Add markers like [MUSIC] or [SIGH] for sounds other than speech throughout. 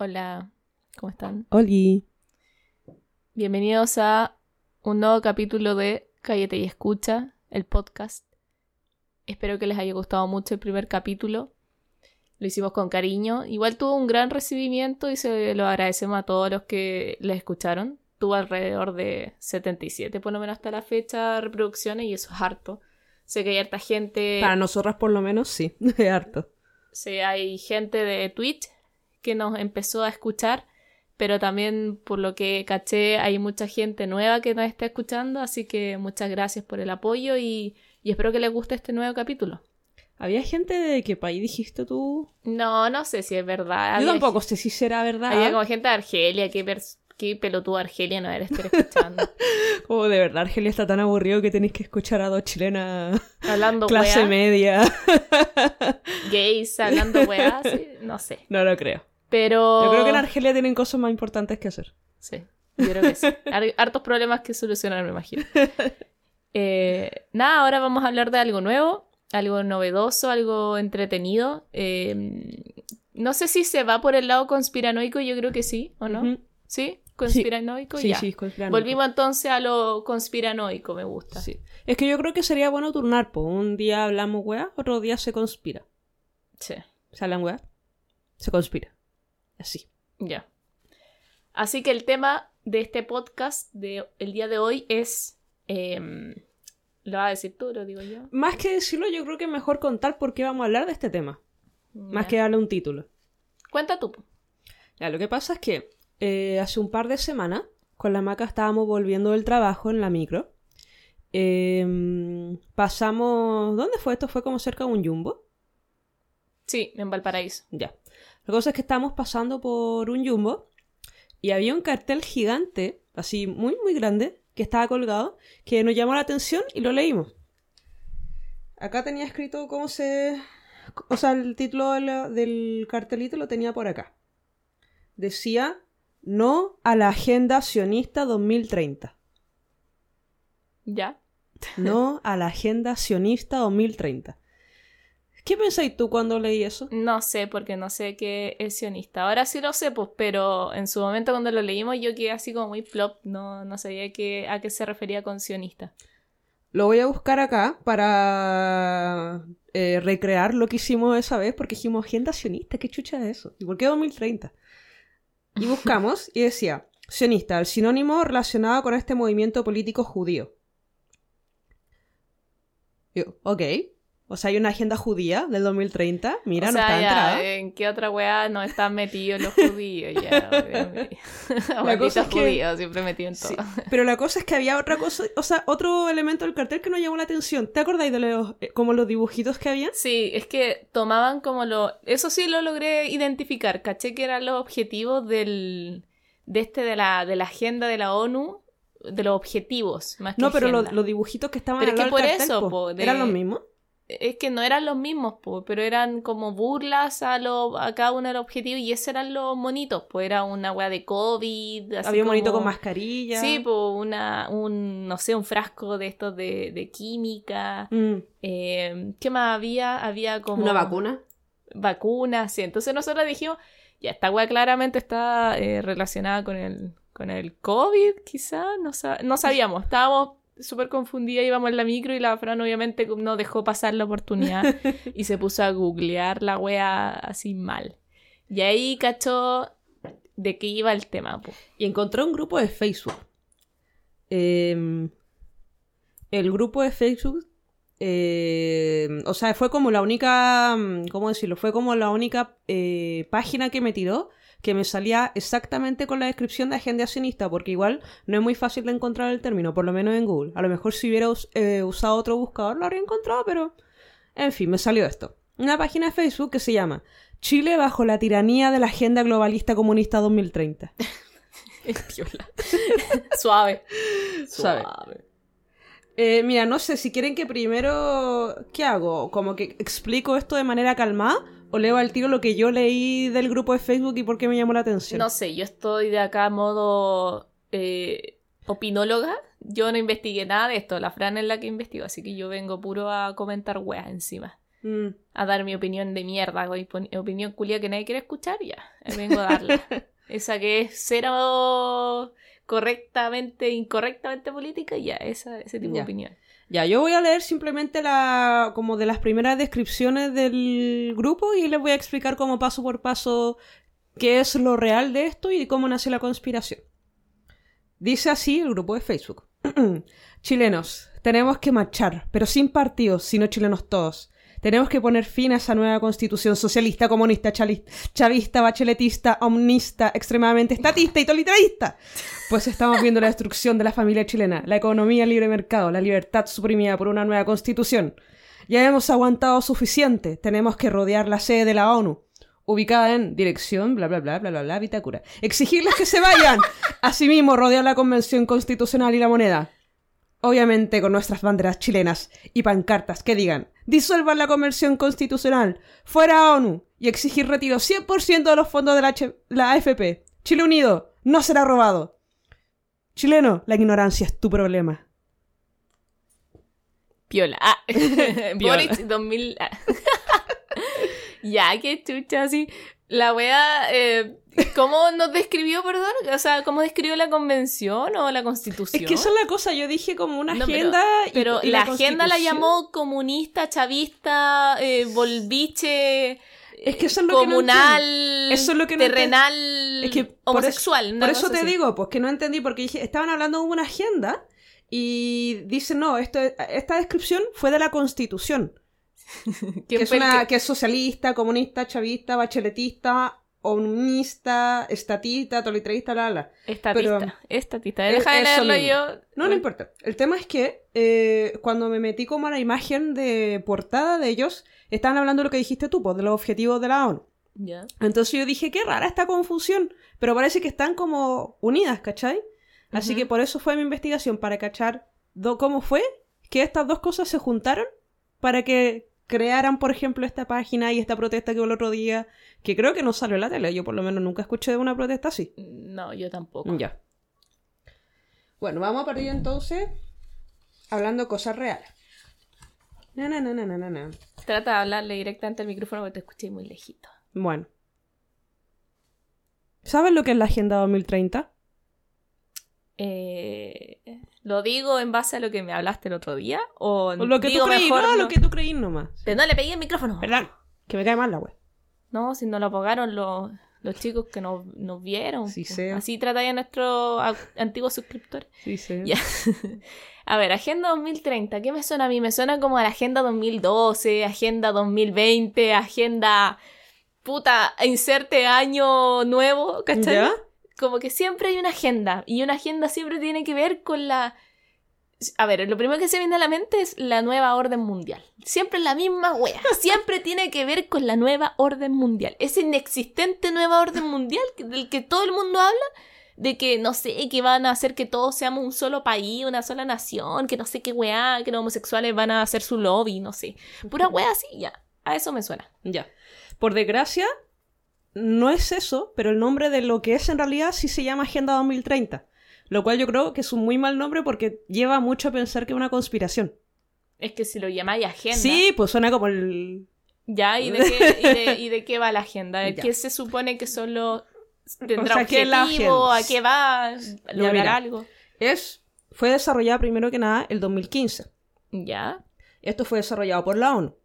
Hola, ¿cómo están? Oli. Bienvenidos a un nuevo capítulo de Cállate y Escucha, el podcast. Espero que les haya gustado mucho el primer capítulo. Lo hicimos con cariño. Igual tuvo un gran recibimiento y se lo agradecemos a todos los que les escucharon. Tuvo alrededor de 77, por lo menos hasta la fecha, reproducciones y eso es harto. Sé que hay harta gente. Para nosotras, por lo menos, sí, [LAUGHS] es harto. Sí, hay gente de Twitch que nos empezó a escuchar, pero también por lo que caché hay mucha gente nueva que nos está escuchando, así que muchas gracias por el apoyo y, y espero que les guste este nuevo capítulo. ¿Había gente de qué país dijiste tú? No, no sé si es verdad. Yo Había tampoco sé si será verdad. Había como gente de Argelia, pers- qué pelotudo Argelia no era estar escuchando. [LAUGHS] Como de verdad, Argelia está tan aburrido que tenéis que escuchar a dos chilenas hablando [LAUGHS] clase media. [LAUGHS] gays, hablando weá, sí, no sé. no lo creo. Pero... Yo creo que en Argelia tienen cosas más importantes que hacer. Sí, yo creo que sí. Har- Hartos problemas que solucionar, me imagino. Eh, nada, ahora vamos a hablar de algo nuevo, algo novedoso, algo entretenido. Eh, no sé si se va por el lado conspiranoico, yo creo que sí, ¿o no? ¿Sí? ¿Conspiranoico? Sí, ya. sí, conspiranoico. Volvimos entonces a lo conspiranoico, me gusta. Sí. Es que yo creo que sería bueno turnar, pues. Un día hablamos weá, otro día se conspira. Sí, Se hablan weá, se conspira. Así. ya. Así que el tema de este podcast de el día de hoy es... em, lo vas a decir tú, lo digo yo. Más que decirlo, yo creo que es mejor contar por qué vamos a hablar de este tema. Más que darle un título. Cuenta tú. Ya, lo que pasa es que eh, hace un par de semanas, con la maca estábamos volviendo del trabajo en la micro. Em, pasamos. ¿Dónde fue esto? Fue como cerca de un jumbo. Sí, en Valparaíso. Ya. La cosa es que estábamos pasando por un jumbo y había un cartel gigante, así muy, muy grande, que estaba colgado, que nos llamó la atención y lo leímos. Acá tenía escrito cómo se. O sea, el título del cartelito lo tenía por acá. Decía: No a la Agenda Sionista 2030. ¿Ya? No a la Agenda Sionista 2030. ¿Qué pensáis tú cuando leí eso? No sé, porque no sé qué es sionista. Ahora sí lo sé, pues, pero en su momento cuando lo leímos yo quedé así como muy plop. No, no sabía qué, a qué se refería con sionista. Lo voy a buscar acá para eh, recrear lo que hicimos esa vez, porque dijimos agenda sionista, ¿qué chucha es eso? ¿Y por qué 2030? Y buscamos y decía, sionista, el sinónimo relacionado con este movimiento político judío. Yo, ok. O sea, hay una agenda judía del 2030. Mira, o no sea, está ya, entrada. ¿en qué otra weá no están metidos los judíos? Ya. [LAUGHS] Malditos cosa es que- judíos, siempre metidos en Sí, todo. Pero la cosa es que había otra cosa, o sea, otro elemento del cartel que nos llamó la atención. ¿Te acordáis de los, eh, como los dibujitos que había? Sí, es que tomaban como lo... Eso sí lo logré identificar. Caché que eran los objetivos del... De este, de la, de la agenda de la ONU, de los objetivos, más que No, pero los dibujitos que estaban Pero al es que por cartel, eso, po, po, de- ¿eran los mismos? Es que no eran los mismos, po, pero eran como burlas a, lo, a cada uno de los objetivos y esos eran los monitos, pues era una weá de COVID. así Había un monito con mascarilla. Sí, pues una, un, no sé, un frasco de estos de, de química. Mm, Eh, ¿Qué más había? Había como... Una vacuna. Vacunas, sí. Entonces nosotros dijimos, ya, esta weá claramente está eh, relacionada con el, con el COVID, quizá, no, no sabíamos, estábamos súper confundidas, íbamos en la micro y la Fran obviamente no dejó pasar la oportunidad [LAUGHS] y se puso a googlear la wea así mal. Y ahí cachó de qué iba el tema, po. Y encontré un grupo de Facebook. Eh, el grupo de Facebook. eh, o sea, fue como la única. mm, ¿Cómo decirlo? Fue como la única eh, página que me tiró que me salía exactamente con la descripción de agenda sionista, porque igual no es muy fácil de encontrar el término, por lo menos en Google. A lo mejor si hubiera eh, usado otro buscador lo habría encontrado, pero. En fin, me salió esto. Una página de Facebook que se llama Chile bajo la tiranía de la agenda globalista comunista 2030. [LAUGHS] Piola. [LAUGHS] Suave. Suave. Eh, mira, no sé si quieren que primero. ¿Qué hago? ¿Como que explico esto de manera calmada? ¿O leo al tiro lo que yo leí del grupo de Facebook y por qué me llamó la atención? No sé, yo estoy de acá modo eh, opinóloga. Yo no investigué nada de esto. La Fran es la que investigó, así que yo vengo puro a comentar weas encima. Mm. a dar mi opinión de mierda, opinión culia que nadie quiere escuchar, ya, ahí vengo a darla. [LAUGHS] esa que es cero correctamente, incorrectamente política, ya, esa, ese tipo Ya. de opinión. Ya, yo voy a leer simplemente la, como de las primeras descripciones del grupo y les voy a explicar como paso por paso qué es lo real de esto y cómo nace la conspiración. Dice así el grupo de Facebook. [CLEARS THROAT] Chilenos, tenemos que marchar, pero sin partidos, sino chilenos todos. Tenemos que poner fin a esa nueva constitución socialista, comunista, chavista, bacheletista, omnista, extremadamente estatista y totalitarista. Pues estamos viendo la destrucción de la familia chilena, la economía libre mercado, la libertad suprimida por una nueva constitución. Ya hemos aguantado suficiente, tenemos que rodear la sede de la ONU, ubicada en dirección, bla bla bla bla bla bla, Vitacura. Exigirles que se vayan. Asimismo, rodear la convención constitucional y la moneda. Obviamente con nuestras banderas chilenas y pancartas que digan disuelvan la convención constitucional, fuera ONU y exigir retiro 100% de los fondos de la, H- la AFP. Chile Unido no será robado. Chileno, la ignorancia es tu problema. Piola. Ah. [LAUGHS] Piola. Boric 2000. ah. [LAUGHS] ya, qué chucha, así. La wea, eh, ¿cómo nos describió, perdón? O sea, ¿cómo describió la convención o la constitución? Es que esa es la cosa, yo dije como una No, agenda. y- Pero y la, agenda la llamó comunista, chavista, eh, volviche, Es que eso es lo que no comunal. Eso es lo que no terrenal, Es que por homosexual. una Por eso te así. digo, pues que no entendí, porque dije, estaban hablando de una agenda y dicen, no, esto, esta descripción fue de la constitución. [LAUGHS] ¿Quién Que es, una, que- es socialista, comunista, chavista, bacheletista, omnista, estatista, totalitarista, la, la. Estatista, pero- estatista. Deja de Eh, leerlo mismo. yo. No, no importa. El tema es que eh, cuando me metí como a la imagen de portada de ellos, estaban hablando de lo que dijiste tú, pues, de los objetivos de la ONU. Ya. Entonces yo dije, qué rara esta confusión, pero parece que están como unidas, ¿cachai? Así que por eso fue mi investigación, para cachar do- cómo fue que estas dos cosas se juntaron para que crearan, por ejemplo, esta página y esta protesta que hubo el otro día, que creo que no salió en la tele, yo por lo menos nunca escuché de una protesta así. No, yo tampoco. Ya. Bueno, vamos a partir entonces hablando cosas reales. Na, na, na, na, na, na, na. Trata de hablarle directamente al micrófono porque te escuché muy lejito. Bueno. ¿Sabes lo que es la Agenda 2030? Eh, ¿Lo digo en base a lo que me hablaste el otro día? ¿O, O lo que digo tú creí, mejor no, lo- que tú creí nomás. Pero no le pegué el micrófono. Perdón, que me cae mal la wea. No, si no lo apagaron los, los chicos que nos, nos vieron. Sí pues. sé. Así tratáis a nuestros antiguos suscriptores. Sí, sí. Ya. [LAUGHS] A ver, Agenda 2030, ¿qué me suena a mí? Me suena como a la Agenda 2012, Agenda 2020, Agenda... Puta, inserte año nuevo, ¿cachai? ¿Ya? Como que siempre hay una agenda. Y una agenda siempre tiene que ver con la... A ver, lo primero que se viene a la mente es la nueva orden mundial. Siempre la misma wea. [LAUGHS] Siempre tiene que ver con la nueva orden mundial. Esa inexistente nueva orden mundial del que todo el mundo habla. De que, no sé, que van a hacer que todos seamos un solo país, una sola nación, que no sé qué weá, que los homosexuales van a hacer su lobby, no sé. Pura wea así, ya. A eso me suena. Ya. Por desgracia, no es eso, pero el nombre de lo que es en realidad sí se llama Agenda 2030. Lo cual yo creo que es un muy mal nombre porque lleva mucho a pensar que es una conspiración. Es que si lo llamáis agenda. Sí, pues suena como el... Ya, ¿y de qué, y de, y de qué va la agenda? ¿De. [LAUGHS] ¿Qué se supone que son los... ¿Tendrá O sea. ¿A qué va? ¿A lograr mira. algo? Es... Fue desarrollada primero que nada el 2015. Ya, Esto fue desarrollado por la ONU.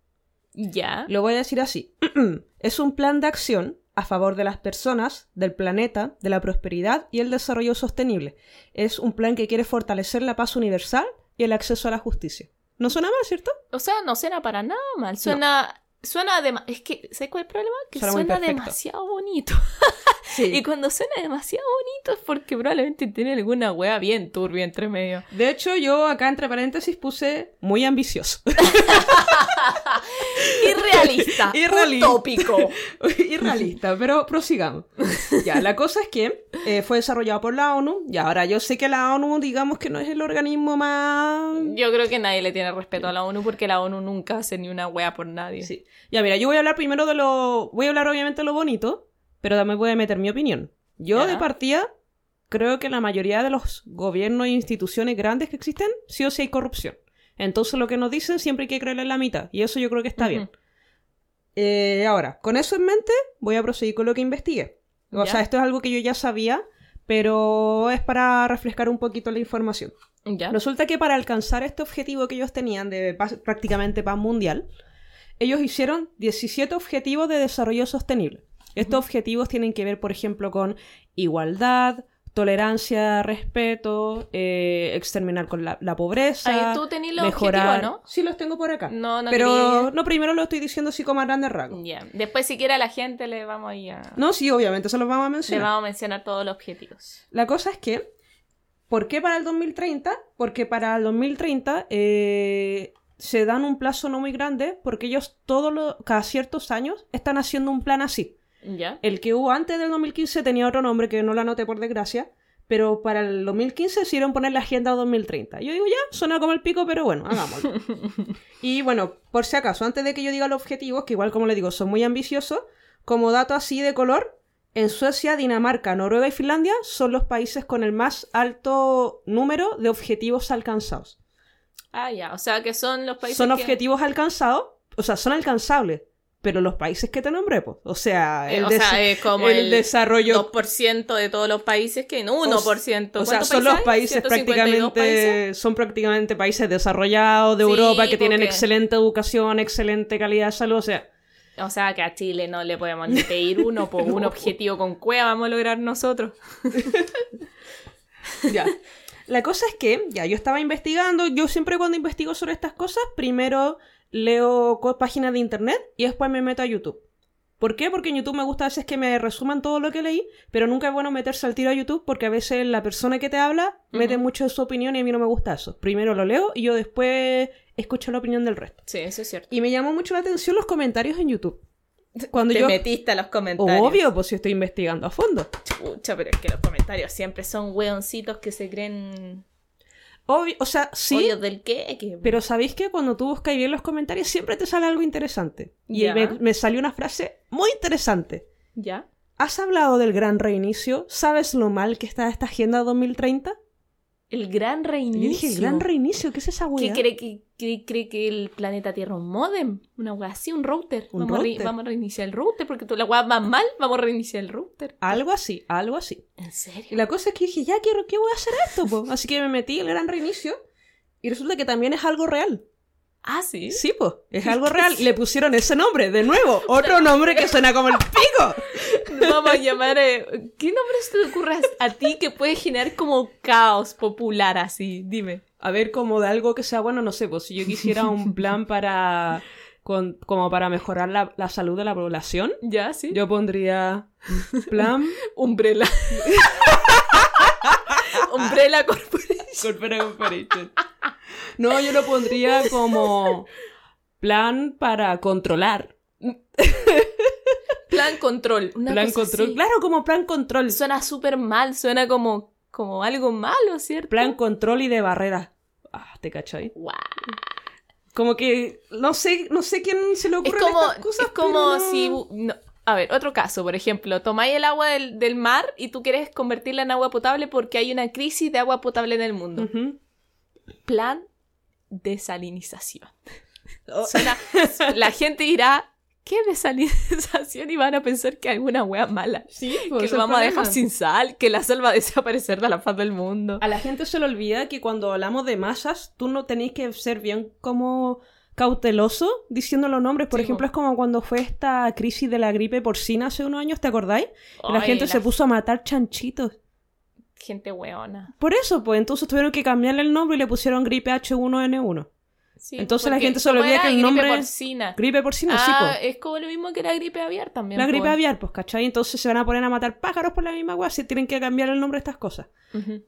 ya. Lo voy a decir así. [CLEARS THROAT] es un plan de acción a favor de las personas, del planeta, de la prosperidad y el desarrollo sostenible. Es un plan que quiere fortalecer la paz universal y el acceso a la justicia. ¿No suena mal, cierto? O sea, no suena para nada mal. Suena... Suena dema- Es que, ¿sabes cuál es el problema? Que Suena demasiado bonito. [LAUGHS] Sí. Y cuando suena demasiado bonito es porque probablemente tiene alguna wea bien turbia entre medio. De hecho, yo acá entre paréntesis puse muy ambicioso. [LAUGHS] Irrealista. Irrealista. Utópico. [LAUGHS] Irrealista, pero prosigamos. Ya, la cosa es que eh, fue desarrollado por la ONU. Y ahora yo sé que la ONU, digamos que no es el organismo más Yo creo que nadie le tiene respeto a la ONU porque la ONU nunca hace ni una wea por nadie. Sí. Ya, mira, yo voy a hablar primero de lo. Voy a hablar obviamente de lo bonito, pero también voy a meter mi opinión. Yo, de partida, creo que la mayoría de los gobiernos e instituciones grandes que existen, sí o sí hay corrupción. Entonces, lo que nos dicen siempre hay que creerle en la mitad. Y eso yo creo que está bien. Eh, ahora, con eso en mente, voy a proseguir con lo que investigué. O Ya. sea, esto es algo que yo ya sabía, pero es para refrescar un poquito la información. Ya. Resulta que para alcanzar este objetivo que ellos tenían de paz- prácticamente paz mundial, ellos hicieron 17 objetivos de desarrollo sostenible. Estos objetivos tienen que ver, por ejemplo, con igualdad, tolerancia, respeto, eh, exterminar con la, la pobreza, Ahí tú tenías los mejorar. objetivos, ¿no? Sí, los tengo por acá. No, no Pero quería- no, primero lo estoy diciendo así como a grandes rasgos. Ya. Después, si quiere, a la gente le vamos a ir a... No, sí, obviamente, se los vamos a Le mencionar. vamos a mencionar todos los objetivos. La cosa es que, ¿por qué para el 2030? Porque para el 2030 eh, se dan un plazo no muy grande porque ellos todos los, cada ciertos años están haciendo un plan así. ¿Ya? El que hubo antes del 2015 tenía otro nombre que no lo anoté por desgracia, pero para el 2015 decidieron poner la agenda 2030. Yo digo, ya, suena como el pico, pero bueno, hagámoslo. [LAUGHS] y bueno, por si acaso, antes de que yo diga los objetivos, que igual como le digo, son muy ambiciosos, como dato así de color, en Suecia, Dinamarca, Noruega y Finlandia son los países con el más alto número de objetivos alcanzados. Ah, ya. O sea, que son los países son que- objetivos alcanzados, o sea, son alcanzables, pero los países que te nombré, pues, o sea, Eh, el, o des- sea, es como el el, desarrollo 2% de todos los países que... No, 1%. O sea, ¿Cuántos son los países 152 prácticamente, países. son prácticamente países desarrollados de Sí, Europa que tienen excelente educación, excelente calidad de salud, o sea, O sea, que a Chile no le podemos ni pedir uno [LAUGHS] por un No. objetivo con cueva vamos a lograr nosotros. [LAUGHS] ya. [LAUGHS] La cosa es que, ya, yo estaba investigando, yo siempre cuando investigo sobre estas cosas, primero leo páginas de internet y después me meto a YouTube. ¿Por qué? Porque en YouTube me gusta a veces que me resuman todo lo que leí, pero nunca es bueno meterse al tiro a YouTube porque a veces la persona que te habla mete mucho de su opinión y a mí no me gusta eso. Primero lo leo y yo después escucho la opinión del resto. Sí, eso es cierto. Y me llamó mucho la atención los comentarios en YouTube. Cuando Te yo... metiste a los comentarios. Obvio, pues si estoy investigando a fondo. Chucha, pero es que los comentarios siempre son weoncitos que se creen Obvio, o sea, sí, del queque. pero ¿sabéis que cuando tú buscas bien los comentarios siempre te sale algo interesante? Y me, me salió una frase muy interesante. ¿Ya? ¿Has hablado del gran reinicio? ¿Sabes lo mal que está esta agenda 2030? El gran reinicio. yo dije, ¿gran reinicio? ¿Qué es esa ¿Qué weá? cree que, cree, cree que el planeta Tierra es un modem? Una weá así, un router. Un vamos, A router. re- vamos a reiniciar el router porque tú la weá va mal, vamos a reiniciar el router. Algo así, algo así. ¿En serio? Y la cosa es que dije, ya quiero, ¿qué voy a hacer esto? po? Así que me metí el gran reinicio y resulta que también es algo real. Ah, sí. Sí, pues, es algo real. Le pusieron ese nombre, de nuevo. [LAUGHS] Otro nombre que suena como el pico. [LAUGHS] Vamos a llamar. eh, ¿Qué nombre se te ocurre a, a ti que puede generar como caos popular así? Dime. A ver, como de algo que sea bueno, no sé, pues si yo quisiera un [LAUGHS] plan para. con- como para mejorar la, la salud de la población, ¿Ya? ¿Sí? yo pondría. Plan. Umbrella. Umbrella Corporation. Corporation. [LAUGHS] No, yo lo pondría como. Plan para controlar. [LAUGHS] Plan control. Una plan cosa control. así. Claro, como plan control. Suena súper mal, suena como, como algo malo, ¿cierto? Plan control y de barreras. Ah, te cachai. Guau. Como que no sé, no sé quién se le Es ocurre como, estas cosas. es como pero si... no. A ver, otro caso, por ejemplo, tomáis el agua del, del mar y tú quieres convertirla en agua potable porque hay una crisis de agua potable en el mundo. Plan desalinización. Oh. [LAUGHS] Suena- la gente dirá, ¿qué desalinización? Y van a pensar que hay alguna wea mala. Sí, pues, que lo vamos a dejar sin sal, que la sal va a desaparecer de la faz del mundo. A la gente se le olvida que cuando hablamos de masas, tú no tenéis que ser bien como cauteloso diciendo los nombres. Por Sí, ejemplo, es como cuando fue esta crisis de la gripe porcina hace unos años, ¿te acordáis? La gente se puso a matar chanchitos. Gente weona. Por eso, pues entonces tuvieron que cambiarle el nombre y le pusieron gripe H1N1. Sí, Entonces la gente se le ¿cómo olvida que el Gripe nombre- porcina. Gripe porcina, sí, ah, pues. es como lo mismo que la gripe aviar también. La gripe aviar, pues, ¿cachai? Entonces se van a poner a matar pájaros por la misma weá, si tienen que cambiar el nombre de estas cosas.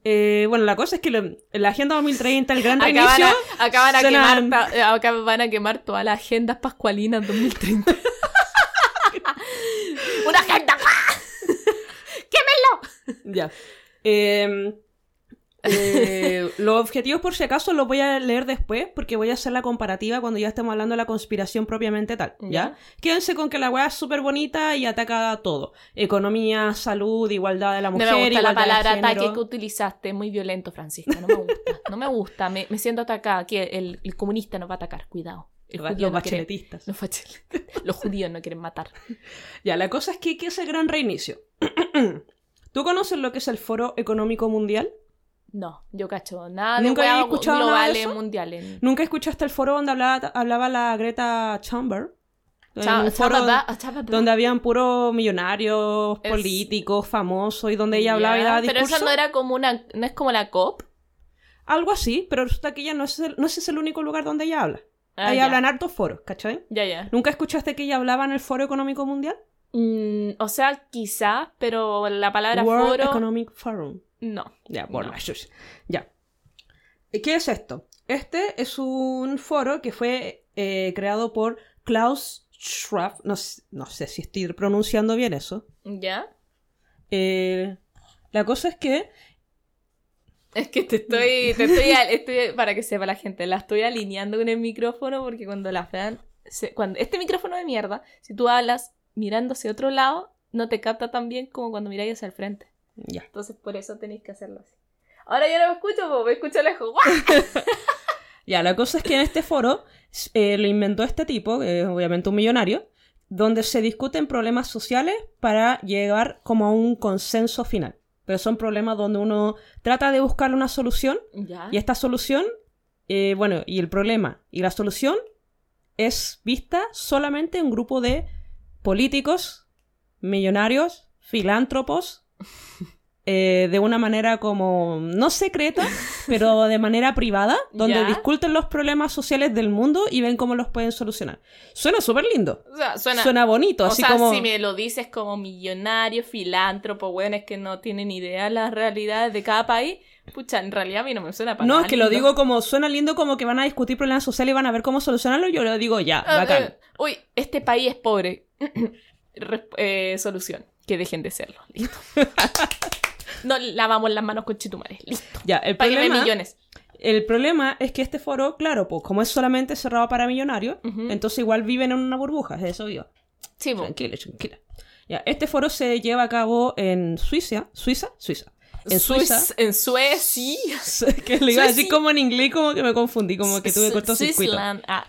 Eh, bueno, la cosa es que lo- la Agenda 2030, el gran [LAUGHS] reinicio... a, acá van a quemar, ta- acá van a quemar todas las agendas pascualinas 2030. [LAUGHS] [LAUGHS] ¡Una agenda! Ya. Eh, eh, [LAUGHS] los objetivos, por si acaso, los voy a leer después, porque voy a hacer la comparativa cuando ya estemos hablando de la conspiración propiamente tal. ¿Ya? Quédense con que la weá es súper bonita y ataca a todo: economía, salud, igualdad de la No mujer, me gusta la palabra ataque que utilizaste, muy violento, Francisca. No me gusta. No me gusta, me, me siento atacada. Que el, el comunista nos va a atacar, cuidado. Los no bacheletistas. Los, judíos no quieren matar. Ya, la cosa es que, ¿qué es el gran reinicio? [CLEARS THROAT] ¿Tú conoces lo que es el Foro Económico Mundial? No, yo cacho nada de ¿Nunca weas habéis escuchado nada de globales eso? mundiales. ¿Nunca escuchaste el foro donde hablaba, hablaba la Greta Thunberg? En Cha- un foro chababa- chababa- donde habían puros millonarios, Es- políticos, famosos, y donde ella hablaba y daba Pero discursos. esa no era como una... ¿No es como la COP? Algo así, pero resulta que ella no es, el, no es el único lugar donde ella habla. Ah, Ahí hablan hartos foros, ¿cachai? Ya, ya. ¿Nunca escuchaste que ella hablaba en el Foro Económico Mundial? Mm, o sea, quizá, pero la palabra World foro... Economic Forum. No. Ya, bueno, No. Ya. ¿Y ¿Qué es esto? Este es un foro que fue eh, creado por Klaus Schwab. No, sé si estoy pronunciando bien eso. ¿Ya? Eh, la cosa es que. Es que te estoy, te estoy, estoy- para que sepa la gente, la estoy alineando con el micrófono porque cuando la Fran, se- cuando este micrófono de mierda, si tú hablas mirando hacia otro lado, no te capta tan bien como cuando miráis hacia el frente. Ya. Entonces por eso tenéis que hacerlo así. Ahora ya no me escucho, porque me escucho lejos. [LAUGHS] Ya, la cosa es que en este foro eh, lo inventó este tipo, que es obviamente un millonario, donde se discuten problemas sociales para llegar como a un consenso final. Pero son problemas donde uno trata de buscar una solución Ya. Y esta solución, eh, bueno, y el problema y la solución es vista solamente en un grupo de políticos, millonarios, filántropos, eh, de una manera como no secreta, [LAUGHS] pero de manera privada, donde Ya. discuten los problemas sociales del mundo y ven cómo los pueden solucionar. Suena súper lindo. O sea, suena... Suena bonito, o así sea, como... si me lo dices como millonario, filántropo, bueno, es que no tienen idea de las realidades de cada país, pucha, en realidad a mí no me suena para No, nada es que lo digo como suena lindo como que van a discutir problemas sociales y van a ver cómo solucionarlo, yo lo digo ya, Ah, bacán. eh, uy, este país es pobre. [CLEARS THROAT] Eh, solución. Que dejen de serlo. Listo. [LAUGHS] no lavamos las manos con chitumares. Listo. Ya, el problema, millones. el problema es que este foro, claro, pues como es solamente cerrado para millonarios, entonces igual viven en una burbuja, es eso yo. Sí, po. Tranquila, tranquila. Ya, este foro se lleva a cabo en Suiza, Suiza, Suiza. En Suiza, Suiz- En Suecia. [LAUGHS] que le iba a decir como en inglés, como que me confundí, como que tuve cortocircuito. Ah.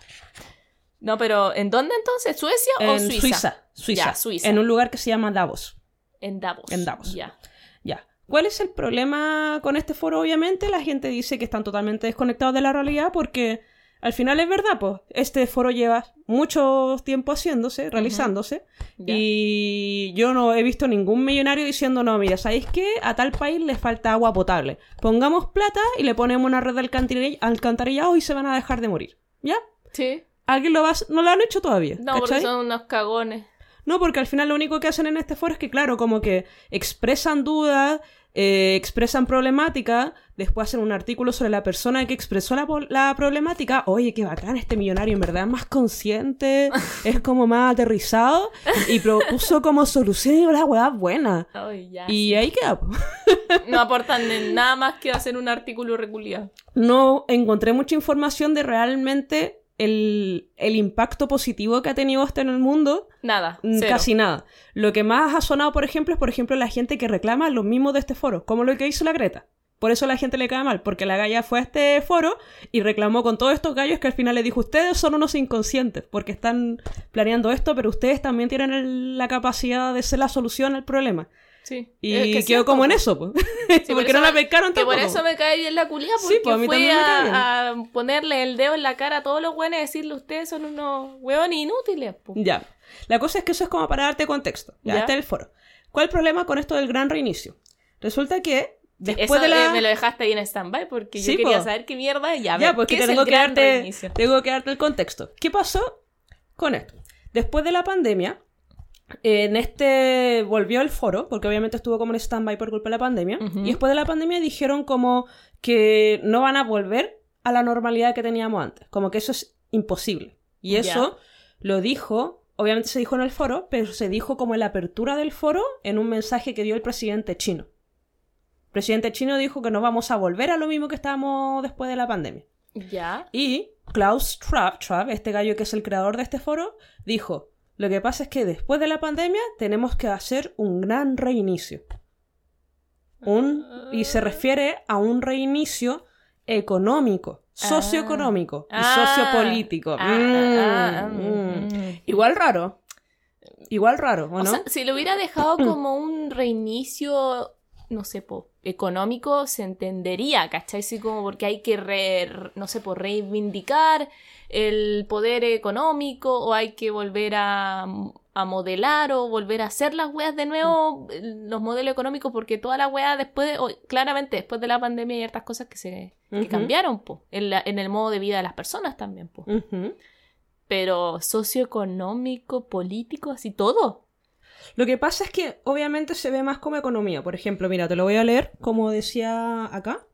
No, pero ¿en dónde entonces? ¿Suecia o Suiza? Suiza, Suiza, Ya, Suiza. en un lugar que se llama Davos. En Davos. En Davos. Ya. Ya. ¿Cuál es el problema con este foro? Obviamente la gente dice que están totalmente desconectados de la realidad porque al final es verdad, pues este foro lleva mucho tiempo haciéndose, realizándose y yo no he visto ningún millonario diciendo, no, mira, ¿sabéis qué? A tal país le falta agua potable. Pongamos plata y le ponemos una red de alcantarill- alcantarillado y se van a dejar de morir. ¿Ya? Sí. ¿Alguien lo va a... No lo han hecho todavía. No, porque son unos cagones. No, porque al final lo único que hacen en este foro es que, claro, como que expresan dudas, eh, expresan problemática, después hacen un artículo sobre la persona que expresó la, problemática. Oye, qué bacán, este millonario en verdad es más consciente, [LAUGHS] es como más aterrizado, y propuso como solución y la weá buena. Y ahí queda. [LAUGHS] No aportan nada más que hacer un artículo reculiado. No encontré mucha información de realmente el, el impacto positivo que ha tenido esto en el mundo. Nada. Cero. Casi nada. Lo que más ha sonado, por ejemplo, es por ejemplo la gente que reclama lo mismo de este foro, como lo que hizo la Greta. Por eso la gente le cae mal, porque la galla fue a este foro y reclamó con todos estos gallos que al final le dijo, ustedes son unos inconscientes, porque están planeando esto, pero ustedes también tienen el- la capacidad de ser la solución al problema. Sí. Y que quedó como en po. eso, pues. [LAUGHS] Sí, por porque eso no la pescaron Que por tampoco. eso me cae bien la culia, Sí, porque pues, a fui a, a ponerle el dedo en la cara a todos los buenos y decirle ustedes son unos hueones inútiles. po. Ya. La cosa es que eso es como para darte contexto. Ya, Ya. este es el foro. ¿Cuál es el problema con esto del gran reinicio? Resulta que después Eso de la... eh, me lo dejaste ahí en stand-by porque Sí, yo quería po. saber qué mierda. Ya, a Ya, ver, porque ¿qué es tengo el que, gran darte, reinicio? tengo que darte el contexto. ¿Qué pasó con esto? Después de la pandemia, en este volvió el foro, porque obviamente estuvo como en stand-by por culpa de la pandemia, y después de la pandemia dijeron como que no van a volver a la normalidad que teníamos antes, como que eso es imposible. Y eso lo dijo, obviamente se dijo en el foro, pero se dijo como en la apertura del foro en un mensaje que dio el presidente chino. El presidente chino dijo que no vamos a volver a lo mismo que estábamos después de la pandemia. Ya. Y Klaus Schwab, Schwab, este gallo que es el creador de este foro, dijo, lo que pasa es que después de la pandemia tenemos que hacer un gran reinicio. Un, y se refiere a un reinicio económico, socioeconómico y Ah. sociopolítico. Ah, Mm, ah, ah, mm. mm. Igual raro. Igual raro, ¿o O no? sea, si lo hubiera dejado como un reinicio, no sé, po, económico, se entendería, ¿cachai? Sí, como porque hay que, re- no sé, por reivindicar el poder económico o hay que volver a, a modelar o volver a hacer las weas de nuevo, los modelos económicos, porque toda la wea después, o- claramente después de la pandemia hay hartas cosas que se que cambiaron, po, en, la- en el modo de vida de las personas también, po. Pero socioeconómico, político, así todo. Lo que pasa es que obviamente se ve más como economía. Por ejemplo, mira, te lo voy a leer como decía acá.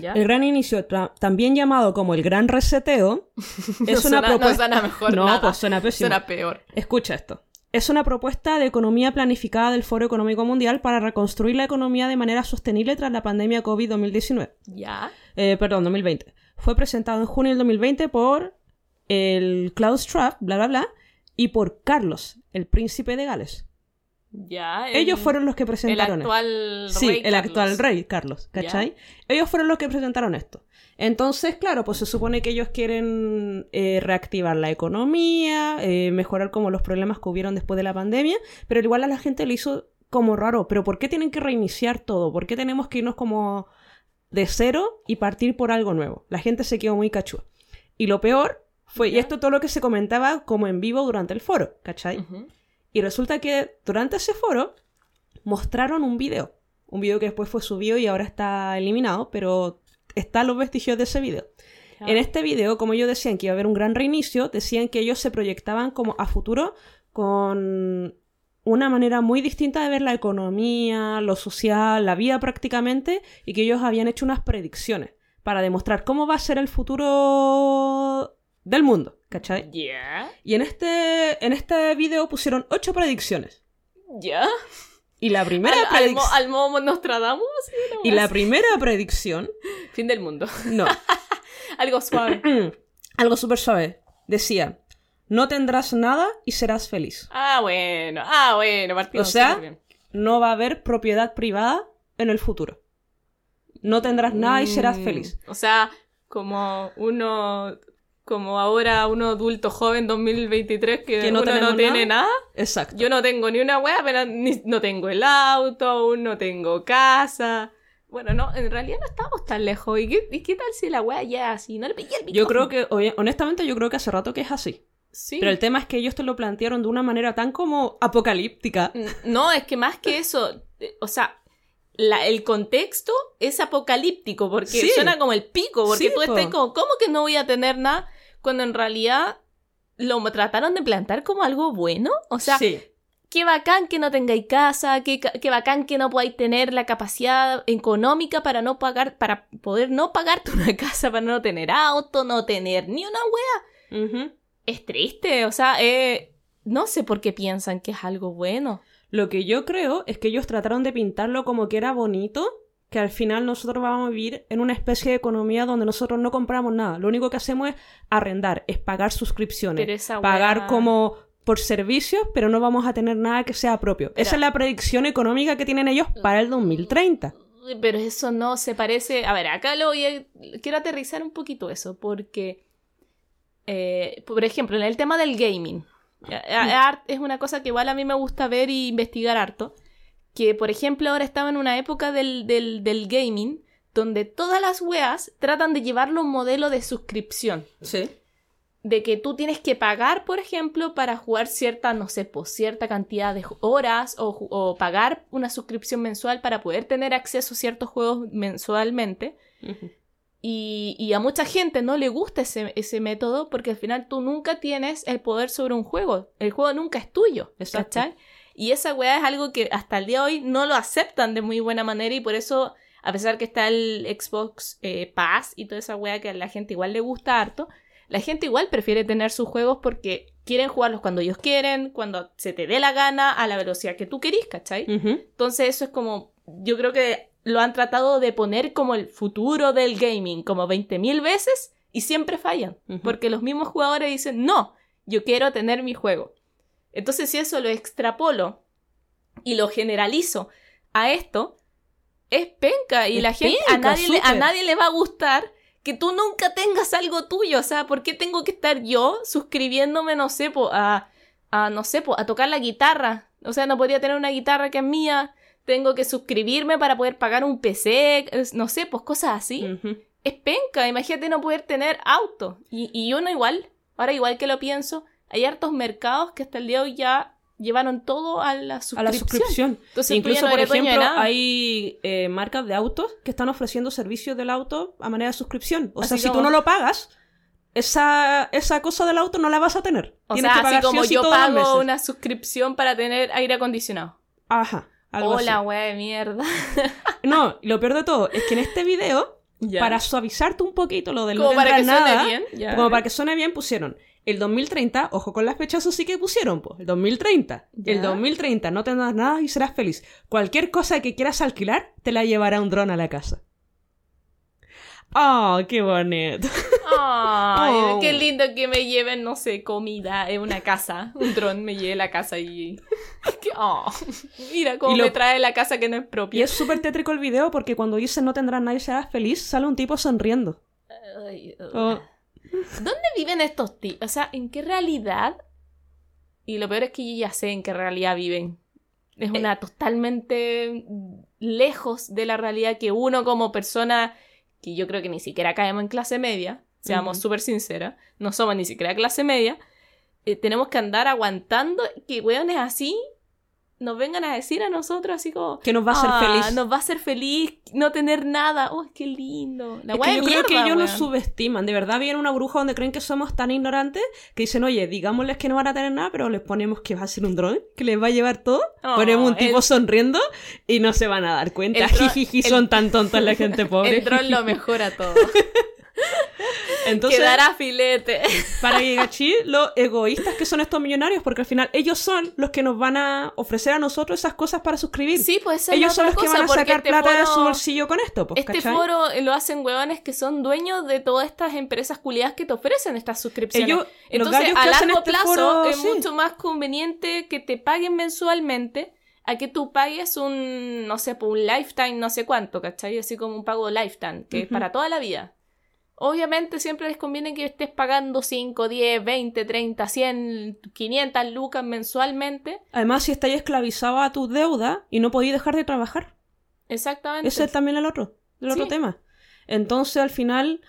¿Ya? El gran inicio, también llamado como el gran reseteo, [LAUGHS] es no una suena, propuesta... No suena mejor No, nada. pues suena pésimo. Suena peor. Escucha esto. Es una propuesta de economía planificada del Foro Económico Mundial para reconstruir la economía de manera sostenible tras la pandemia COVID-2019. ¿Ya? Eh, perdón, 2020. Fue presentado en junio del 2020 por el Klaus Schwab, bla, bla, bla, y por Carlos, el príncipe de Gales. Ya. el- Ellos fueron los que El presentaron esto. actual Sí, rey el Carlos. actual rey, Carlos, ¿cachai? Ellos fueron los que presentaron esto. Entonces, claro, pues se supone que ellos quieren eh, reactivar la economía, eh, mejorar como los problemas que hubieron después de la pandemia, pero igual a la gente le hizo como raro, pero ¿por qué tienen que reiniciar todo? ¿Por qué tenemos que irnos como de cero y partir por algo nuevo? La gente se quedó muy cachúa. Y lo peor fue, y esto todo lo que se comentaba como en vivo durante el foro, ¿cachai? Y resulta que durante ese foro mostraron un video. Un video que después fue subido y ahora está eliminado, pero están los vestigios de ese video. En este video, como ellos decían que iba a haber un gran reinicio, decían que ellos se proyectaban como a futuro con una manera muy distinta de ver la economía, lo social, la vida prácticamente, y que ellos habían hecho unas predicciones para demostrar cómo va a ser el futuro del mundo, ¿cachai? Ya. Y en este, en este video pusieron ocho predicciones. Ya. Y la primera Al, al, mo- predicción. al Nostradamus. Y la primera predicción. Fin del mundo. No. [LAUGHS] Algo suave. [CLEARS THROAT] algo súper suave. Decía: No tendrás nada y serás feliz. Ah, bueno. Ah, bueno. O sea, bien. No va a haber propiedad privada en el futuro. No tendrás nada y serás Mm, feliz. O sea, como uno. Como ahora uno adulto joven 2023 que, Que no uno no tiene nada. Exacto. Yo no tengo ni una wea, pero ni- no tengo el auto, aún no tengo casa. Bueno, no, en realidad no estamos tan lejos. ¿Y qué, y qué tal si la wea ya es así? No le pegué el Yo creo que, honestamente, yo creo que hace rato que es así. Sí. Pero el tema es que ellos te lo plantearon de una manera tan como apocalíptica. N- No, es que más que eso, eh, o sea, la- el contexto es apocalíptico, porque Sí. suena como el pico, porque Sí, tú estás como, ¿cómo que no voy a tener nada? Cuando en realidad lo trataron de plantar como algo bueno. O sea, sí. qué bacán que no tengáis casa, qué, qué bacán que no podáis tener la capacidad económica para no pagar, para poder no pagarte una [LAUGHS] casa, para no tener auto, no tener ni una wea. Es triste, o sea, eh, no sé por qué piensan que es algo bueno. Lo que yo creo es que ellos trataron de pintarlo como que era bonito, que al final nosotros vamos a vivir en una especie de economía donde nosotros no compramos nada. Lo único que hacemos es arrendar, es pagar suscripciones, Pero esa pagar como por servicios, pero no vamos a tener nada que sea propio. Pero- Esa es la predicción económica que tienen ellos para el 2030. Uy, Pero eso no se parece. A ver, acá lo voy a... Quiero aterrizar un poquito eso, porque. eh, por ejemplo, en el tema del gaming. A- a- art- Es una cosa que igual a mí me gusta ver y investigar harto. Que, por ejemplo, ahora estaba en una época del, del, del gaming donde todas las weas tratan de llevarlo a un modelo de suscripción. Sí. de que tú tienes que pagar, por ejemplo, para jugar cierta, no sé, pues cierta cantidad de horas o, o pagar una suscripción mensual para poder tener acceso a ciertos juegos mensualmente. Y, y a mucha gente no le gusta ese, ese método porque al final tú nunca tienes el poder sobre un juego. El juego nunca es tuyo. ¿cachai? Y esa weá es algo que hasta el día de hoy no lo aceptan de muy buena manera y por eso, a pesar que está el Xbox eh, Pass y toda esa weá que a la gente igual le gusta harto, la gente igual prefiere tener sus juegos porque quieren jugarlos cuando ellos quieren, cuando se te dé la gana, a la velocidad que tú querís, ¿cachai? Entonces eso es como, yo creo que lo han tratado de poner como el futuro del gaming, como 20.000 veces, y siempre fallan, porque los mismos jugadores dicen, no, yo quiero tener mi juego. Entonces si eso lo extrapolo y lo generalizo a esto, es penca y Es la gente, a nadie, le, a nadie le va a gustar que tú nunca tengas algo tuyo. O sea, ¿por qué tengo que estar yo suscribiéndome, no sé, po, a, a, no sé, po, a tocar la guitarra? O sea, no podría tener una guitarra que es mía. Tengo que suscribirme para poder pagar un PC, no sé, pues cosas así. Es penca, imagínate no poder tener auto. Y, y uno igual, ahora igual que lo pienso, hay hartos mercados que hasta el día de hoy ya llevaron todo a la A suscripción. la suscripción. Entonces, tú Incluso, no por ejemplo, hay eh, marcas de autos que están ofreciendo servicios del auto a manera de suscripción. O sea, si como- tú no lo pagas, esa, esa cosa del auto no la vas a tener. O Tienes sea, que así pagar como sí yo pago una suscripción para tener aire acondicionado. Ajá. Algo Hola, así. de mierda. [LAUGHS] No, lo peor de todo es que en este video, Ya. para suavizarte un poquito lo del no como para que tendrás suene nada, bien. ya. como para que suene bien, pusieron el 2030, ojo con las fechas, sí que pusieron, pues, el 2030. El Ya. 2030, no tendrás nada y serás feliz. Cualquier cosa que quieras alquilar, te la llevará un dron a la casa. ¡Oh, qué bonito! Oh. qué lindo que me lleven, no sé, comida en una casa. Un dron me lleve a la casa y... [LAUGHS] Oh, Mira cómo Y lo- me trae la casa que no es Y propia. es súper tétrico el video porque cuando dicen no tendrás nada y serás feliz, sale un tipo sonriendo. Ay, Oh. ¿Dónde viven estos tipos? O sea, ¿en qué realidad? Y lo peor es que yo ya sé en qué realidad viven. Es Eh. una totalmente lejos de la realidad que uno como persona, que yo creo que ni siquiera caemos en clase media, seamos Ujú. súper sinceras, no somos ni siquiera clase media, eh, tenemos que andar aguantando que weones así nos vengan a decir a nosotros así como... Que nos va a hacer "Ah, feliz. Nos va a hacer feliz no tener nada. ¡Oh, qué lindo! La Es que yo creo que ellos nos subestiman. De verdad viene una bruja donde creen que somos tan ignorantes que dicen, oye, digámosles que no van a tener nada, pero les ponemos que va a ser un dron, que les va a llevar todo. Oh, ponemos un tipo el- sonriendo y no se van a dar cuenta. [LAUGHS] Jijiji, el- son tan tontas la gente [LAUGHS] pobre. El dron lo mejora todo. [LAUGHS] Entonces, Quedará filete. [LAUGHS] para Gigachi, lo egoístas que son estos millonarios, porque al final ellos son los que nos van a ofrecer a nosotros esas cosas para suscribir. Sí, pues ellos son los que van a sacar este plata de su bolsillo con esto, pues, Este ¿cachai? foro lo hacen huevones que son dueños de todas estas empresas culiadas que te ofrecen estas suscripciones. Ellos, los Entonces, a largo este plazo foro, es sí. mucho más conveniente que te paguen mensualmente a que tú pagues un, no sé, por un lifetime, no sé cuánto, ¿cachai? Así como un pago lifetime, que es para toda la vida. Obviamente siempre les conviene que estés pagando 5, 10, 20, 30, 100, 500 lucas mensualmente. Además, si estáis esclavizados a tu deuda y no podéis dejar de trabajar. Exactamente. Ese es también el otro, el otro tema. Entonces, al final,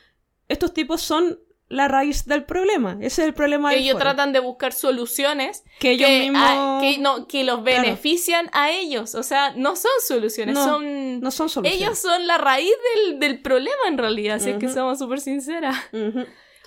estos tipos son la raíz del problema. Ese es el problema del Ellos foro. tratan de buscar soluciones que ellos que, mismos a- que no, que los Claro. benefician a ellos. O sea, no son soluciones, No, son... no son soluciones. ellos son la raíz del, del problema en realidad, si es que somos súper sinceras.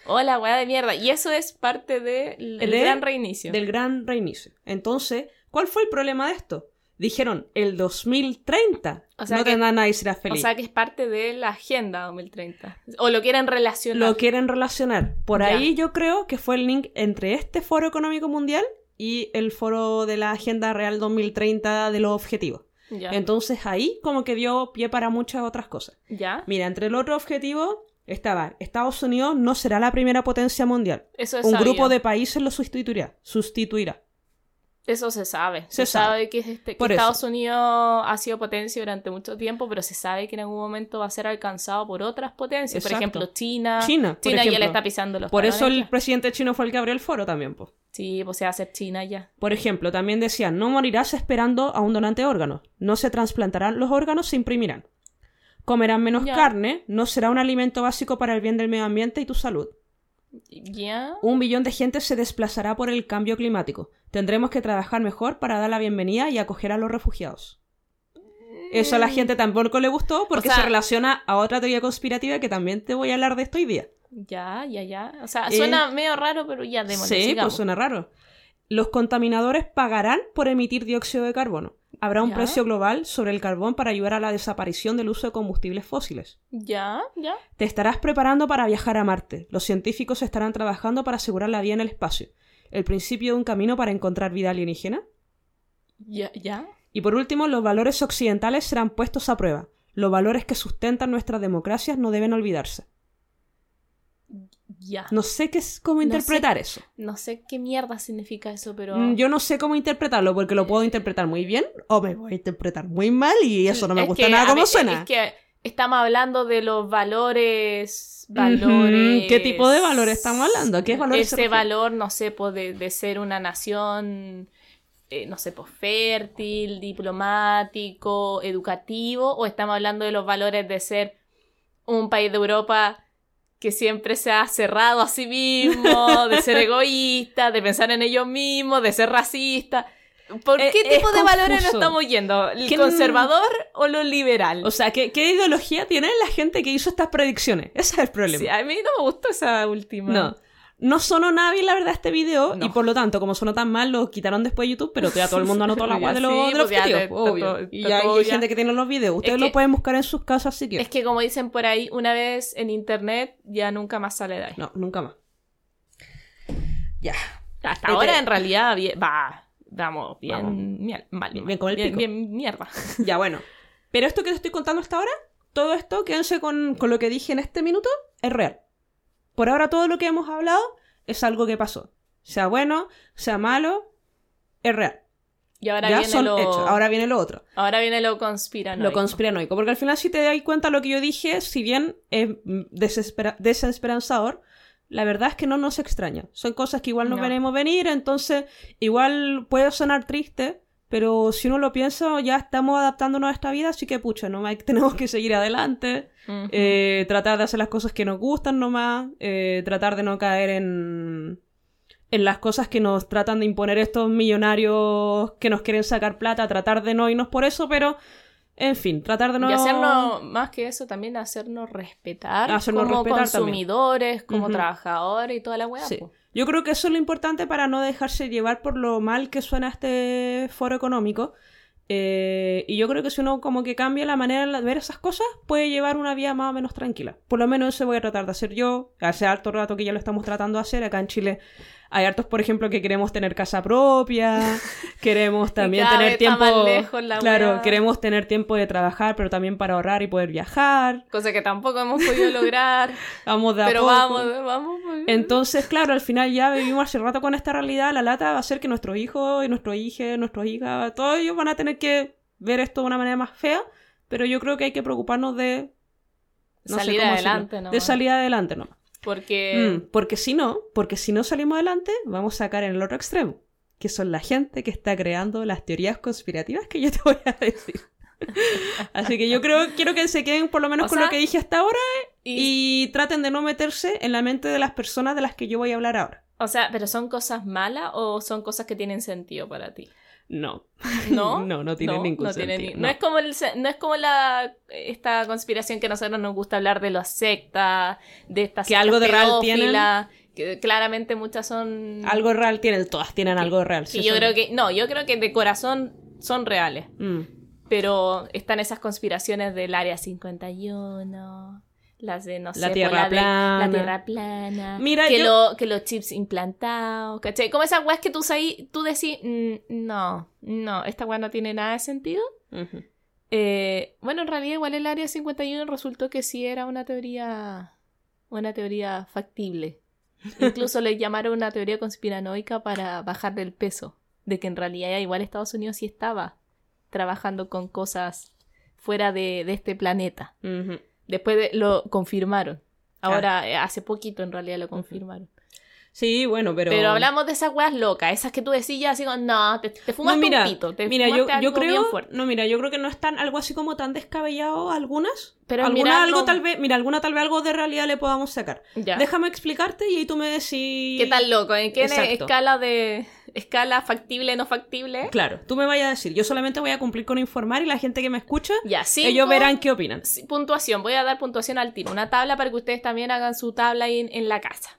Hola, weá de mierda. Y eso es parte del De- gran reinicio. del gran reinicio. Entonces, ¿cuál fue el problema de esto? Dijeron, el 2030 O sea no que- tendrá nadie será O feliz. sea que es parte de la agenda 2030. O lo quieren relacionar. Lo quieren relacionar. Por Ya. ahí yo creo que fue el link entre este Foro Económico Mundial y el foro de la Agenda Real 2030 de los objetivos. Ya. Entonces ahí como que dio pie para muchas otras cosas. ¿Ya? Mira, entre el otro objetivo estaba Estados Unidos no será la primera potencia mundial. Eso es Un grupo de países lo sustituirá. Sustituirá. Eso se sabe. Se, Se sabe, sabe. que. Estados Unidos ha sido potencia durante mucho tiempo, pero se sabe que en algún momento va a ser alcanzado por otras potencias. Por ejemplo, China. China, por China ya le está pisando los Por eso el ya. presidente chino fue el que abrió el foro también, pues. Sí, pues se va a hacer China ya. Por ejemplo, también decían, no morirás esperando a un donante de órganos. No se trasplantarán los órganos, se imprimirán. Comerán menos Ya. carne, no será un alimento básico para el bien del medio ambiente y tu salud. Un billón de gente se desplazará por el cambio climático. Tendremos que trabajar mejor para dar la bienvenida y acoger a los refugiados. Eso a la gente tampoco le gustó porque O sea- se relaciona a otra teoría conspirativa que también te voy a hablar de esto hoy día. Ya, ya, ya. O sea, Eh, suena medio raro, pero ya, démosle, Sí, sigamos. pues suena raro. Los contaminadores pagarán por emitir dióxido de carbono. Habrá un Ya. precio global sobre el carbón para ayudar a la desaparición del uso de combustibles fósiles. Ya, ya. Te estarás preparando para viajar a Marte. Los científicos estarán trabajando para asegurar la vida en el espacio. El principio de un camino para encontrar vida alienígena. Ya, ya. Y por último, los valores occidentales serán puestos a prueba. Los valores que sustentan nuestras democracias no deben olvidarse. Ya. No sé qué es, cómo No interpretar sé. eso. No sé qué mierda significa eso, pero. Mm, Yo no sé cómo interpretarlo porque lo puedo interpretar muy bien o me voy a interpretar muy mal y eso no me Es gusta que, nada como suena. Es que estamos hablando de los valores. valores ¿Qué tipo de valores estamos hablando? ¿Qué valores Ese valor, no sé, pues de, de ser una nación eh, no sé, pues fértil, diplomático, educativo, o estamos hablando de los valores de ser un país de Europa que siempre se ha cerrado a sí mismo, de ser [LAUGHS] egoísta, de pensar en ellos mismos, de ser racista. ¿Por Eh, qué es tipo de valores nos estamos yendo? ¿El ¿Quién- conservador o lo liberal? O sea, ¿qué, qué ideología tiene la gente que hizo estas predicciones? Ese es el problema. Sí, a mí no me gustó esa última. No. No sonó nadie, la verdad, este video. No. Y por lo tanto, como sonó tan mal, lo quitaron después de YouTube. Pero ya todo el mundo anotó la [LAUGHS] guay de, los- sí, de los pues te- obvio. y ya hay ya. gente que tiene los videos. Ustedes Es lo pueden buscar en sus casas si quieren. Es que como dicen por ahí, una vez en internet ya nunca más sale de ahí. No, nunca más. Ya. Hasta Este- ahora en realidad bien- va, vamos, bien, Vamos. mier- mal, Bien- con el bien, pico. bien mierda. [LAUGHS] Ya, bueno. Pero esto que te estoy contando hasta ahora, todo esto, quédense con, con lo que dije en este minuto, es real. Por ahora todo lo que hemos hablado es algo que pasó. Sea bueno, sea malo, es real. Y ahora ya viene son lo hechos. Ahora viene lo otro. ahora viene lo conspiranoico. Lo conspiranoico. Porque al final, si te das cuenta, lo que yo dije, si bien es desespera- desesperanzador, la verdad es que no nos extraña. Son cosas que igual no, No. veremos venir, entonces igual puede sonar triste, pero si uno lo piensa, ya estamos adaptándonos a esta vida, así que pucha, no [LAUGHS] tenemos que seguir adelante, eh, tratar de hacer las cosas que nos gustan nomás, eh, tratar de no caer en en las cosas que nos tratan de imponer estos millonarios que nos quieren sacar plata, tratar de no irnos por eso, pero en fin, tratar de no Y hacernos, más que eso, también hacernos respetar Hacernos como respetar también. consumidores, como trabajadores y toda la weá. Sí. po. Yo creo que eso es lo importante para no dejarse llevar por lo mal que suena este foro económico. Eh, y yo creo que si uno como que cambia la manera de ver esas cosas, puede llevar una vida más o menos tranquila. Por lo menos eso voy a tratar de hacer yo. Hace harto rato que ya lo estamos tratando de hacer. Acá en Chile hay hartos, por ejemplo, que queremos tener casa propia, [LAUGHS] queremos también tener tiempo... lejos claro, queremos tener tiempo de trabajar, pero también para ahorrar y poder viajar. Cosa que tampoco hemos podido lograr. [LAUGHS] Vamos de a pero poco. vamos, vamos. pues. Entonces, claro, al final ya vivimos hace rato con esta realidad. La lata va a ser que nuestros hijos y nuestros hijos, nuestros hijas, todos ellos van a tener que ver esto de una manera más fea. Pero yo creo que hay que preocuparnos de. no salir adelante, ¿no? De salir adelante, ¿no? Porque Mm, porque si no, porque si no salimos adelante, vamos a sacar en el otro extremo. Que son la gente que está creando las teorías conspirativas que yo te voy a decir. [LAUGHS] Así que yo creo, quiero que se queden por lo menos O con sea, lo que dije hasta ahora y- y traten de no meterse en la mente de las personas de las que yo voy a hablar ahora. O sea, ¿pero son cosas malas o son cosas que tienen sentido para ti? No. [LAUGHS] [LAUGHS] ¿No? No, no tiene ningún no tiene sentido, ni- no. es como el no es como la esta conspiración que a nosotros nos gusta hablar de las sectas, de estas Que algo de real que claramente muchas son Algo real tienen, todas tienen algo real. Sí, yo creo que no, yo creo que de corazón son reales, Mm. pero están esas conspiraciones del área 51, las de no sé, La tierra de- plana. la tierra plana, Mira, que, yo- lo- que los chips implantados, ¿cachai? Como esas weas que tú, ahí, tú decís, "Mm, no, no, esta wea no tiene nada de sentido. Eh, bueno, en realidad igual el área 51 resultó que sí era una teoría, una teoría factible. [LAUGHS] Incluso le llamaron una teoría conspiranoica para bajar del peso, de que en realidad igual Estados Unidos sí estaba trabajando con cosas fuera de, de este planeta. Después de- lo confirmaron. Ahora, eh, hace poquito en realidad lo confirmaron. Sí, bueno, pero... Pero, hablamos de esas weas locas, esas que tú decías así como, no, te, te No, fumaste mira, un pito, te mira, yo, yo bien creo, fuerte. no, mira, yo creo que no es tan, algo así como tan descabellado algunas. Pero alguna mirarlo- algo tal vez, mira, alguna tal vez algo de realidad le podamos sacar. Ya. Déjame explicarte y ahí tú me decís. ¿Qué tal loco? ¿En qué Exacto. escala de escala factible, no factible? Claro, tú me vayas a decir. Yo solamente voy a cumplir con informar y la gente que me escucha, Ya, cinco, ellos verán qué opinan. Puntuación, voy a dar puntuación al tiro. Una tabla para que ustedes también hagan su tabla ahí en, en la casa.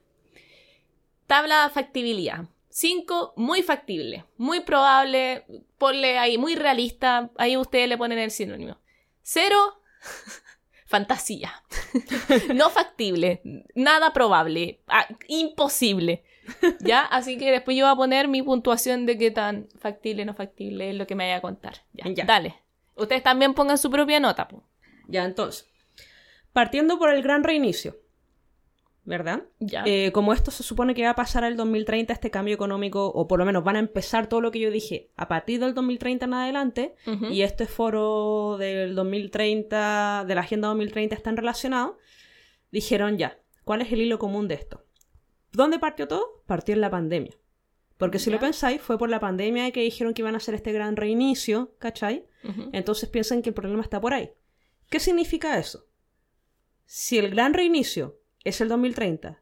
Tabla factibilidad. 5, muy factible, muy probable, ponle ahí, muy realista, ahí ustedes le ponen el sinónimo. 0, [LAUGHS] fantasía. [LAUGHS] no factible, nada probable, ah, imposible. [LAUGHS] ¿Ya? Así que después yo voy a poner mi puntuación de qué tan factible no factible es lo que me vaya a contar. Ya, Ya. dale. Ustedes también pongan su propia nota. po. Ya, entonces. Partiendo por el gran reinicio. ¿verdad? Ya. Eh, como esto se supone que va a pasar al 2030, este cambio económico, o por lo menos van a empezar todo lo que yo dije a partir del 2030 en adelante, Ujú. y este foro del 2030, de la Agenda 2030 están relacionados, dijeron ya, ¿cuál es el hilo común de esto? ¿Dónde partió todo? Partió en la pandemia. Porque si Ya. lo pensáis, fue por la pandemia que dijeron que iban a hacer este gran reinicio, ¿cachai? Entonces piensan que el problema está por ahí. ¿Qué significa eso? Si el gran reinicio es el 2030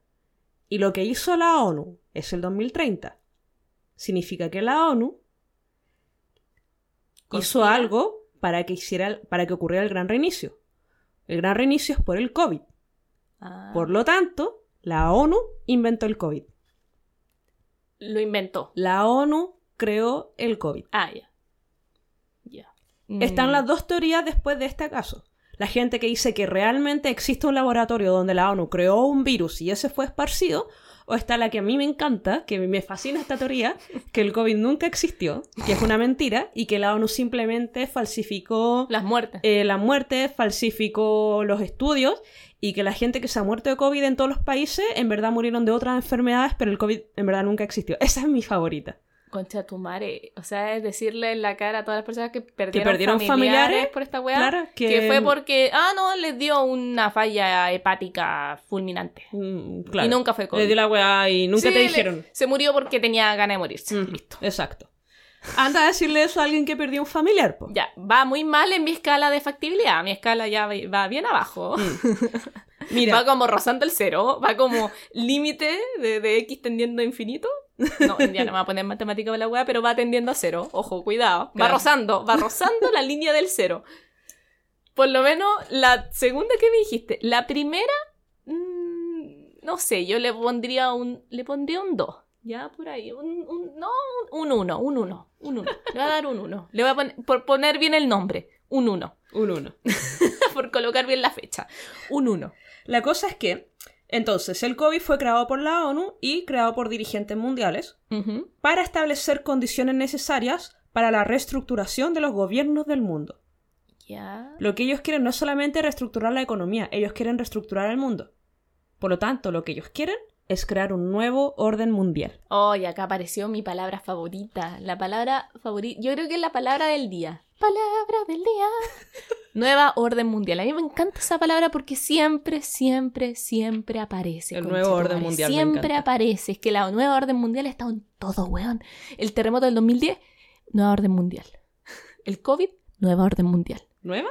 y lo que hizo la ONU es el 2030, significa que la ONU hizo algo para que hiciera para que ocurriera el gran reinicio. El gran reinicio es por el COVID. Ah, Por lo tanto, la ONU inventó el COVID. Lo inventó. La ONU creó el COVID. Ah, ya. Ya. Están Mm. las dos teorías después de este caso. La gente que dice que realmente existe un laboratorio donde la ONU creó un virus y ese fue esparcido, o está la que a mí me encanta, que me fascina esta teoría, que el COVID nunca existió, que es una mentira y que la ONU simplemente falsificó Las muertes. eh, la muerte, falsificó los estudios y que la gente que se ha muerto de COVID en todos los países en verdad murieron de otras enfermedades, pero el COVID en verdad nunca existió. [LAUGHS] Esa es mi favorita. Concha tu madre. O sea, es decirle en la cara a todas las personas que perdieron, perdieron familiares, familiares, por esta weá. Claro, que... que, fue porque, ah, no, les dio una falla hepática fulminante. Mm, claro. Y nunca fue COVID. Le dio la weá y nunca Sí, te le- dijeron. Se murió porque tenía ganas de morirse. Mm, Listo. Exacto. Anda a decirle eso a alguien que perdió un familiar, po. Ya, va muy mal en mi escala de factibilidad. Mi escala ya va- bien abajo. [LAUGHS] Mira, Va como rozando el cero. Va como límite de, de X tendiendo a infinito. No, ya no me voy a poner matemática para la weá, pero va tendiendo a cero. Ojo, cuidado. Va rozando, va rozando la línea del cero. Por lo menos la segunda que me dijiste. La primera, mm, no sé, yo le pondría un, le pondría un 2. Ya por ahí, un, un- no, un 1, un 1, un 1. Le voy a dar un 1. Le voy a poner, por poner bien el nombre, un 1. un uno. [LAUGHS] por colocar bien la fecha, un 1. La cosa es que, entonces, el COVID fue creado por la ONU y creado por dirigentes mundiales para establecer condiciones necesarias para la reestructuración de los gobiernos del mundo. Ya. Lo que ellos quieren no es solamente reestructurar la economía, ellos quieren reestructurar el mundo. Por lo tanto, lo que ellos quieren es crear un nuevo orden mundial. Oh, y acá apareció mi palabra favorita. La palabra favorita. Yo creo que es la palabra del día. Palabra del día. [LAUGHS] Nueva orden mundial. A mí me encanta esa palabra porque siempre, siempre, siempre aparece. El nuevo orden madre. mundial, me Siempre aparece. Es que la nueva orden mundial ha estado en todo, weón. El terremoto del 2010, nueva orden mundial. [LAUGHS] El COVID, nueva orden mundial. ¿Nueva?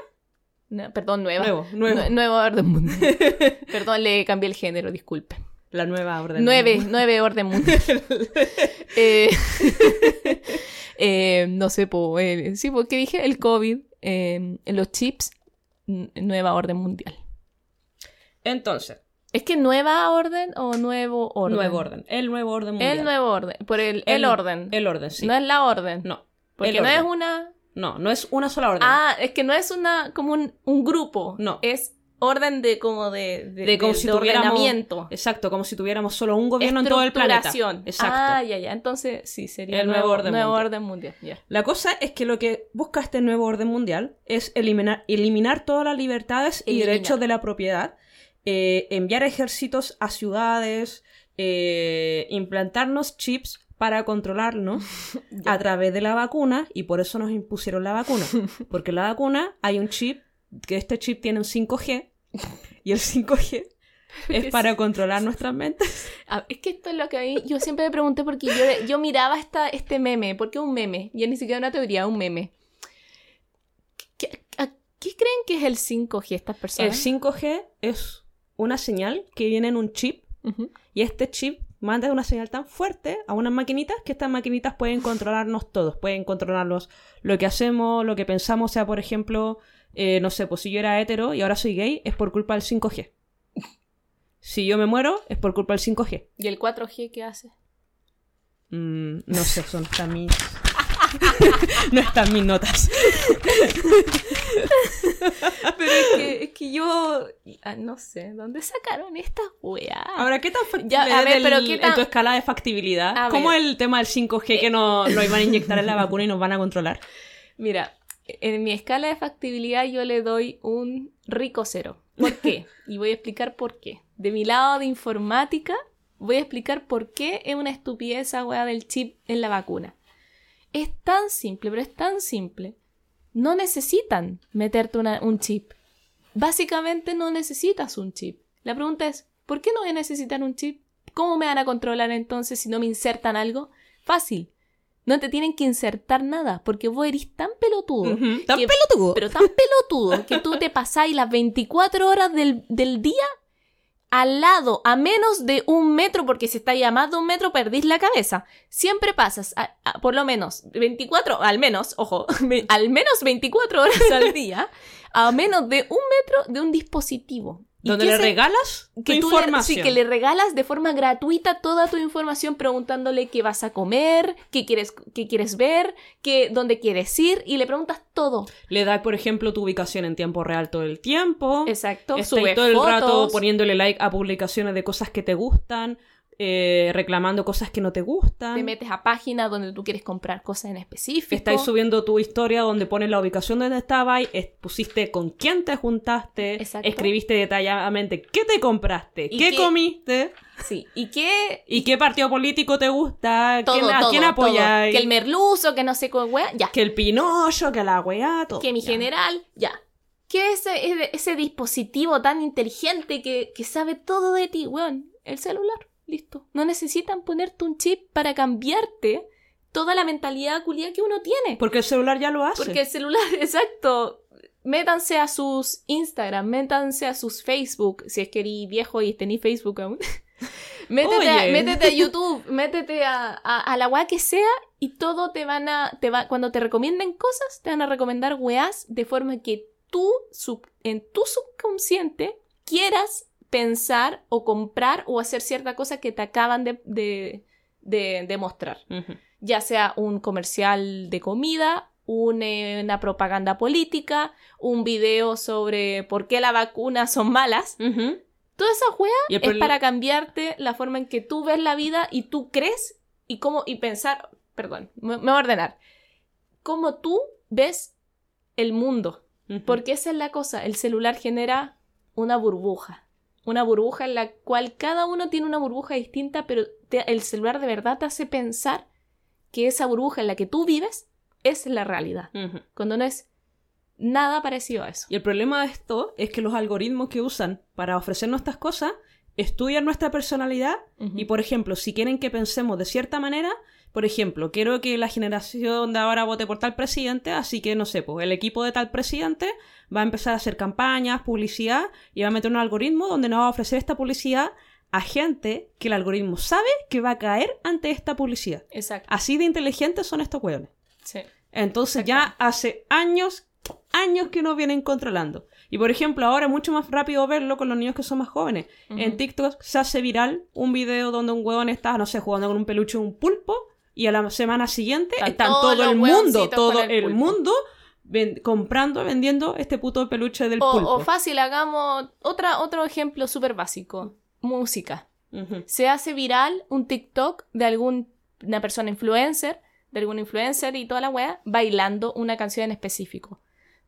No, perdón, nueva. Nuevo, nuevo. Nue- nueva orden mundial. [LAUGHS] perdón, le cambié el género, disculpe. La nueva orden. Nueve, nueve orden mundial. [LAUGHS] Eh, [LAUGHS] eh, no sé, po, eh, sí, porque dije el COVID, los chips, nueva orden mundial. Entonces, ¿Es que nueva orden o nuevo orden? nuevo orden. El nuevo orden mundial. El nuevo orden, por el, el, orden. El orden, sí. No es la orden. No. porque no es una... No, no es una sola orden. Ah, es que no es una como un, un grupo. No. Es orden de como de, de, De como de- si de tuviéramos- ordenamiento. Exacto, como si tuviéramos solo un gobierno en todo el planeta. Estructuración. Exacto. Ah, ya, ya. Entonces, sí, sería El nuevo orden nuevo mundial. orden mundial. Ya. La cosa es que lo que busca este nuevo orden mundial es eliminar, eliminar todas las libertades y derechos de la propiedad, eh, enviar ejércitos a ciudades, eh, implantarnos chips para controlarnos [LAUGHS] a través de la vacuna y por eso nos impusieron la vacuna. [LAUGHS] Porque en la vacuna hay un chip, que este chip tiene un 5G y el 5G [LAUGHS] es para controlar nuestras mentes. [LAUGHS] Ah, es que esto es lo que a mí, yo siempre me pregunté porque yo, yo miraba esta, este meme, porque un meme, ya ni siquiera una teoría, un meme. ¿Qué, a- qué creen que es el 5G estas El personas? 5G es una señal que viene en un chip. Y este chip manda una señal tan fuerte a unas maquinitas que estas maquinitas pueden controlarnos todos, pueden controlarnos lo que hacemos, lo que pensamos, o sea, por ejemplo, eh, no sé, pues si yo era hetero y ahora soy gay, es por culpa del 5G. Si yo me muero, es por culpa del 5G. ¿Y el 4G qué hace? Mm, no sé, son están mis... [LAUGHS] no están mis notas. [LAUGHS] Pero es que, es que yo, ah, no sé, ¿dónde sacaron estas weas? Ahora, ¿qué tan factible Ya, a ver, pero ¿qué tan- en tu escala de factibilidad? A ¿Cómo ver. el tema del 5G que no, lo iban a inyectar en la vacuna y nos van a controlar? Mira, en mi escala de factibilidad yo le doy un rico cero. ¿Por qué? [LAUGHS] y voy a explicar por qué. de mi lado de informática, voy a explicar por qué es una estupidez esa weá del chip en la vacuna. Es tan simple, pero es tan simple. No necesitan meterte una- un chip. Básicamente no necesitas un chip. La pregunta es, ¿por qué no voy a necesitar un chip? ¿Cómo me van a controlar entonces si no me insertan algo? Fácil. No te tienen que insertar nada, porque vos eres tan pelotudo. Tan que- pelotudo. Pero tan pelotudo que tú te pasáis las 24 horas del, del día al lado, a menos de un metro, porque si estáis a más de un metro perdís la cabeza. Siempre pasas, a- a- por lo menos, 24, al menos, ojo, [LAUGHS] al menos 24 horas al día, a menos de un metro de un dispositivo. ¿Y Donde le regalas tu que tú le, información. sí, que le regalas de forma gratuita toda tu información preguntándole qué vas a comer, qué quieres, qué quieres ver, qué, dónde quieres ir y le preguntas todo. Le das, por ejemplo, tu ubicación en tiempo real todo el tiempo. Exacto. Estás sube todo el rato fotos. poniéndole like a publicaciones de cosas que te gustan, eh, reclamando cosas que no te gustan. Te metes a páginas donde tú quieres comprar cosas en específico. Estáis subiendo tu historia donde pones la ubicación donde estabas, es- pusiste con quién te juntaste, Exacto. escribiste detalladamente qué te compraste, ¿Y qué, qué- comiste Sí. ¿Y qué? y qué partido político te gusta, Todo, quién, a todo, quién todo. apoyáis, Que el merluzo, que no sé qué wea, ya. que el pinocho, que la weá, todo. Que mi Ya. general, ya. ¿Qué es ese, ese- ese dispositivo tan inteligente que, que sabe todo de ti, weón? El celular, listo. No necesitan ponerte un chip para cambiarte toda la mentalidad culia que uno tiene. Porque el celular ya lo hace. Porque el celular, [LAUGHS] exacto. Métanse a sus Instagram, métanse a sus Facebook, si es que eres viejo y tenéis Facebook aún. [LAUGHS] métete, a, Oye. métete a [LAUGHS] YouTube, métete a, a, a la weá que sea y todo te van a. Te va, cuando te recomienden cosas, te van a recomendar weás de forma que tú, sub- en tu subconsciente, quieras pensar o comprar o hacer cierta cosa que te acaban de, de, de, de mostrar ya sea un comercial de comida, eh, una propaganda política, un video sobre por qué las vacunas son malas. Ujú. Toda esa juega es para cambiarte la forma en que tú ves la vida y tú crees y cómo y pensar, perdón, me, me voy a ordenar. Cómo tú ves el mundo. Porque esa es la cosa, el celular genera una burbuja. Una burbuja en la cual cada uno tiene una burbuja distinta, pero te- el celular de verdad te hace pensar que esa burbuja en la que tú vives es la realidad, cuando no es nada parecido a eso. Y el problema de esto es que los algoritmos que usan para ofrecernos estas cosas estudian nuestra personalidad y, por ejemplo, si quieren que pensemos de cierta manera, por ejemplo, quiero que la generación de ahora vote por tal presidente, así que, no sé, pues el equipo de tal presidente va a empezar a hacer campañas, publicidad y va a meter un algoritmo donde nos va a ofrecer esta publicidad a gente que el algoritmo sabe que va a caer ante esta publicidad. Exacto. Así de inteligentes son estos hueones. Sí. Entonces ya hace años, años que nos vienen controlando. Y por ejemplo, ahora es mucho más rápido verlo con los niños que son más jóvenes. En. TikTok se hace viral un video donde un huevón está, no sé, jugando con un peluche un pulpo y a la semana siguiente están todos todo el mundo, todo el mundo ven- comprando, vendiendo este puto peluche del O, pulpo. o fácil, hagamos otra, otro ejemplo súper básico. Música. Se hace viral un TikTok de alguna persona influencer, de algún influencer y toda la wea, bailando una canción en específico.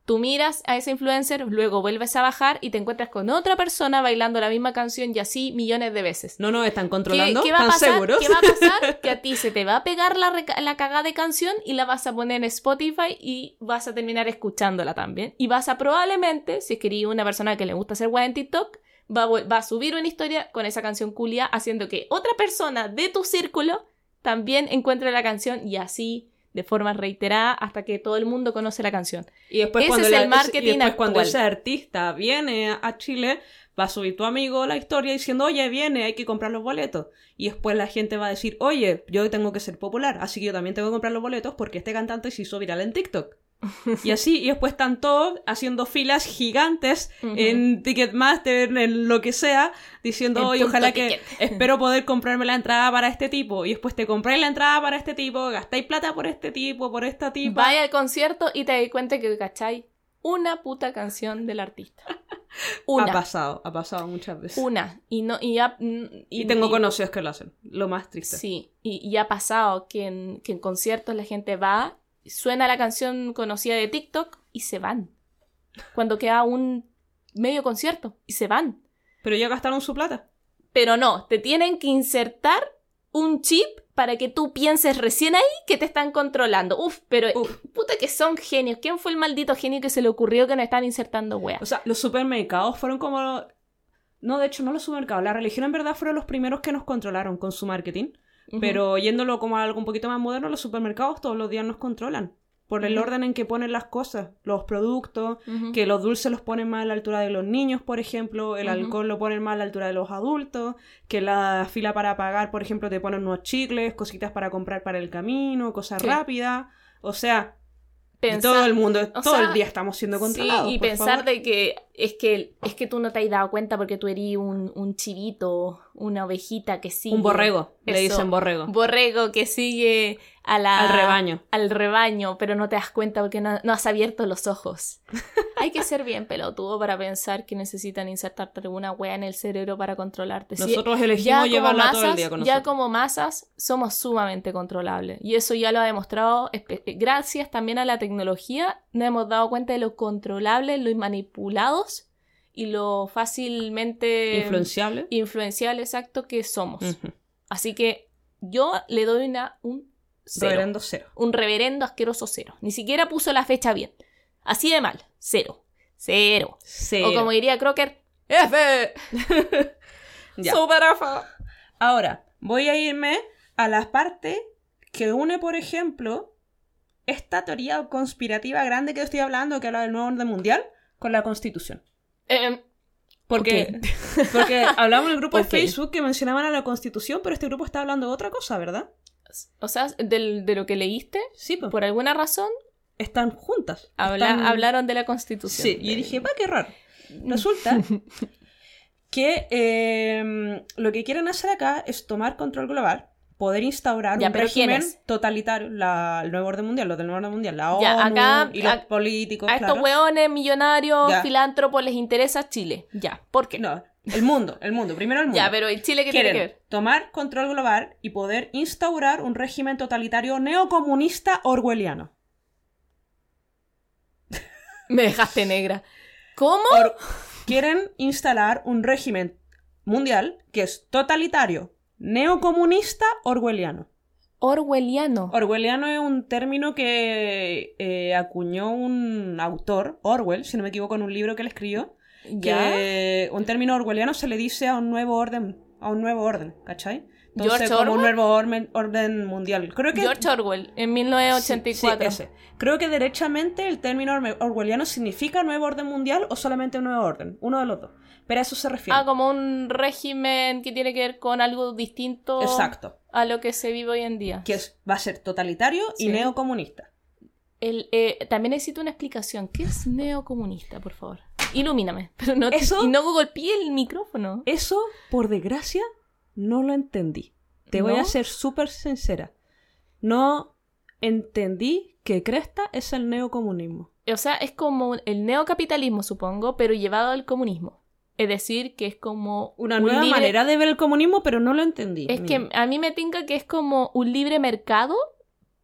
Tú miras a ese influencer, luego vuelves a bajar y te encuentras con otra persona bailando la misma canción y así millones de veces. No nos están ¿Qué, controlando, qué va a ¿están pasar? seguros? ¿Qué va a pasar? [LAUGHS] Que a ti se te va a pegar la, la cagada de canción y la vas a poner en Spotify y vas a terminar escuchándola también. Y vas a probablemente, si es que eres una persona que le gusta hacer web en TikTok, va a, va a subir una historia con esa canción culia, haciendo que otra persona de tu círculo también encuentre la canción y así de forma reiterada hasta que todo el mundo conoce la canción. Y después Ese cuando es la- el marketing y después cuando ese artista viene a Chile, va a subir tu amigo la historia diciendo, oye, viene, hay que comprar los boletos. Y después la gente va a decir, oye, yo tengo que ser popular, así que yo también tengo que comprar los boletos porque este cantante se hizo viral en TikTok. [LAUGHS] y así, y después están todos haciendo filas gigantes en Ticketmaster, en lo que sea, diciendo, oye, ojalá que ticket". [LAUGHS] espero poder comprarme la entrada para este tipo. Y después te compráis la entrada para este tipo, gastáis plata por este tipo, por esta tipa. Vaya al concierto y te das cuenta que, ¿cachai? Una puta canción del artista. [LAUGHS] Una. Ha pasado, ha pasado muchas veces. Una. Y no, y ya. mm, Y, tengo conocidos que lo hacen, lo más triste. Sí, y, y ha pasado que en, que en conciertos la gente va, suena la canción conocida de TikTok y se van. Cuando queda un medio concierto y se van. Pero ya gastaron su plata. Pero no, te tienen que insertar un chip para que tú pienses recién ahí que te están controlando. Uf, pero Uf. puta que son genios. ¿Quién fue el maldito genio que se le ocurrió que nos están insertando weas? O sea, los supermercados fueron como... No, de hecho, no los supermercados. La religión en verdad fueron los primeros que nos controlaron con su marketing. Pero yéndolo como a algo un poquito más moderno, los supermercados todos los días nos controlan. Por el orden en que ponen las cosas, los productos, que los dulces los ponen más a la altura de los niños, por ejemplo, el alcohol lo ponen más a la altura de los adultos, que la fila para pagar, por ejemplo, te ponen unos chicles, cositas para comprar para el camino, cosas Sí. rápidas. O sea, Pensar- todo el mundo, todo sea, el día estamos siendo controlados. Sí, y pensar favor. de que es que es que tú no te has dado cuenta porque tú eres un, un chivito, una ovejita que sigue. Un borrego, le dicen borrego. Borrego que sigue a la, Al rebaño. Al rebaño, pero no te das cuenta porque no, no has abierto los ojos. [LAUGHS] Hay que ser bien pelotudo para pensar que necesitan insertarte alguna wea en el cerebro para controlarte. Nosotros ya elegimos llevarla todo el día con Ya nosotros. como masas somos sumamente controlables. Y eso ya lo ha demostrado, gracias también a la tecnología, nos hemos dado cuenta de lo controlables, lo manipulados y lo fácilmente Influenciable. influenciable exacto que somos. Así que yo le doy una, un cero. Reverendo cero. Un reverendo asqueroso cero. Ni siquiera puso la fecha bien. Así de mal. Cero. Cero. Cero. O como diría Crocker, F. [LAUGHS] Super. Ahora, voy a irme a la parte que une, por ejemplo, esta teoría conspirativa grande que estoy hablando, que habla del nuevo orden mundial, con la Constitución. Em, Porque, [LAUGHS] porque hablamos en el grupo de Facebook que mencionaban a la Constitución, pero este grupo está hablando de otra cosa, ¿verdad? o sea, del- de lo que leíste, Sí, pues. por alguna razón, Están juntas. habla- Están- hablaron de la constitución. Sí, y dije, va, qué raro. Resulta [LAUGHS] que eh, lo que quieren hacer acá es tomar control global, poder instaurar Ya, un régimen totalitario, la- el nuevo orden mundial, los del nuevo orden mundial, la Ya, ONU acá- y los a- políticos, A estos claro. hueones millonarios, Ya. filántropos, les interesa Chile. Ya, ¿por qué? No, el mundo, el mundo, primero el mundo. Ya, pero ¿y Chile qué tiene Quieren que ver? tomar control global y poder instaurar un régimen totalitario neocomunista orwelliano. [LAUGHS] Me dejaste negra. ¿Cómo? Or- quieren instalar un régimen mundial que es totalitario, neocomunista orwelliano. Orwelliano. Orwelliano es un término que eh, acuñó un autor, Orwell, si no me equivoco, en un libro que él escribió. ¿Ya? Que un término orwelliano se le dice a un nuevo orden, a un nuevo orden, ¿cachai? Entonces, ¿George como un Orwell? nuevo orden, orden mundial. Creo que George Orwell, en 1984. Sí, sí, ese. Creo que derechamente el término orwelliano significa nuevo orden mundial o solamente un nuevo orden, uno de los dos. Pero a eso se refiere. Ah, como un régimen que tiene que ver con algo distinto Exacto. a lo que se vive hoy en día. Que es- va a ser totalitario y neocomunista. El, eh, también necesito una explicación. ¿Qué es neocomunista, por favor? Ilumíname. Pero no, Eso- y no golpeé el micrófono. Eso, por desgracia, no lo entendí. Te voy a ser súper sincera. No entendí que Cresta es el neocomunismo. O sea, es como el neocapitalismo, supongo, pero llevado al comunismo. Es decir, que es como... Una un nueva libre- manera de ver el comunismo, pero no lo entendí. Es que a mí me tinca que es como un libre mercado,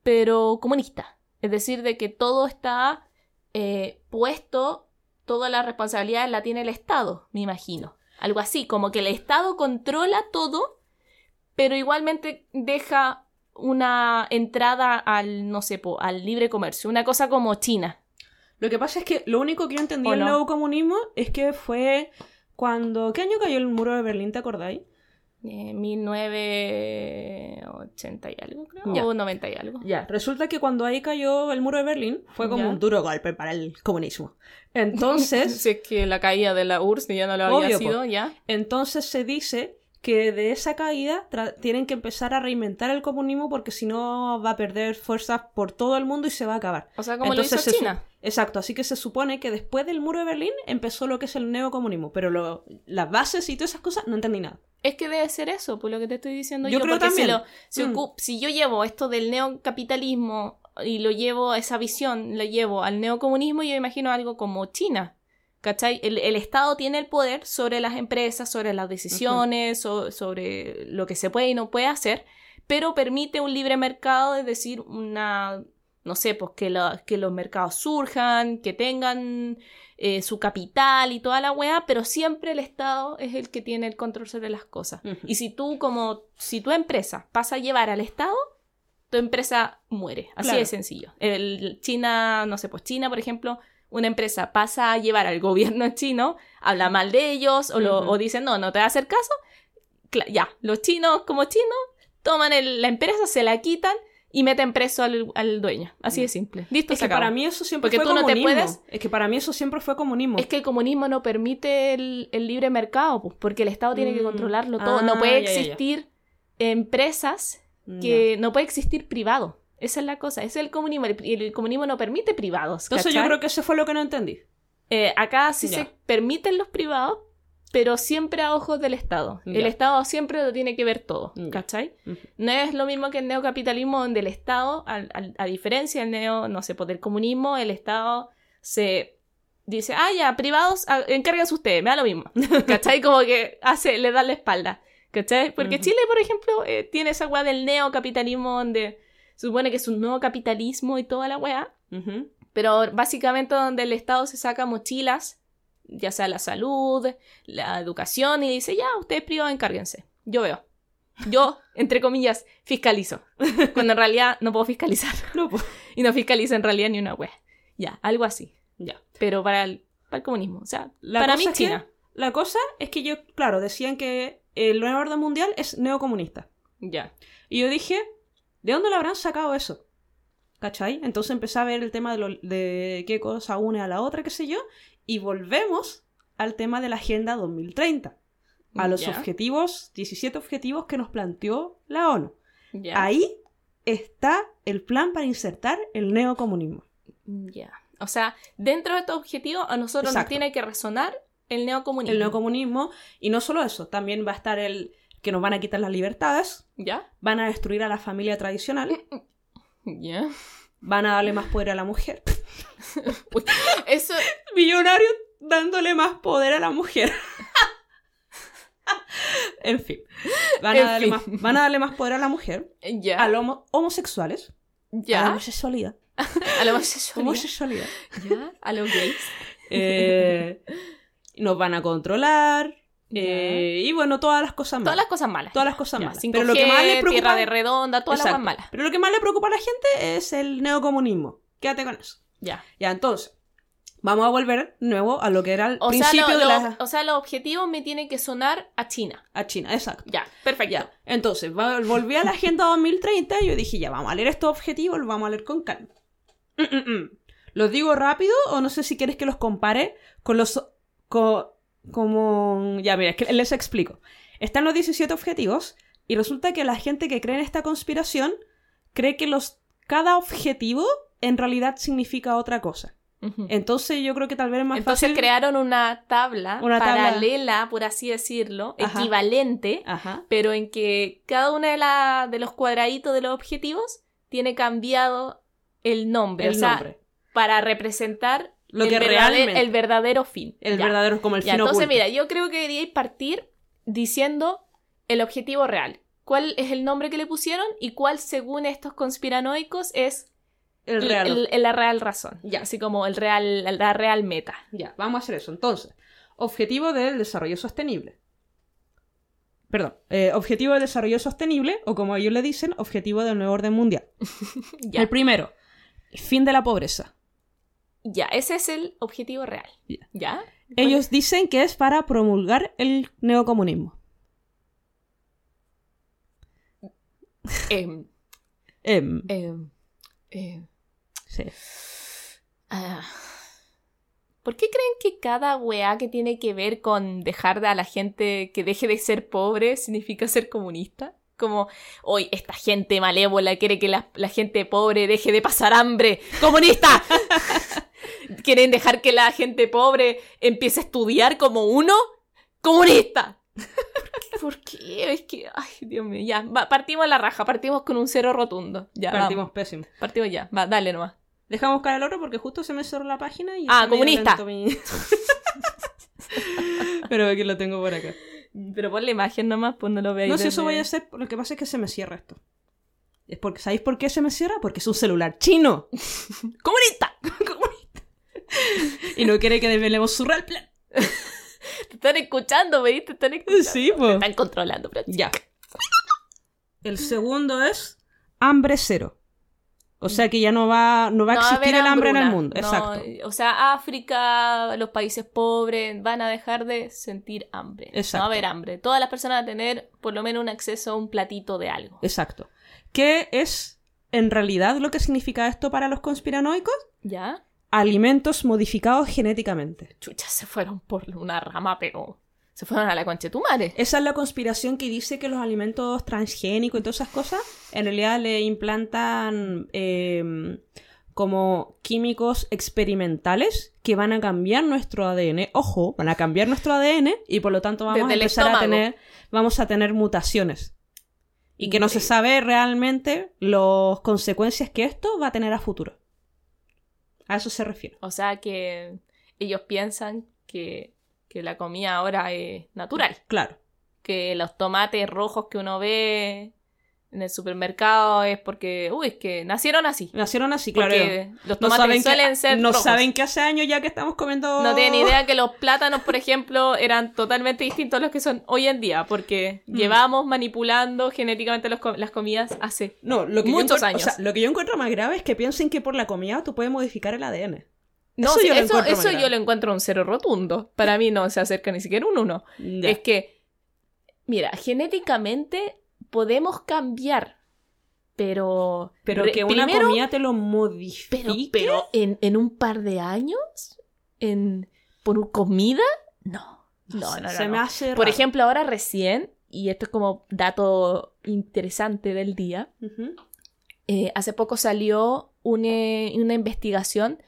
pero comunista. Es decir, de que todo está eh, puesto, toda la responsabilidad la tiene el Estado, me imagino. Algo así, como que el Estado controla todo, pero igualmente deja una entrada al, no sé, po, al libre comercio. Una cosa como China. Lo que pasa es que lo único que yo entendí ¿O del no? neocomunismo es que fue cuando... ¿Qué año cayó el muro de Berlín, te acordáis? Eh, 1980 y algo, creo. Ya. O 90 y algo. Ya, resulta que cuando ahí cayó el muro de Berlín fue como Ya. un duro golpe para el comunismo. Entonces, [LAUGHS] si es que la caída de la URSS ya no lo había Obvio, sido, po. ya. entonces se dice que de esa caída tienen que empezar a reinventar el comunismo porque si no va a perder fuerzas por todo el mundo y se va a acabar. O sea, como Entonces lo hizo se China. Exacto, así que se supone que después del muro de Berlín empezó lo que es el neocomunismo, pero lo- las bases y todas esas cosas no entendí nada. Es que debe ser eso, por lo que te estoy diciendo Yo yo. creo si, también. lo- si, Mm. si yo llevo esto del neocapitalismo y lo llevo a esa visión, lo llevo al neocomunismo, yo imagino algo como China. ¿Cachai? El, el Estado tiene el poder sobre las empresas, sobre las decisiones, so- sobre lo que se puede y no puede hacer, pero permite un libre mercado, es decir, una no sé, pues que, lo- que los mercados surjan, que tengan eh, su capital y toda la weá, pero siempre el Estado es el que tiene el control sobre las cosas. Y si tú, como, si tu empresa pasa a llevar al Estado, tu empresa muere. Así Claro. de sencillo. El China, no sé, pues China, por ejemplo, una empresa pasa a llevar al gobierno chino, habla mal de ellos o, lo, o dicen, no, no te va a hacer caso. Ya, los chinos como chinos toman el- la empresa, se la quitan y meten preso al, al dueño. Así de simple. Listo, Es se que acabó. para mí eso siempre Porque fue tú no te comunismo. puedes- Es que para mí eso siempre fue comunismo. Es que el comunismo no permite el, el libre mercado, pues, porque el Estado tiene que Mm. controlarlo todo. Ah, no puede ya, ya, ya. existir empresas que no puede existir privado. Esa es la cosa, ese es el comunismo. El, el comunismo no permite privados. Entonces yo ¿cachai? creo que eso fue lo que no entendí. Eh, acá sí se permiten los privados, pero siempre a ojos del Estado. El. Estado siempre lo tiene que ver todo. ¿cachai? No es lo mismo que el neocapitalismo donde el Estado, al- al- a, diferencia del neo, no sé, pues del comunismo, el Estado se dice, ah, ya, privados, ah, encárguense ustedes, me da lo mismo. [LAUGHS] ¿Cachai? Como que hace, le da la espalda. ¿Cachai? Porque. Chile, por ejemplo, eh, tiene esa weá del neocapitalismo donde se supone que es un nuevo capitalismo y toda la weá. Pero básicamente donde el Estado se saca mochilas, ya sea la salud, la educación, y dice, ya, ustedes privados encárguense. Yo veo. Yo, entre comillas, fiscalizo. [LAUGHS] Cuando en realidad no puedo fiscalizar. No. [LAUGHS] Y no fiscalizo en realidad ni una wea. Ya, algo así. Ya. Pero para el, para el comunismo. O sea, La para mí es que- China. La cosa es que yo, claro, decían que el nuevo orden mundial es neocomunista. Ya. Y yo dije, ¿de dónde lo habrán sacado eso? ¿Cachai? Entonces empecé a ver el tema de, lo- de qué cosa une a la otra, qué sé yo, y volvemos al tema de la Agenda 2030, a los objetivos, 17 objetivos que nos planteó la ONU. Ahí está el plan para insertar el neocomunismo. Ya. O sea, dentro de estos objetivos, a nosotros nos tiene que resonar el neocomunismo. El neocomunismo, y no solo eso, también va a estar el que nos van a quitar las libertades, ¿Ya? van a destruir a la familia tradicional, [LAUGHS] Ya. van a darle más poder a la mujer. [LAUGHS] Eso. Millonario dándole más poder a la mujer. [LAUGHS] en fin. Van a, En darle fin. Más, van a darle más poder a la mujer, Ya. a los homo- homosexuales, a la ya. homosexualidad. A la homosexualidad. homosexualidad. Ya. A los gays. Eh, nos van a controlar. Eh, y bueno, todas las cosas malas. Todas las cosas malas. Todas las cosas malas. 5G, Pero lo que más le preocupa... tierra de redonda, todas las cosas malas. Pero lo que más le preocupa a la gente es el neocomunismo. Quédate con eso. Ya. Ya, entonces, vamos a volver de nuevo a lo que era el O sea, principio lo- de lo- la... o sea, los objetivos me tienen que sonar a China. A China, exacto. Ya, perfecto. Ya, entonces, volví a la Agenda 2030 y yo dije, ya, vamos a leer estos objetivos, los vamos a leer con calma. Mm, mm, mm. ¿Los digo rápido o no sé si quieres que los compare con los... como... Ya, mira, es que les explico. Están los 17 objetivos y resulta que la gente que cree en esta conspiración cree que los cada objetivo en realidad significa otra cosa. Entonces yo creo que tal vez es más Entonces fácil... crearon una tabla Una tabla. paralela, por así decirlo, Ajá. equivalente, Ajá. pero en que cada uno de, la- de los cuadraditos de los objetivos tiene cambiado el nombre. El o sea, nombre. para representar Lo el, que realmente... el verdadero fin. El Ya. verdadero como el Ya, fin entonces, oculto. mira, yo creo que deberíais partir diciendo el objetivo real. ¿Cuál es el nombre que le pusieron y cuál, según estos conspiranoicos, es el real. el- la real razón? Ya. Así como el real, la real meta. Ya, vamos a hacer eso. Entonces, objetivo del desarrollo sostenible. Perdón, eh, objetivo del desarrollo sostenible, o como ellos le dicen, objetivo del nuevo orden mundial. [LAUGHS] Ya. El primero, el fin de la pobreza. Ya, ese es el objetivo real. Ya. ¿Ya? Ellos dicen que es para promulgar el neocomunismo. Em, Em, em, sí. ah. ¿Por qué creen que cada weá que tiene que ver con dejar a la gente que deje de ser pobre significa ser comunista? Como, hoy esta gente malévola quiere que la, la gente pobre deje de pasar hambre. ¡Comunista! [LAUGHS] ¿Quieren dejar que la gente pobre empiece a estudiar como uno? ¡Comunista! [LAUGHS] ¿Por qué? Es que, ay, Dios mío, ya, va, partimos a la raja, partimos con un cero rotundo. Ya, Partimos vamos, pésimo. partimos ya, va, dale nomás. Dejamos buscar el otro porque justo se me cerró la página y... Ah, comunista. mi- [LAUGHS] Pero aquí lo tengo por acá. Pero pon la imagen nomás, pues no lo veáis. No sé, desde- eso voy a hacer. Lo que pasa es que se me cierra esto. Es porque, ¿Sabéis por qué se me cierra? Porque es un celular chino. [LAUGHS] [LAUGHS] ¡Comunista! y no quiere que desvelemos su real plan. [LAUGHS] Te están escuchando, ¿veis? Te están escuchando. Sí, Te pues. están controlando, pero Ya. El segundo es hambre cero. O sea que ya no va, no va a existir el hambre en el mundo. No, Exacto. o sea, África, los países pobres van a dejar de sentir hambre. Exacto. No va a haber hambre. Todas las personas van a tener por lo menos un acceso a un platito de algo. Exacto. ¿Qué es en realidad lo que significa esto para los conspiranoicos? ¿Ya? Alimentos modificados genéticamente. Chucha, se fueron por una rama, pero se fueron a la conchetumare. Esa es la conspiración que dice que los alimentos transgénicos y todas esas cosas en realidad le implantan eh, como químicos experimentales que van a cambiar nuestro ADN. Ojo, van a cambiar nuestro ADN y por lo tanto vamos Desde a empezar a tener, vamos a tener mutaciones. Y que no se Increíble. sabe realmente las consecuencias que esto va a tener a futuro. A eso se refiere. O sea que ellos piensan que, que la comida ahora es natural. Claro. Que los tomates rojos que uno ve en el supermercado es porque, uy, es que nacieron así. Nacieron así, claro. Porque los No tomates saben, suelen que, ser no rojos. saben que hace años ya que estamos comiendo... No tienen idea que los plátanos, por ejemplo, eran totalmente distintos a los que son hoy en día, porque Mm. llevamos manipulando genéticamente los las comidas hace No, lo que Muchos años. o sea, lo que yo encuentro más grave es que piensen que por la comida tú puedes modificar el ADN. No, Eso yo lo eso, encuentro eso yo lo encuentro un cero rotundo. Para mí no se acerca ni siquiera un uno. Ya. Es que, mira, genéticamente podemos cambiar, pero... pero que una primero, comida te lo modifique. Pero, pero en, en un par de años, en, por comida, no. No, no, no, se no. me hace Por ejemplo, ahora recién, y esto es como dato interesante del día, eh, hace poco salió una, una investigación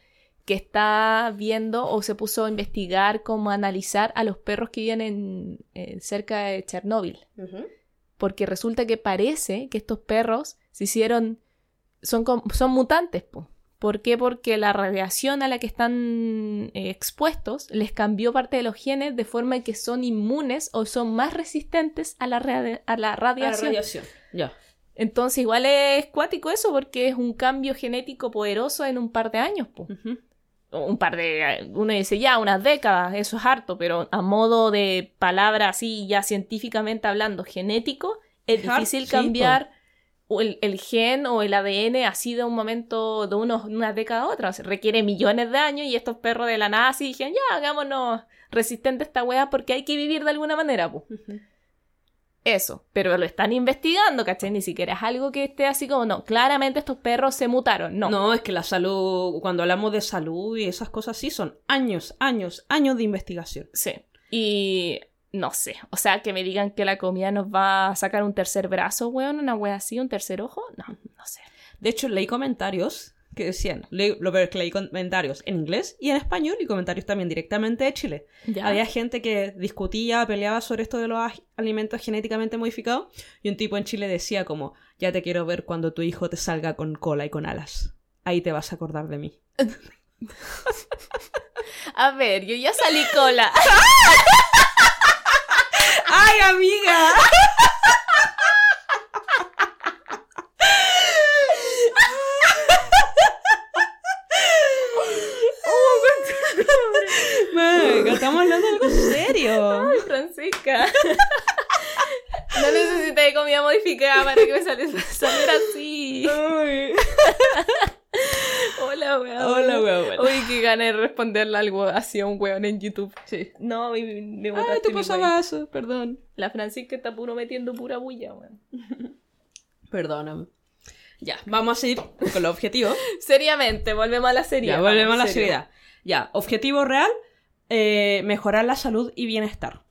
que está viendo o se puso a investigar cómo analizar a los perros que viven en, eh, cerca de Chernóbil. Porque resulta que parece que estos perros se hicieron, son, son mutantes. po. ¿Por qué? Porque la radiación a la que están eh, expuestos les cambió parte de los genes de forma que son inmunes o son más resistentes a la, radi- a la A la radiación. radiación. Ya. Entonces igual es cuático eso porque es un cambio genético poderoso en un par de años. po. Un par de... Uno dice ya, unas décadas, eso es harto, pero a modo de palabra así ya científicamente hablando genético, es difícil cambiar el, el gen o el ADN así de un momento, de unos, una década a otra. O sea, requiere millones de años y estos perros de la así dijeron, ya, hagámonos resistente a esta weá porque hay que vivir de alguna manera. po". Ujú. Eso, pero lo están investigando, ¿cachai? Ni siquiera es algo que esté así como, no, claramente estos perros se mutaron, no. No. es que la salud, cuando hablamos de salud y esas cosas así, son años, años, años de investigación. Sí. Y no sé, o sea, que me digan que la comida nos va a sacar un tercer brazo, weón, una wea así, un tercer ojo, no, no sé. De hecho, leí comentarios que decían, leí, lo peor es que leí comentarios en inglés y en español y comentarios también directamente de Chile. Había gente que discutía, peleaba sobre esto de los alimentos genéticamente modificados y un tipo en Chile decía como, ya te quiero ver cuando tu hijo te salga con cola y con alas. Ahí te vas a acordar de mí. [LAUGHS] A ver, yo ya salí cola. [LAUGHS] ¡Ay, amiga! [LAUGHS] Estamos hablando de algo serio. Ay, Francisca. No necesité comida modificada para que me saliera, saliera así. Ay. Hola, weón. Hola, weón. Uy, qué ganas de responderle algo así a un weón en YouTube. Sí. No, me, me Ay, botaste te mi pasaba weón. eso, perdón. La Francisca está puro metiendo pura bulla, weón. [LAUGHS] Perdóname. Ya, vamos a seguir con los objetivos. Seriamente, volvemos a la serie. Ya, volvemos a la seriedad. Ya, objetivo real, eh, mejorar la salud y bienestar.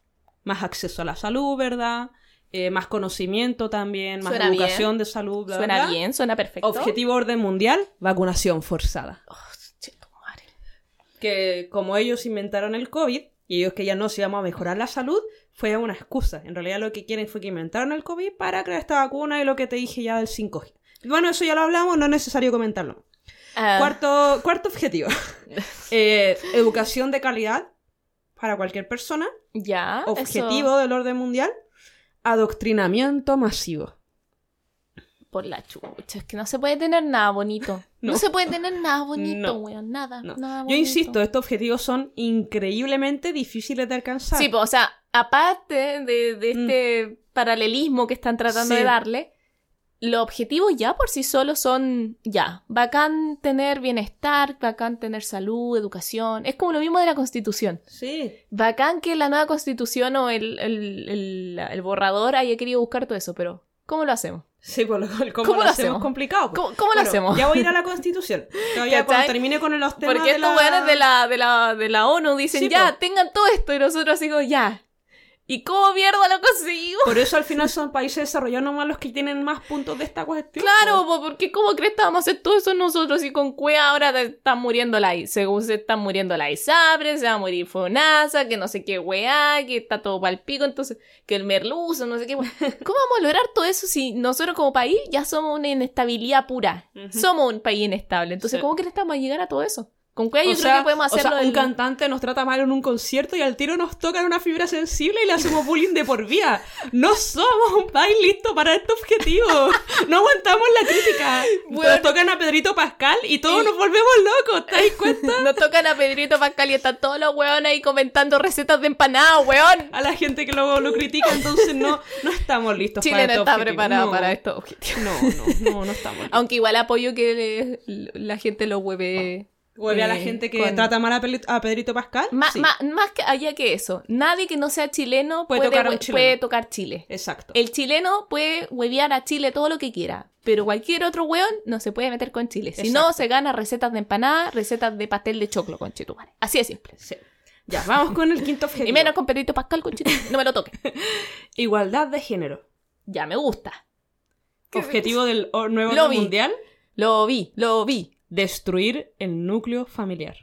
Más acceso a la salud, ¿verdad? Eh, más conocimiento también, más Suena educación de salud, bla, Suena bla. bien, suena perfecto. Objetivo orden mundial, vacunación forzada. Oh, chetumare. Que como ellos inventaron el COVID, y ellos que ya no se íbamos a mejorar la salud, fue una excusa. En realidad lo que quieren fue que inventaron el COVID para crear esta vacuna y lo que te dije ya del 5G. Bueno, eso ya lo hablamos, no es necesario comentarlo. Ah, Cuarto, cuarto objetivo. [LAUGHS] Eh, educación de calidad para cualquier persona. ya. Objetivo eso- del orden mundial. Adoctrinamiento masivo. Por la chucha, es que no se puede tener nada bonito. [LAUGHS] No, No. se puede tener nada bonito, No. weón, nada, No. nada Yo insisto, estos objetivos son increíblemente difíciles de alcanzar. Sí, pues, o sea, aparte de, de este paralelismo que están tratando Mm. Sí. de darle, los objetivos ya por sí solos son, ya, bacán tener bienestar, bacán tener salud, educación. Es como lo mismo de la constitución. Sí. Bacán que la nueva constitución o el, el, el- el borrador haya querido buscar todo eso, pero ¿cómo lo hacemos? Sí, pues lo, ¿cómo, ¿Cómo lo lo hacemos hacemos? complicado? pues. ¿Cómo, cómo lo hacemos? Ya voy a ir a la constitución. [LAUGHS] ¿Cachai? cuando termine con los temas Porque de estos la... de la, de, la, de la ONU dicen, Sí, ya, po. tengan todo esto, y nosotros como, ya. ¿Y cómo mierda lo conseguimos? Por eso al [LAUGHS] final son países desarrollados nomás los que tienen más puntos de esta cuestión. Claro, po, porque ¿cómo crees que vamos a hacer todo eso nosotros y con cueva ahora te están muriendo la según se están muriendo la ISAPRE, se va a morir FONASA, que no sé qué weá, que está todo pal pico, entonces que el merluzo, no sé qué weá. [LAUGHS] ¿Cómo vamos a lograr todo eso si nosotros como país ya somos una inestabilidad pura? Somos un país inestable, entonces Sí. ¿cómo crees que vamos a llegar a todo eso? Con cueva yo o creo sea, que podemos o sea, hacerlo un del- cantante nos trata mal en un concierto y al tiro nos tocan una fibra sensible y le hacemos bullying de por vida. No somos un país listo para este objetivo. No aguantamos la crítica. Bueno. Nos tocan a Pedrito Pascal y todos Y- nos volvemos locos, ¿te das cuenta? [LAUGHS] Nos tocan a Pedrito Pascal y están todos los weones ahí comentando recetas de empanada, weón. A la gente que luego lo critica, entonces no, no estamos listos Chile para no este está objetivo. preparado No. para estos objetivos. No, no, no, no estamos [LAUGHS] listos. Aunque igual apoyo que le- la gente lo hueve. Vuelve a la eh, gente que con- trata mal a, Pedrito Pascal. Ma- Sí, ma- más que allá que eso. Nadie que no sea chileno Puede puede, tocar a un hue- chileno. puede tocar Chile. exacto. El chileno puede huevear a Chile todo lo que quiera. Pero cualquier otro weón no se puede meter con Chile. Si no, se gana recetas de empanada, recetas de pastel de choclo con Chetumare. Así de simple. Sí. Ya, vamos con el quinto objetivo. [LAUGHS] Y menos con Pedrito Pascal con. No me lo toque. [LAUGHS] Igualdad de género. Ya me gusta. ¿Qué- Objetivo del nuevo Lo mundial, Lo vi, lo vi. Destruir el núcleo familiar.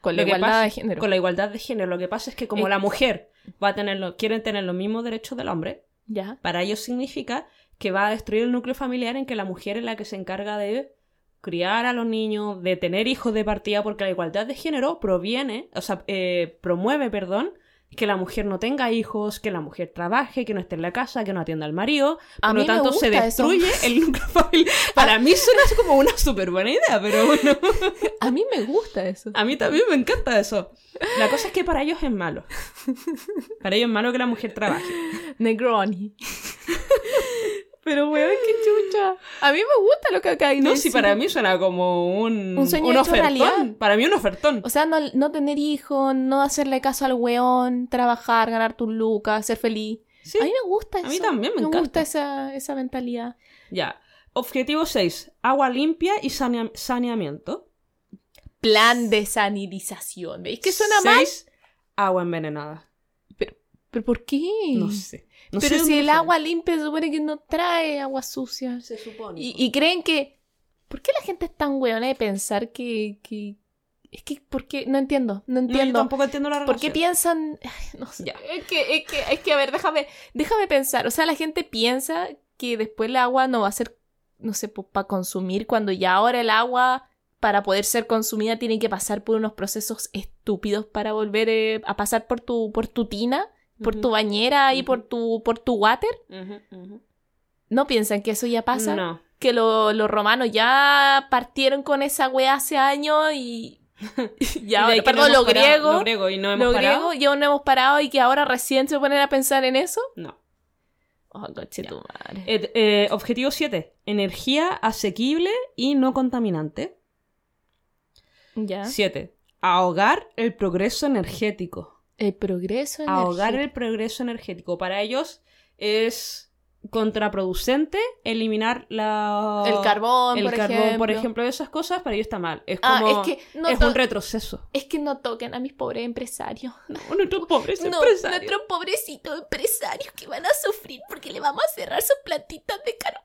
Con la Lo igualdad pasa- de género. Con la igualdad de género. Lo que pasa es que como Eh. la mujer va a tener lo- quieren tener los mismos derechos del hombre, Ya. para ellos significa que va a destruir el núcleo familiar en que la mujer es la que se encarga de criar a los niños, de tener hijos de partida, porque la igualdad de género proviene, o sea, eh, promueve, perdón, que la mujer no tenga hijos, que la mujer trabaje, que no esté en la casa, que no atienda al marido. A Por mí lo me tanto, se gusta eso. destruye [LAUGHS] el núcleo familiar. Para mí suena como una súper buena idea, pero bueno, A mí me gusta eso. a mí también me encanta eso. La cosa es que para ellos es malo. Para ellos es malo que la mujer trabaje. Negroni. [LAUGHS] Pero weón, qué chucha. A mí me gusta lo que acá hay. No, si para mí suena como un, Un sueño un hecho ofertón. realidad. Para mí un ofertón. O sea, no, no tener hijos, no hacerle caso al weón, trabajar, ganar tus lucas, ser feliz. Sí, A mí me gusta eso. A mí también me Me gusta esa, esa mentalidad. ya. Objetivo 6. Agua limpia y sanea- saneamiento. Plan de sanitización. ¿Veis que suena mal? Seis, Agua envenenada. ¿Pero por qué? No sé. No sé Pero si el agua limpia se supone que no trae agua sucia. Se supone. Y, y creen que... ¿Por qué la gente es tan weona de pensar que... que... Es que, ¿por qué? No entiendo, no No, yo entiendo. tampoco entiendo la ¿Por qué piensan? Ay, no sé. Ya. Es que, es que, es que, a ver, déjame, déjame pensar. O sea, la gente piensa que después el agua no va a ser, no sé, para consumir, cuando ya ahora el agua, para poder ser consumida, tiene que pasar por unos procesos estúpidos para volver eh, a pasar por tu, por tu tina, por tu bañera y por tu, por tu water. ¿No piensan que eso ya pasa? No. Que lo- los romanos ya partieron con esa wea hace años y... [LAUGHS] y Y de ahora, perdón, no los griegos Lo griego y no hemos los parado. griegos ya no hemos parado y que ahora recién se ponen a pensar en eso. No. Oh, coche tu madre. Eh, eh, objetivo 7. Energía asequible y no contaminante. ya. 7. Ahogar el progreso energético. El progreso Ahogar energético. el progreso energético. Para ellos es contraproducente eliminar la... El carbón, el por carbón, ejemplo. por ejemplo, esas cosas, para ellos está mal. Es Ah, como... es que no es to- un retroceso. Es que no toquen a mis pobres empresarios. Nuestros pobres No, empresarios. nuestros pobrecitos empresarios que van a sufrir porque le vamos a cerrar sus plantitas de carbón.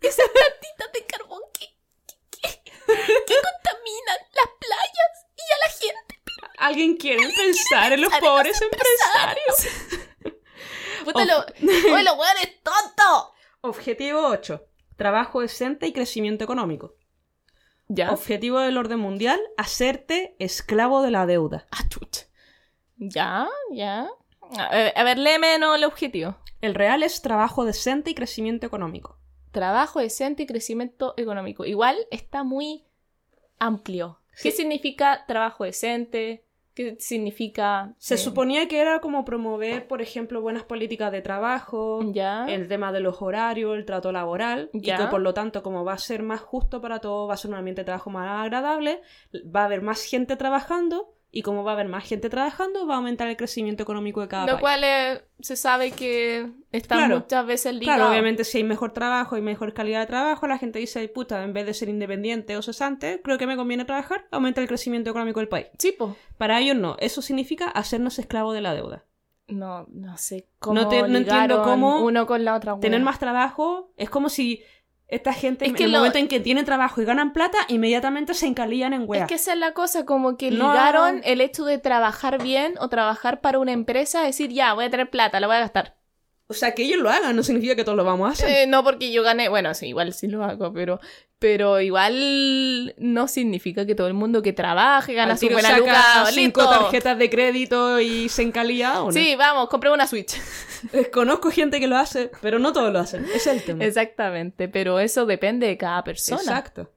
Esas plantitas de carbón que, que, que- que contaminan las playas y a la gente. Alguien quiere pensar en los [LAUGHS] pobres empresarios. Puta, lo, [LAUGHS] los hueones tontos. Objetivo 8. Trabajo decente y crecimiento económico. Ya. Objetivo del orden mundial, hacerte esclavo de la deuda. Ah, chucha. Ya, ya. A ver, a ver, léeme no el objetivo. El real es trabajo decente y crecimiento económico. trabajo decente y crecimiento económico. Igual está muy amplio. ¿Qué significa trabajo decente? ¿Qué significa... Se eh, suponía que era como promover, por ejemplo, buenas políticas de trabajo, Ya. el tema de los horarios, el trato laboral, y Ya. que por lo tanto, como va a ser más justo para todos, va a ser un ambiente de trabajo más agradable, va a haber más gente trabajando, y como va a haber más gente trabajando, va a aumentar el crecimiento económico de cada Lo país. cual eh, se sabe que está Claro. muchas veces ligado. Claro, obviamente si hay mejor trabajo y mejor calidad de trabajo, la gente dice, puta, en vez de ser independiente o cesante, creo que me conviene trabajar, aumenta el crecimiento económico del país. Sí, po. Para ellos no, eso significa hacernos esclavos de la deuda. No, no sé cómo No te- no entiendo cómo uno con la otra. Tener más trabajo es como si esta gente, Es en que el lo- momento en que tienen trabajo y ganan plata, inmediatamente se encalillan en Es weas. que esa es la cosa, como que No. ligaron el hecho de trabajar bien o trabajar para una empresa, decir, ya, voy a tener plata, la voy a gastar. O sea, que ellos lo hagan no significa que todos lo vamos a hacer. Eh, no porque yo gané, bueno, sí, igual sí lo hago, pero, pero igual no significa que todo el mundo que trabaje gana su buena luca, cinco listo. tarjetas de crédito y se encalilla. ¿o no? Sí, vamos, compré una Switch. [LAUGHS] Conozco gente que lo hace, pero no todos lo hacen. Ese es el tema. Exactamente, pero eso depende de cada persona. Exacto.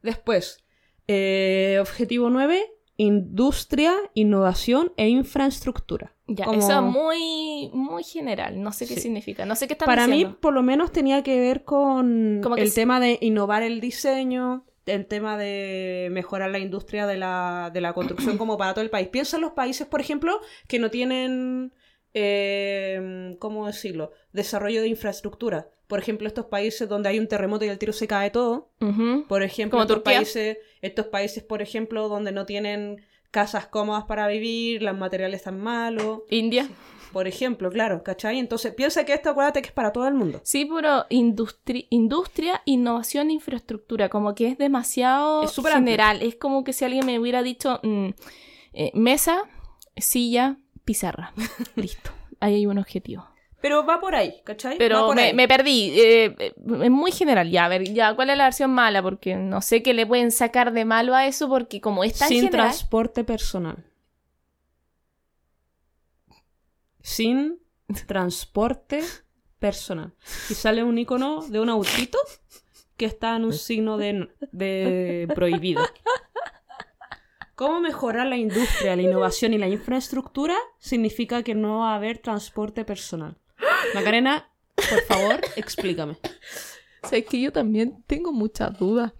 Después, eh, objetivo 9, industria, innovación e infraestructura. Ya, Como- eso es muy, muy general, no sé qué Sí. significa, no sé qué están Para mí, por lo menos, tenía que ver con Como el sí. tema de innovar el diseño, el tema de mejorar la industria de la, de la construcción como para todo el país. Piensa en los países, por ejemplo, que no tienen, eh, ¿cómo decirlo?, desarrollo de infraestructura. Por ejemplo, estos países donde hay un terremoto y el tiro se cae todo. Por ejemplo, Como estos Turquía. países, estos países, por ejemplo, donde no tienen casas cómodas para vivir, los materiales están malos. India. Por ejemplo, claro, ¿cachai? Entonces, piensa que esto, acuérdate que es para todo el mundo. Sí, pero industri- industria, innovación e infraestructura, como que es demasiado Es general. Es como que si alguien me hubiera dicho mm, eh, mesa, silla, pizarra. [LAUGHS] Listo. Ahí hay un objetivo. Pero va por ahí, ¿cachai? va Pero por me, ahí. me perdí. eh, eh, es muy general. Ya, a ver, ya, ¿cuál es la versión mala? Porque no sé qué le pueden sacar de malo a eso, porque como es tan Sin general. transporte personal. Sin transporte personal. Y sale un icono de un autito que está en un signo de, de prohibido. ¿Cómo mejorar la industria, la innovación y la infraestructura? Significa que no va a haber transporte personal. Macarena, por favor, explícame. Sabes que yo también tengo muchas dudas.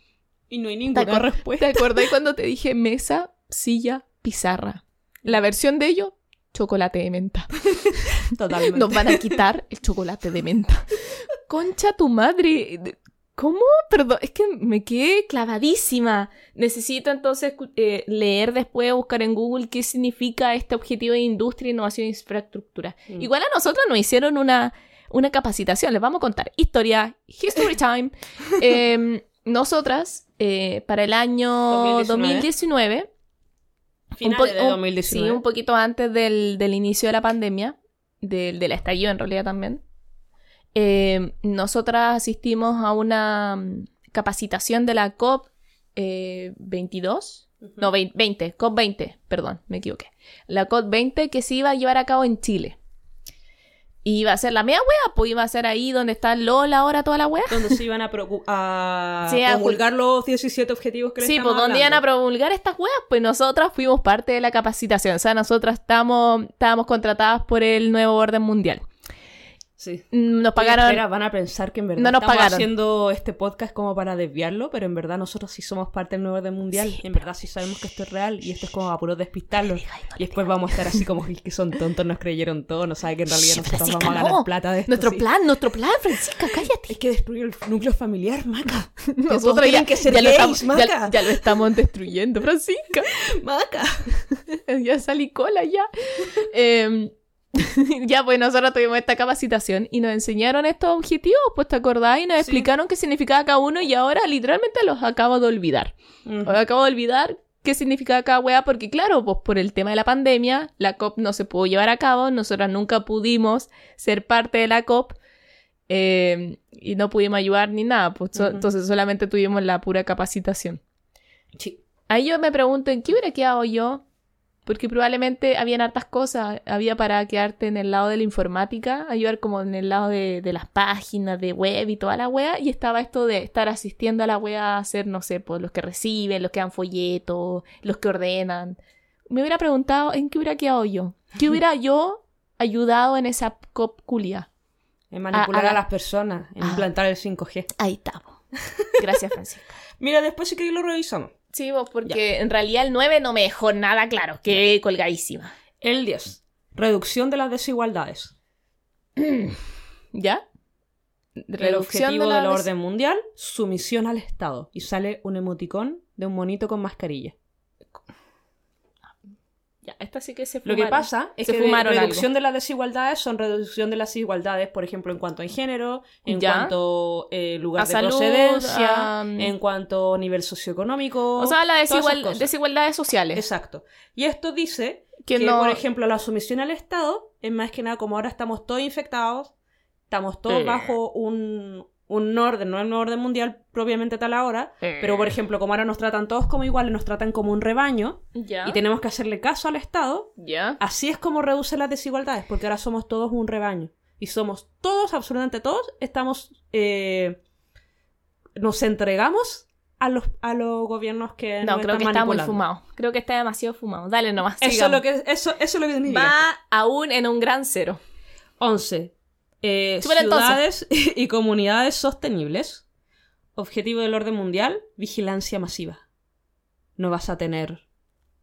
Y no hay ¿Te, ninguna respuesta. ¿Te acordás cuando te dije mesa, silla, pizarra? La versión de ello, chocolate de menta. Totalmente. Nos van a quitar el chocolate de menta. Concha tu madre. ¿Cómo? Perdón, es que me quedé clavadísima. Necesito entonces eh, leer después, buscar en Google qué significa este objetivo de industria, innovación e infraestructura. Mm. Igual a nosotros nos hicieron una, una capacitación, les vamos a contar. Historia, History [LAUGHS] Time. Em, nosotras, eh, para el año 2019, 2019 Finales po- de un- 2019. Sí, un poquito antes del, del inicio de la pandemia, del, del estallido en realidad también. Eh, nosotras asistimos a una mm, capacitación de la COP eh, 22, no, 20, 20, COP 20, perdón, me equivoqué. La COP 20 que se iba a llevar a cabo en Chile. Y iba a ser la media wea, pues iba a ser ahí donde está Lola ahora toda la wea. donde se iban a, a [LAUGHS] Sí, a promulgar los 17 objetivos que Sí, pues donde iban a promulgar estas weas, pues nosotras fuimos parte de la capacitación. O sea, nosotras estamos, estábamos contratadas por el nuevo orden mundial. Sí. Mm, Nos pagaron. espera, van a pensar que en verdad No nos estamos pagaron. haciendo este podcast como para desviarlo, pero en verdad nosotros sí somos parte del nuevo orden mundial. Sí, en verdad sí sabemos que esto es real y esto es como a puro despistarlos. Y no Y después vamos a estar así como que son tontos, nos creyeron todo, no saben que en realidad nosotros Francisca, vamos a ganar no. plata de esto. Nuestro sí. plan, nuestro plan, Francisca, cállate. Hay que destruir el núcleo familiar, Maca. [LAUGHS] [LAUGHS] Nosotros tienen que ser ya lo gays, estamos, ya- Maca. ya lo estamos destruyendo, Francisca. [LAUGHS] Maca. ya salí cola ya. Em, [LAUGHS] ya, pues nosotros tuvimos esta capacitación y nos enseñaron estos objetivos, pues te acordás, y nos Sí. explicaron qué significaba cada uno y ahora literalmente los acabo de olvidar. Ahora acabo de olvidar qué significaba cada wea, porque claro, pues por el tema de la pandemia, la COP no se pudo llevar a cabo, nosotras nunca pudimos ser parte de la COP eh, y no pudimos ayudar ni nada, pues so- entonces solamente tuvimos la pura capacitación. Sí. Ahí yo me pregunto, ¿en qué hubiera quedado yo Porque probablemente habían hartas cosas. Había para quedarte en el lado de la informática, ayudar como en el lado de, de las páginas, de web y toda la wea. Y estaba esto de estar asistiendo a la wea a hacer, no sé, pues los que reciben, los que dan folletos, los que ordenan. Me hubiera preguntado en qué hubiera quedado yo. ¿Qué [LAUGHS] hubiera yo ayudado en esa cop culia? En manipular Ah, a, ah. las personas, en Ah. implantar el 5G. Ahí estamos. [LAUGHS] Gracias, Francisca. Mira, después sí que lo revisamos. Sí, vos, porque en realidad el 9 no me dejó nada claro. Quedé colgadísima. El 10. Reducción de las desigualdades. ¿Ya? el objetivo de la del orden mundial, sumisión al Estado. Y sale un emoticón de un monito con mascarilla. Ya, esta sí que se Lo que pasa es Se que fumaron de- algo. reducción de las desigualdades son reducción de las desigualdades, por ejemplo, en cuanto a género, en Ya. cuanto eh, lugar A de salud, procedencia, a- en cuanto a nivel socioeconómico. O sea, las desigual- desigualdades sociales. Exacto. Y esto dice Que que, no- por ejemplo, la sumisión al Estado es más que nada como ahora estamos todos infectados, estamos todos Eh. bajo un, un orden, no un orden mundial propiamente tal ahora, Eh. pero por ejemplo, como ahora nos tratan todos como iguales, nos tratan como un rebaño y tenemos que hacerle caso al Estado, así es como reduce las desigualdades, porque ahora somos todos un rebaño. Y somos todos, absolutamente todos, estamos... eh, nos entregamos a los, a los gobiernos que No, nos creo están que está muy fumado. Creo que está demasiado fumado. Dale nomás. Eso sigamos. lo que, eso, eso es lo que significa. Va aún en un gran cero. 11. Eh, ciudades [LAUGHS] y comunidades sostenibles. Objetivo del orden mundial, vigilancia masiva. No vas a tener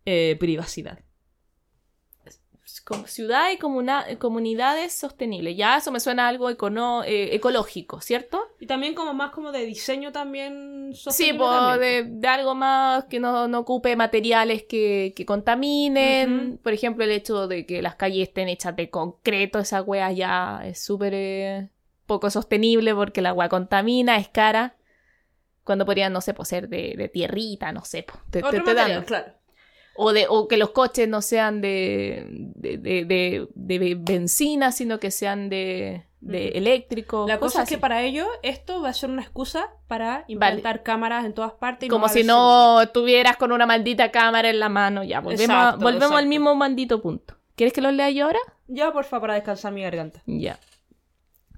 eh, privacidad. Como ciudad y comuna- comunidades sostenibles. Ya eso me suena a algo econo- eh, ecológico, ¿cierto? Y también como más como de diseño también Sí, sostenible. pues también. de, de algo más que no, no ocupe materiales que, que contaminen. Por ejemplo, el hecho de que las calles estén hechas de concreto, esa wea ya es súper eh, poco sostenible porque la wea contamina, es cara. Cuando podrían, no sé, ser de, de tierrita, no sé. pues, te- te Otro material, claro. O, de, o que los coches no sean de, de, de, de- de benzina, sino que sean de, de eléctrico. La cosa es que para ello esto va a ser una excusa para implantar cámaras en todas partes. y Como si no estuvieras con una maldita cámara en la mano. Ya, volvemos, a- Exacto, volvemos al mismo maldito punto. ¿Quieres que lo lea yo ahora? Ya, porfa, para descansar mi garganta. Ya.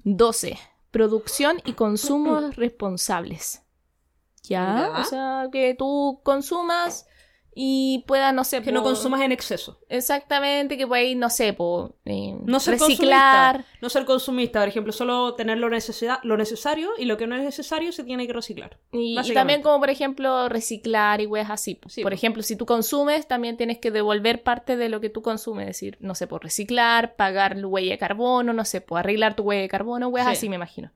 12. Producción y consumo [CLEARS THROAT] responsables. ¿Ya? Ya. O sea, que tú consumas y puedas, no sé, Que no consumas en exceso. Exactamente, que puedas, no sé, po, eh, No ser reciclar. consumista. No ser consumista, por ejemplo, solo tener lo, necesidad, lo necesario y lo que no es necesario se tiene que reciclar. Y, también como por ejemplo reciclar y weas así. po. Sí, por po. ejemplo, si tú consumes, también tienes que devolver parte de lo que tú consumes. Es decir, no sé, por reciclar, pagar tu huella de carbono, no sé, por arreglar tu huella de carbono, weas Sí. así me imagino.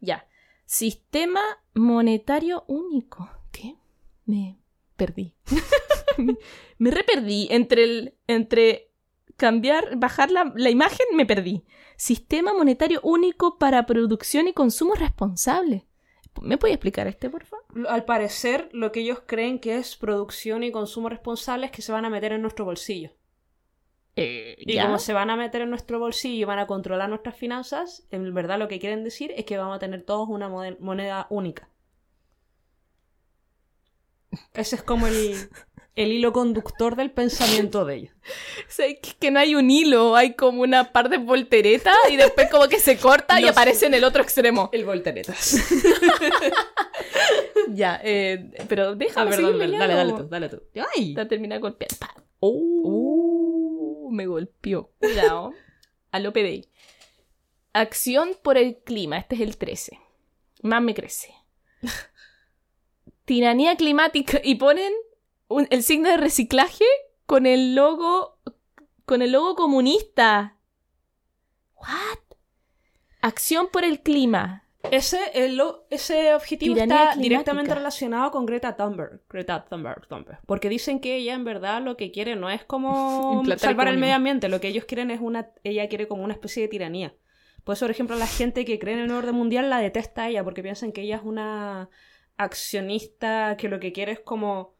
Ya. Sistema monetario único. ¿Qué? Me perdí. [LAUGHS] me, reperdí. Entre el. entre cambiar, bajar la, la imagen, me perdí. Sistema monetario único para producción y consumo responsable. ¿Me puede explicar este, por favor? Al parecer, lo que ellos creen que es producción y consumo responsables que se van a meter en nuestro bolsillo. Y ¿Ya? como se van a meter en nuestro bolsillo y van a controlar nuestras finanzas, en verdad lo que quieren decir es que vamos a tener todos una moneda única. Ese es como el, el hilo conductor del pensamiento de ellos. O sea, que, que no hay un hilo, hay como una parte de voltereta y después como que se corta y aparece en el otro extremo. El volteretas. [LAUGHS] Ya, eh, pero Ah, déjame perdón, seguir dale, dale tú, dale tú. ¡Ay! Está terminando golpeando. Oh, me golpeó. Cuidado. A lo PDI. Acción por el clima. Este es el 13. Más me crece. Tiranía climática. Y ponen un- el signo de reciclaje con el logo. Con el logo comunista. ¿What? Acción por el clima. Ese, el ese objetivo Tiranía está climática. directamente relacionado con Greta Thunberg. Greta Thunberg, Thunberg. Porque dicen que ella en verdad lo que quiere no es como [LAUGHS] salvar el medio ambiente, lo que ellos quieren es una... Ella quiere como una especie de tiranía. Por eso, por ejemplo, la gente que cree en el orden mundial la detesta a ella, porque piensan que ella es una accionista que lo que quiere es como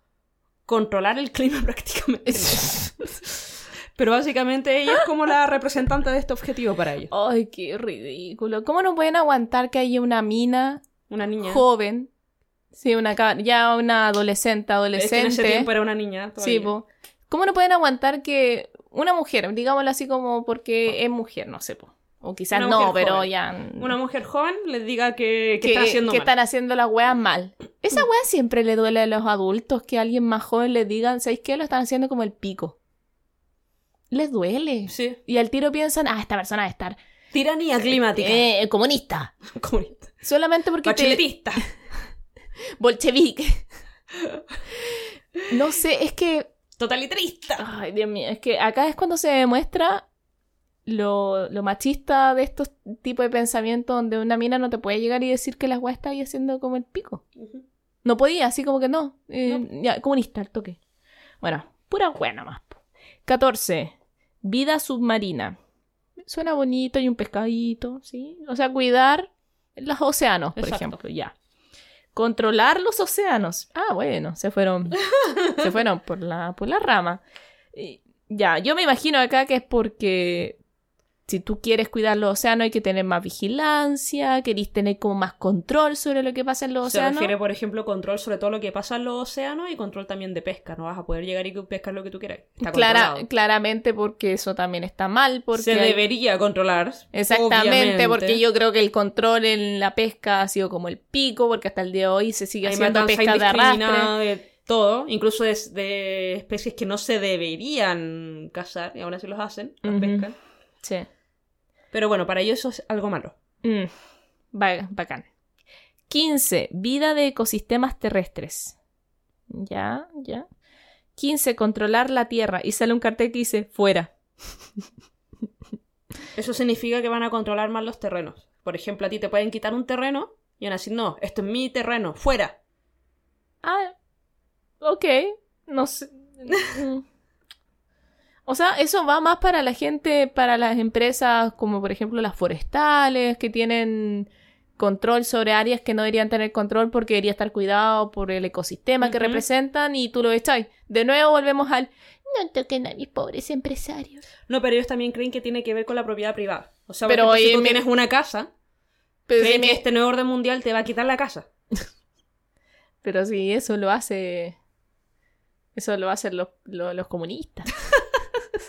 controlar el clima [LAUGHS] prácticamente. [LAUGHS] Pero básicamente ella es como la [LAUGHS] representante de este objetivo para ellos. Ay, qué ridículo. ¿Cómo no pueden aguantar que haya una mina Una niña. joven? Sí, una ya una adolescente, Es que en ese adolescente. tiempo era una niña. sí, todavía. po, ¿Cómo no pueden aguantar que una mujer, digámoslo así como porque es mujer, no sé, po. O quizás no, pero ya... Una mujer joven les diga que, que, que, está haciendo que mal. están haciendo las weas mal. Esa wea siempre le duele a los adultos que alguien más joven les digan, ¿sabéis qué? Lo están haciendo como el pico. Les duele. Sí. Y al tiro piensan, ah, esta persona debe estar Tiranía climática. eh, comunista. [LAUGHS] Comunista. Solamente porque te... Bacheletista. [LAUGHS] Bolchevique. No sé, es que... Totalitarista. Ay, Dios mío, es que acá es cuando se demuestra lo, lo machista de estos tipos de pensamientos donde una mina no te puede llegar y decir que las weas está ahí haciendo como el pico. No podía, así como que no. Eh, Ya, comunista, al toque. Bueno, pura nomás. po. 14. Vida submarina. Suena bonito, hay un pescadito, ¿sí? O sea, cuidar los océanos, por Exacto. ejemplo, ya. Controlar los océanos. Ah, bueno, se fueron, se fueron por la, por la rama. Y ya, yo me imagino acá que es porque si tú quieres cuidar los océanos hay que tener más vigilancia, querís tener como más control sobre lo que pasa en los Se océanos. refiere, por ejemplo, control sobre todo lo que pasa en los océanos y control también de pesca. No vas a poder llegar y pescar lo que tú quieras. Está Clara- claramente porque eso también está mal. Porque Se hay- debería controlar. Exactamente, obviamente. porque yo creo que el control en la pesca ha sido como el pico, porque hasta el día de hoy se sigue Hay haciendo pesca de arrastre. de todo, incluso de, de especies que no se deberían cazar y aún así los hacen, los pescan. Sí. Pero bueno, para ellos eso es algo malo. Mm, ba- bacán. 15. Vida de ecosistemas terrestres. Ya, ya. 15. Controlar la Tierra. Y sale un cartel que dice fuera. Eso significa que van a controlar más los terrenos. Por ejemplo, a ti te pueden quitar un terreno y van a decir, no, esto es mi terreno, fuera. Ah, ok. No sé. [LAUGHS] O sea, eso va más para la gente, para las empresas como por ejemplo las forestales, que tienen control sobre áreas que no deberían tener control porque debería estar cuidado por el ecosistema que representan y tú lo echáis. De nuevo volvemos al no toquen a mis pobres empresarios. No, pero ellos también creen que tiene que ver con la propiedad privada. O sea, Pero, si tú me- tienes una casa, Pero, creen si, que este nuevo orden mundial te va a quitar la casa. [LAUGHS] pero si eso lo hace... Eso lo hacen los, los, los comunistas.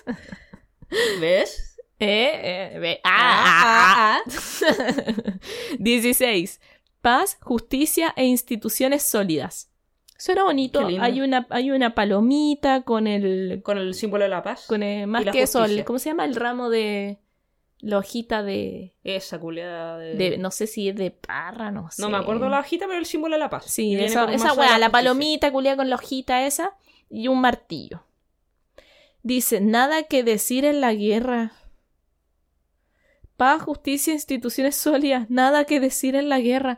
[LAUGHS] ¿Ves? ¿Eh? Eh, ve- ah, ah, ah. ah. [LAUGHS] 16. Paz, justicia e instituciones sólidas. Suena bonito. Hay una, hay una palomita con el. Con el símbolo de la paz. Con el- más que eso. ¿cómo se llama? El ramo de. La hojita de. Esa culiada de... de- no sé si es de parra, no sé. No me acuerdo la hojita, pero el símbolo de la paz. Sí, esa, weá, la palomita culia con la hojita esa y un martillo. Dice, nada que decir en la guerra. Paz, justicia, instituciones sólidas, nada que decir en la guerra.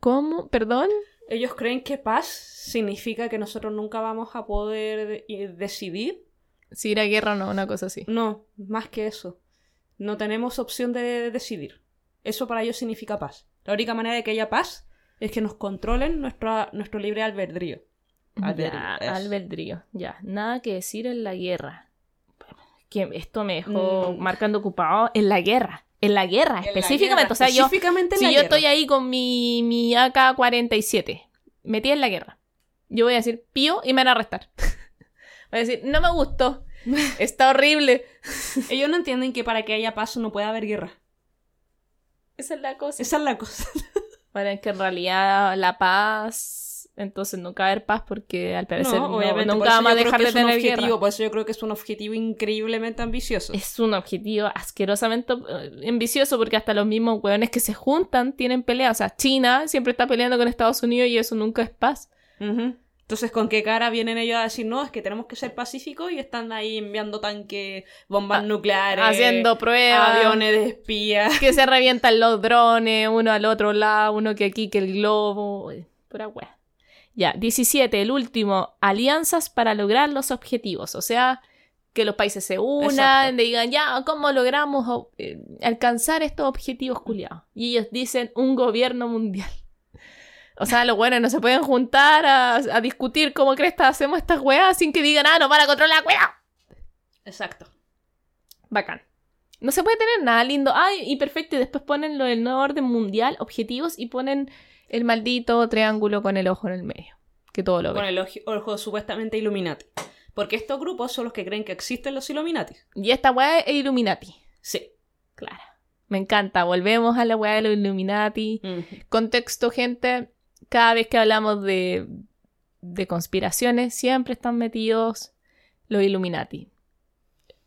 ¿Cómo? ¿Perdón? Ellos creen que paz significa que nosotros nunca vamos a poder decidir. Si ir a guerra o no, una cosa así. No, más que eso. No tenemos opción de decidir. Eso para ellos significa paz. La única manera de que haya paz es que nos controlen nuestro, nuestro libre albedrío. Albedrío, Ya, albedrío, ya. Nada que decir en la guerra. Que esto me dejó Mm. marcando ocupado en la guerra. En la guerra, En la específicamente. guerra, o sea, yo, si la yo guerra. estoy ahí con mi, mi AK-47, metida en la guerra, yo voy a decir pío y me van a arrestar. [LAUGHS] voy a decir, no me gustó, [LAUGHS] está horrible. Ellos no entienden que para que haya paz no puede haber guerra. Esa es la cosa. Esa es la cosa. Bueno, es que en realidad la paz, entonces nunca va a haber paz porque al parecer No, no- nunca vamos a dejar de tener objetivo, guerra. Por eso yo creo que es un objetivo increíblemente ambicioso. Es un objetivo asquerosamente eh, ambicioso porque hasta los mismos hueones que se juntan tienen pelea. O sea, China siempre está peleando con Estados Unidos y eso nunca es paz. Entonces, ¿con qué cara vienen ellos a decir, no, es que tenemos que ser pacíficos y están ahí enviando tanques, bombas Ah, nucleares, Haciendo pruebas. aviones de espías? Que se revientan los drones, uno al otro lado, uno que aquí, que el globo. Uy, Pura wea. Ya, 17, el último, alianzas para lograr los objetivos. O sea, que los países se unan, digan, ya, ¿cómo logramos eh, alcanzar estos objetivos culiados? Y ellos dicen, un gobierno mundial. [LAUGHS] O sea, los buenos no se pueden juntar a, a discutir cómo cresta hacemos estas weas sin que digan, ah, nos van a controlar la wea. Exacto. Bacán. No se puede tener nada lindo. Ay, y perfecto. Y después ponen lo del nuevo orden mundial, objetivos, y ponen el maldito triángulo con el ojo en el medio. Que todo lo Con ve. el ojo, ojo supuestamente Illuminati. Porque estos grupos son los que creen que existen los Illuminati. Y esta weá es Illuminati. Sí. Claro. Me encanta. Volvemos a la weá de los Illuminati. Contexto, gente. Cada vez que hablamos de, de conspiraciones, siempre están metidos los Illuminati.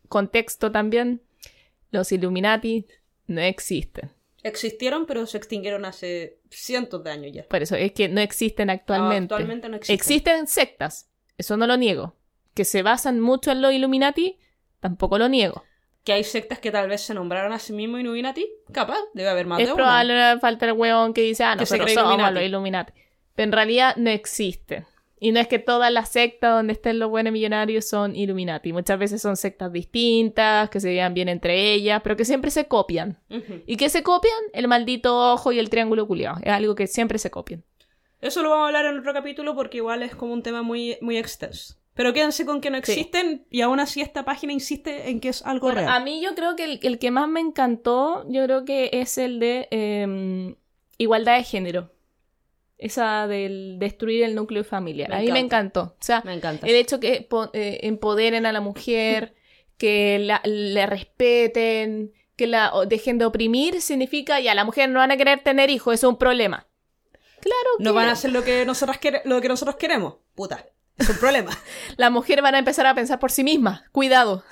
Contexto también. Los Illuminati no existen. Existieron, pero se extinguieron hace cientos de años ya. Por eso es que no existen actualmente. actualmente no existen. Existen sectas, eso no lo niego. Que se basan mucho en los Illuminati, tampoco lo niego. Que hay sectas que tal vez se nombraron a sí mismos Illuminati, capaz, debe haber más es de probable una. falta el hueón que dice, ah, Que se somos Illuminati. los Illuminati. Pero en realidad no existen. Y no es que todas las sectas donde estén los buenos millonarios son Illuminati. Muchas veces son sectas distintas, que se llevan bien entre ellas, pero que siempre se copian. ¿Y qué se copian? El maldito ojo y el triángulo culiado. Es algo que siempre se copian. Eso lo vamos a hablar en otro capítulo porque igual es como un tema muy, muy extenso. Pero quédense con que no Sí. existen y aún así esta página insiste en que es algo Bueno, real. a mí yo creo que el, el que más me encantó, yo creo que es el de em, igualdad de género. Esa del destruir el núcleo familiar. Me a mí me encantó. O sea, Me encanta. el hecho que eh, empoderen a la mujer, [LAUGHS] que la, le respeten, que la dejen de oprimir, significa ya la mujer no van a querer tener hijos, eso es un problema. Claro que No van a hacer lo que nosotros, lo que nosotros queremos. Puta. Es un problema. [LAUGHS] las mujeres van a empezar a pensar por sí mismas. Cuidado.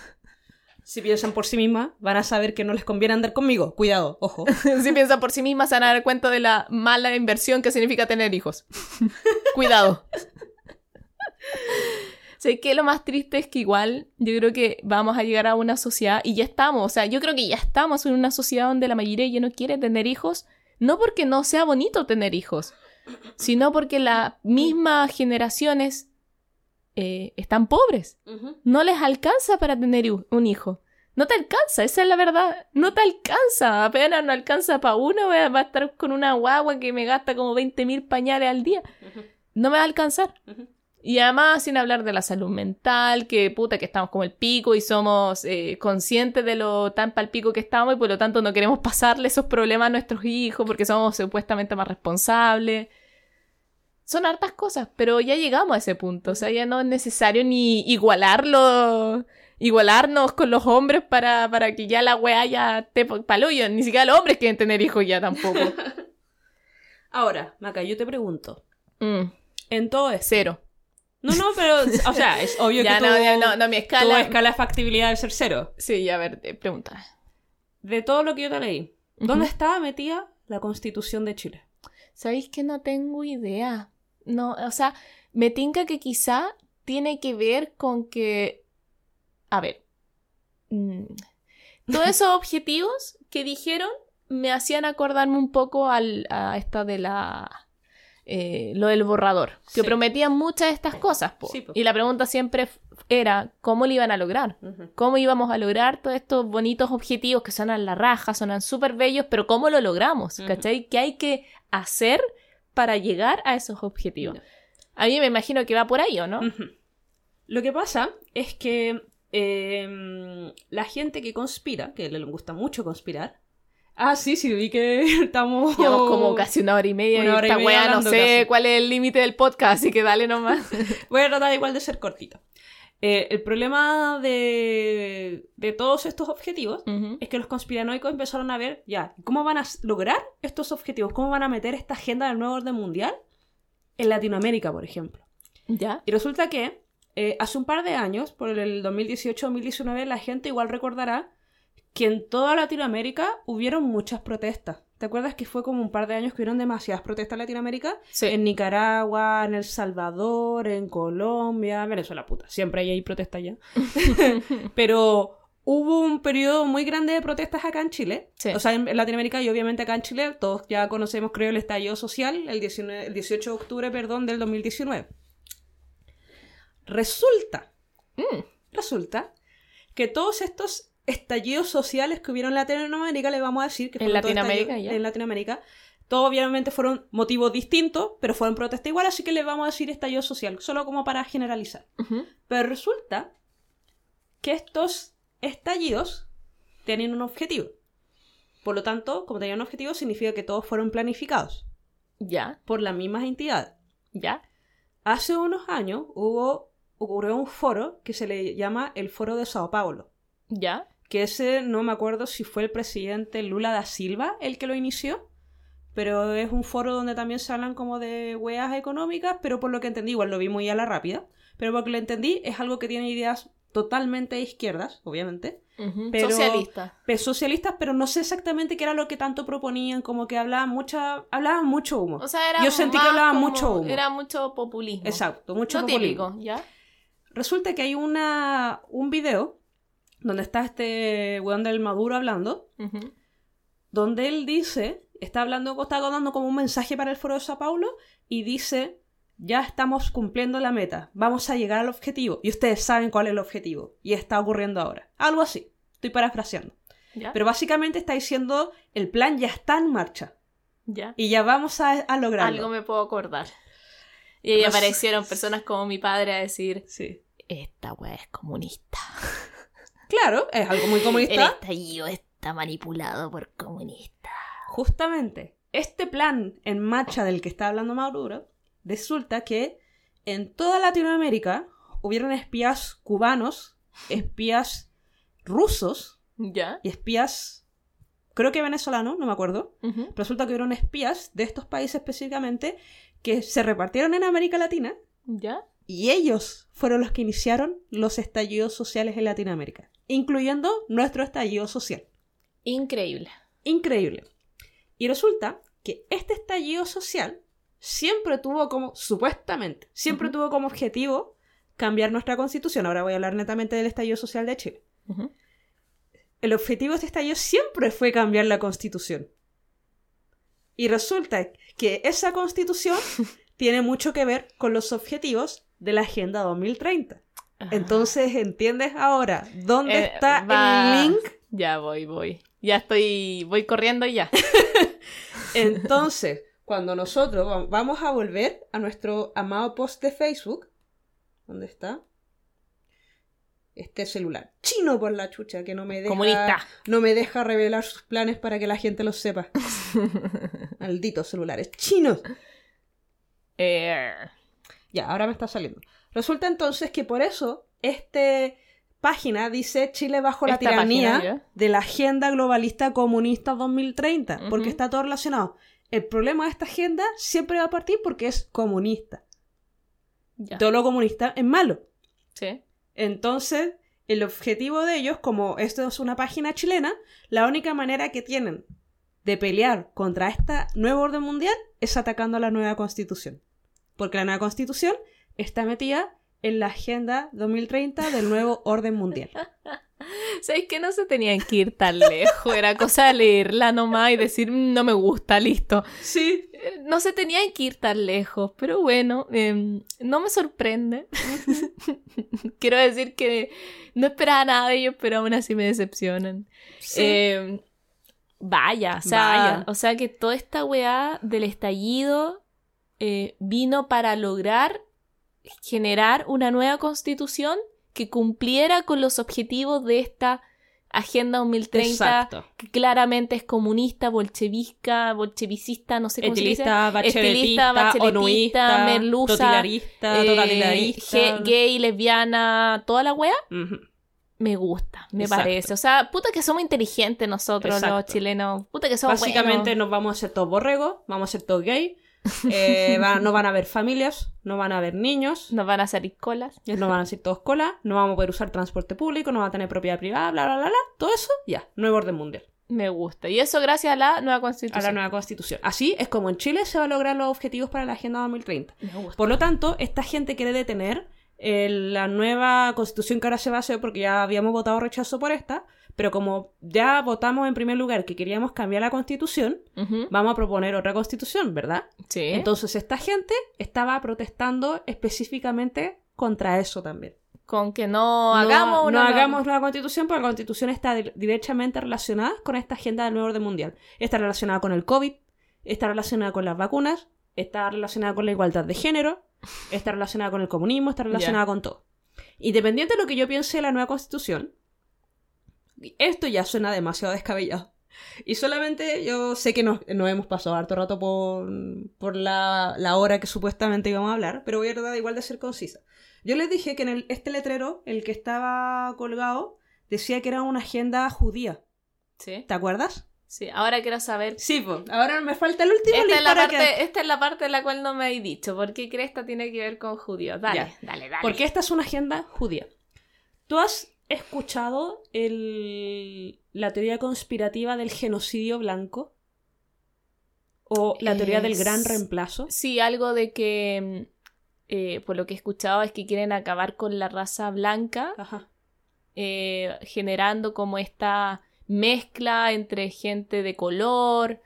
Si piensan por sí mismas, van a saber que no les conviene andar conmigo. Cuidado, ojo. [LAUGHS] si piensan por sí mismas, se van a dar cuenta de la mala inversión que significa tener hijos. [LAUGHS] Cuidado. Sé que lo más triste es que igual yo creo que vamos a llegar a una sociedad, y ya estamos, o sea, yo creo que ya estamos en una sociedad donde la mayoría ya no quiere tener hijos, no porque no sea bonito tener hijos, sino porque las mismas generaciones eh, están pobres no les alcanza para tener un hijo. No te alcanza, esa es la verdad. No te alcanza. Apenas no alcanza para uno. Va a estar con una guagua que me gasta como 20 mil pañales al día. No me va a alcanzar. Y además, sin hablar de la salud mental, que puta, que estamos como el pico y somos eh, conscientes de lo tan pal pico que estamos y por lo tanto no queremos [LAUGHS] pasarle esos problemas a nuestros hijos porque somos supuestamente más responsables. Son hartas cosas, pero ya llegamos a ese punto. O sea, ya no es necesario ni igualarlo, igualarnos con los hombres para, para que ya la weá ya esté palullo. Ni siquiera los hombres quieren tener hijos ya tampoco. [LAUGHS] Ahora, Maca, yo te pregunto. Mm, En todo esto. cero. No, no, pero, o sea, es [LAUGHS] obvio Ya que no, tu, ya no, no, mi tu escala. escala de factibilidad debe ser cero. Sí, a ver, te pregunta. De todo lo que yo te leí. ¿dónde estaba metida la Constitución de Chile? ¿Sabéis que no tengo idea? No, o sea, me tinca que quizá tiene que ver con que. A ver. mm, todos esos [LAUGHS] objetivos que dijeron me hacían acordarme un poco al, a esta de la. eh, lo del borrador, que Sí. prometían muchas de estas cosas. po. Sí, po. Y la pregunta siempre era: ¿cómo lo iban a lograr? ¿Cómo íbamos a lograr todos estos bonitos objetivos que suenan la raja, suenan súper bellos, pero cómo lo logramos? Ujú. ¿Cachai? ¿Qué hay que hacer para llegar a esos objetivos? A mí me imagino que va por ahí, ¿o no? Lo que pasa es que eh, la gente que conspira, que le gusta mucho conspirar. Ah, sí, sí, vi que [LAUGHS] estamos. Llevamos como casi una hora y media Una hora y esta media weá no sé casi. cuál es el límite del podcast, así que dale nomás. [LAUGHS] Voy a tratar igual de ser cortito. Eh, el problema de, de todos estos objetivos es que los conspiranoicos empezaron a ver, ya, ¿cómo van a lograr estos objetivos? ¿Cómo van a meter esta agenda del nuevo orden mundial en Latinoamérica, por ejemplo? ¿Ya? Y resulta que eh, hace un par de años, por el 2018-2019, la gente igual recordará que en toda Latinoamérica hubieron muchas protestas. ¿Te acuerdas que fue como un par de años que hubieron demasiadas protestas en Latinoamérica? Sí. En Nicaragua, en El Salvador, en Colombia, Venezuela, puta. Siempre hay ahí protestas ya. [LAUGHS] Pero hubo un periodo muy grande de protestas acá en Chile. Sí. O sea, en en Latinoamérica y obviamente acá en Chile. Todos ya conocemos, creo, el estallido social, el, 19 el 18 de octubre, perdón, del 2019. Resulta, Mm. resulta que todos estos estallidos sociales que hubieron en Latinoamérica, le vamos a decir que En Latinoamérica, ya. en Latinoamérica, todos obviamente fueron motivos distintos, pero fueron protestas igual, así que le vamos a decir estallido social, solo como para generalizar. Pero resulta que estos estallidos tienen un objetivo. Por lo tanto, como tenían un objetivo, significa que todos fueron planificados Ya, por las mismas entidades. ya. Hace unos años hubo ocurrió un foro que se le llama el Foro de Sao Paulo. ¿Ya? Que ese no me acuerdo si fue el presidente Lula da Silva el que lo inició. Pero es un foro donde también se hablan como de weas económicas, pero por lo que entendí, igual lo vi muy a la rápida. Pero por lo que lo entendí, es algo que tiene ideas totalmente izquierdas, obviamente. Pero- Socialista. Pero socialistas, pero no sé exactamente qué era lo que tanto proponían, como que hablaban mucha, hablaban mucho humo. O sea, era Yo sentí que hablaban mucho humo. Era mucho populismo. Exacto, mucho Lo populismo. típico, ¿ya? Resulta que hay una, un video donde está este weón del Maduro hablando, donde él dice, está hablando, está dando como un mensaje para el foro de Sao Paulo y dice, ya estamos cumpliendo la meta, vamos a llegar al objetivo y ustedes saben cuál es el objetivo y está ocurriendo ahora. Algo así, estoy parafraseando. ¿Ya? Pero básicamente está diciendo, el plan ya está en marcha ¿Ya? y ya vamos a, a lograrlo. Algo me puedo acordar. Y ahí aparecieron personas como mi padre a decir, Sí. esta weá es comunista. [LAUGHS] Claro, es algo muy El comunista. estallido está manipulado por comunistas. Justamente, este plan en marcha del que está hablando Maduro, resulta que en toda Latinoamérica hubieron espías cubanos, espías rusos ¿Ya? y espías, creo que venezolanos, no me acuerdo. Resulta que hubieron espías de estos países específicamente que se repartieron en América Latina ¿Ya? Y ellos fueron los que iniciaron los estallidos sociales en Latinoamérica, incluyendo nuestro estallido social. Increíble. Increíble. Y resulta que este estallido social siempre tuvo como, supuestamente, siempre tuvo como objetivo cambiar nuestra constitución. Ahora voy a hablar netamente del estallido social de Chile. El objetivo de este estallido siempre fue cambiar la constitución. Y resulta que esa constitución [LAUGHS] tiene mucho que ver con los objetivos de la Agenda 2030. Entonces, ¿entiendes ahora dónde Eh, está va- el link? Ya voy, voy. Ya estoy, voy corriendo y ya. [LAUGHS] Entonces, cuando nosotros va- vamos a volver a nuestro amado post de Facebook, ¿dónde está? Este celular. Chino por la chucha, que no me deja. Comunista. No me deja revelar sus planes para que la gente los sepa. [LAUGHS] Malditos celulares. Chinos. Eh, Ya, ahora me está saliendo. Resulta entonces que por eso, este página dice Chile bajo la Esta tiranía página, de la Agenda Globalista Comunista 2030, porque está todo relacionado. El problema de esta agenda siempre va a partir porque es comunista. ya. Todo lo comunista es malo. Sí. Entonces, el objetivo de ellos, como esto es una página chilena, la única manera que tienen de pelear contra esta nuevo orden mundial es atacando a la nueva constitución. Porque la nueva constitución está metida en la Agenda 2030 del nuevo orden mundial. [LAUGHS] ¿Sabéis que no se tenían que ir tan lejos? Era cosa de leerla nomás y decir, "Mm, no me gusta, listo. Sí, Eh, No se tenían que ir tan lejos, pero bueno, em, no me sorprende. [LAUGHS] Quiero decir que no esperaba nada de ellos, pero aún así me decepcionan. sí. Em, vaya, o sea, Vaya. o sea que toda esta weá del estallido eh, vino para lograr generar una nueva constitución que cumpliera con los objetivos de esta Agenda 2030, Exacto. que claramente es comunista, bolchevisca, bolchevicista, no sé cómo Estilista, se dice. bacheletista, bacheletista, merluza, eh, totalitarista. gay, lesbiana, toda la wea, me gusta, me Exacto. parece. O sea, puta que somos inteligentes nosotros los chilenos. Puta que somos Básicamente buenos. nos vamos a hacer todos borregos, vamos a ser todos gay, [LAUGHS] eh, va- no van a haber familias, no van a haber niños, Nos van a salir colas. no van a ser todos cola, no vamos a poder usar transporte público, no van a tener propiedad privada, bla, bla, bla, bla. Todo eso, ya, nuevo orden mundial. Me gusta. Y eso gracias a la nueva A constitución. la nueva constitución. Así es como en Chile se van a lograr los objetivos para la Agenda 2030. Me gusta. Por lo tanto, esta gente quiere detener eh, la nueva constitución que ahora se va a hacer, porque ya habíamos votado rechazo por esta, pero como ya votamos en primer lugar que queríamos cambiar la constitución, vamos a proponer otra constitución, ¿verdad? Sí. Entonces esta gente estaba protestando específicamente contra eso también. con que no, hagamos no una nueva- hagamos la constitución porque la constitución está di- directamente relacionada con esta agenda del nuevo orden mundial. Está relacionada con el COVID, está relacionada con las vacunas, está relacionada con la igualdad de género, está relacionada con el comunismo, está relacionada con todo. Independiente de lo que yo piense de la nueva constitución, esto ya suena demasiado descabellado. Y solamente yo sé que nos, nos hemos pasado harto rato por, por la, la hora que supuestamente íbamos a hablar, pero voy a tratar igual de ser concisa. Yo les dije que en el- este letrero, el que estaba colgado, decía que era una agenda judía. Sí. ¿Te acuerdas? Sí, ahora quiero saber. Sí, pues. Ahora me falta el último Esta es, la parte, que- esta es la parte de la cual no me he dicho. ¿Por qué Cresta tiene que ver con judíos? Dale, Ya. dale, dale. Porque esta es una agenda judía. ¿Tú has escuchado el- la teoría conspirativa del genocidio blanco? ¿O la teoría del gran reemplazo? Sí, algo de que, mm, eh, por lo que he escuchado, es que quieren acabar con la raza blanca, Ajá. eh, generando como esta mezcla entre gente de color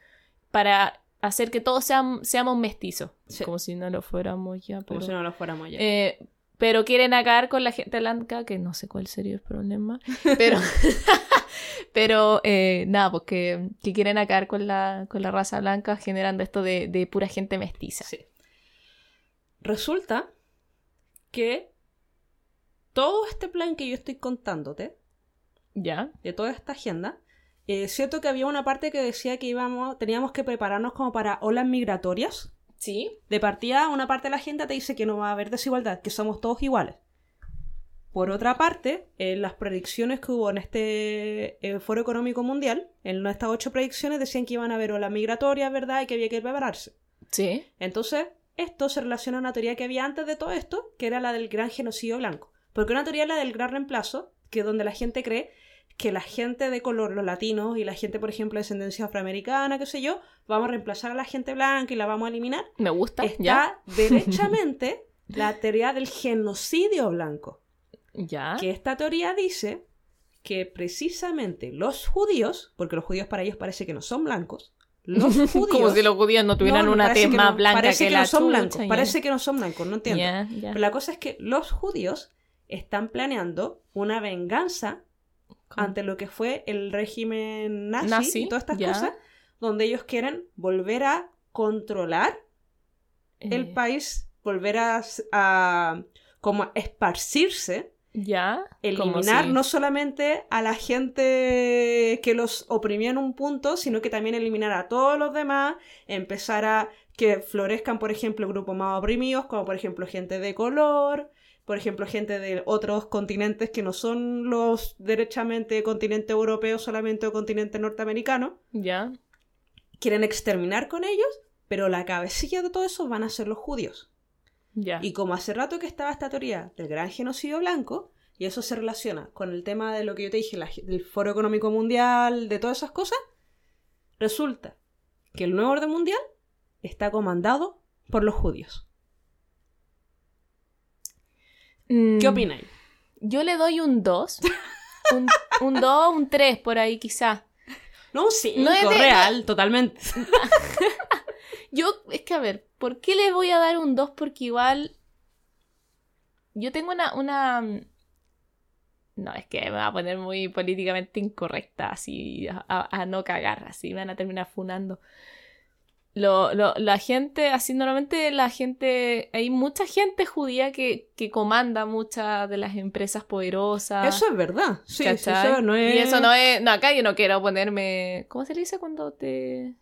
para hacer que todos sean, seamos mestizos. Sí. Como si no lo fuéramos ya. Como si no lo fuéramos ya. Eh, pero quieren acabar con la gente blanca, que no sé cuál sería el problema. Pero, [LAUGHS] [LAUGHS] pero eh, nada, pues que, quieren acabar con la, con la raza blanca generando esto de, de pura gente mestiza. Sí. Resulta que todo este plan que yo estoy contándote, ¿Ya? de toda esta agenda, eh, es cierto que había una parte que decía que íbamos, teníamos que prepararnos como para olas migratorias. Sí. De partida, una parte de la agenda te dice que no va a haber desigualdad, que somos todos iguales. Por otra parte, en las predicciones que hubo en este eh, Foro Económico Mundial, en estas ocho predicciones decían que iban a haber olas migratorias, ¿verdad? Y que había que prepararse. Sí. Entonces, esto se relaciona a una teoría que había antes de todo esto, que era la del gran genocidio blanco. Porque una teoría es la del gran reemplazo, que es donde la gente cree que la gente de color, los latinos y la gente, por ejemplo, de descendencia afroamericana, qué sé yo, vamos a reemplazar a la gente blanca y la vamos a eliminar. Me gusta. Está ¿Ya? [LAUGHS] derechamente la teoría del genocidio blanco. ¿Ya? Que esta teoría dice que precisamente los judíos, porque los judíos para ellos parece que no son blancos, los judíos... [LAUGHS] Como si los judíos no tuvieran No, una tez más no, blanca parece que, que la no son chucha, blancos, parece que no son blancos, no entiendo. Pero la cosa es que los judíos están planeando una venganza ¿Cómo? ante lo que fue el régimen nazi, Nazi, y todas estas cosas, donde ellos quieren volver a controlar el Eh, país, volver a, a como a esparcirse, ¿Ya? Eliminar si- no solamente a la gente que los oprimía en un punto, sino que también eliminar a todos los demás, empezar a que florezcan, por ejemplo, grupos más oprimidos, como por ejemplo gente de color, por ejemplo, gente de otros continentes que no son los derechamente continente europeo solamente o continente norteamericano, ¿Ya? quieren exterminar con ellos, pero la cabecilla de todo eso van a ser los judíos. ¿Ya? Y como hace rato que estaba esta teoría del gran genocidio blanco, y eso se relaciona con el tema de lo que yo te dije, la- del Foro Económico Mundial, de todas esas cosas, resulta que el nuevo orden mundial está comandado por los judíos. Mm, ¿Qué opináis? Yo le doy un 2. [LAUGHS] Un, un 2, un 3 por ahí quizás. No, sí, No es de- real, totalmente. [LAUGHS] Yo, es que a ver, ¿por qué le voy a dar un 2? Porque igual. Yo tengo una. una... No, es que me va a poner muy políticamente incorrecta, así, a, a- a no cagar, así, me van a terminar funando. Lo, lo- la gente, así normalmente la gente, hay mucha gente judía que, que comanda muchas de las empresas poderosas. Eso es verdad. Sí, eso no es... Y eso no es. No, acá yo no quiero ponerme. ¿Cómo se le dice cuando te.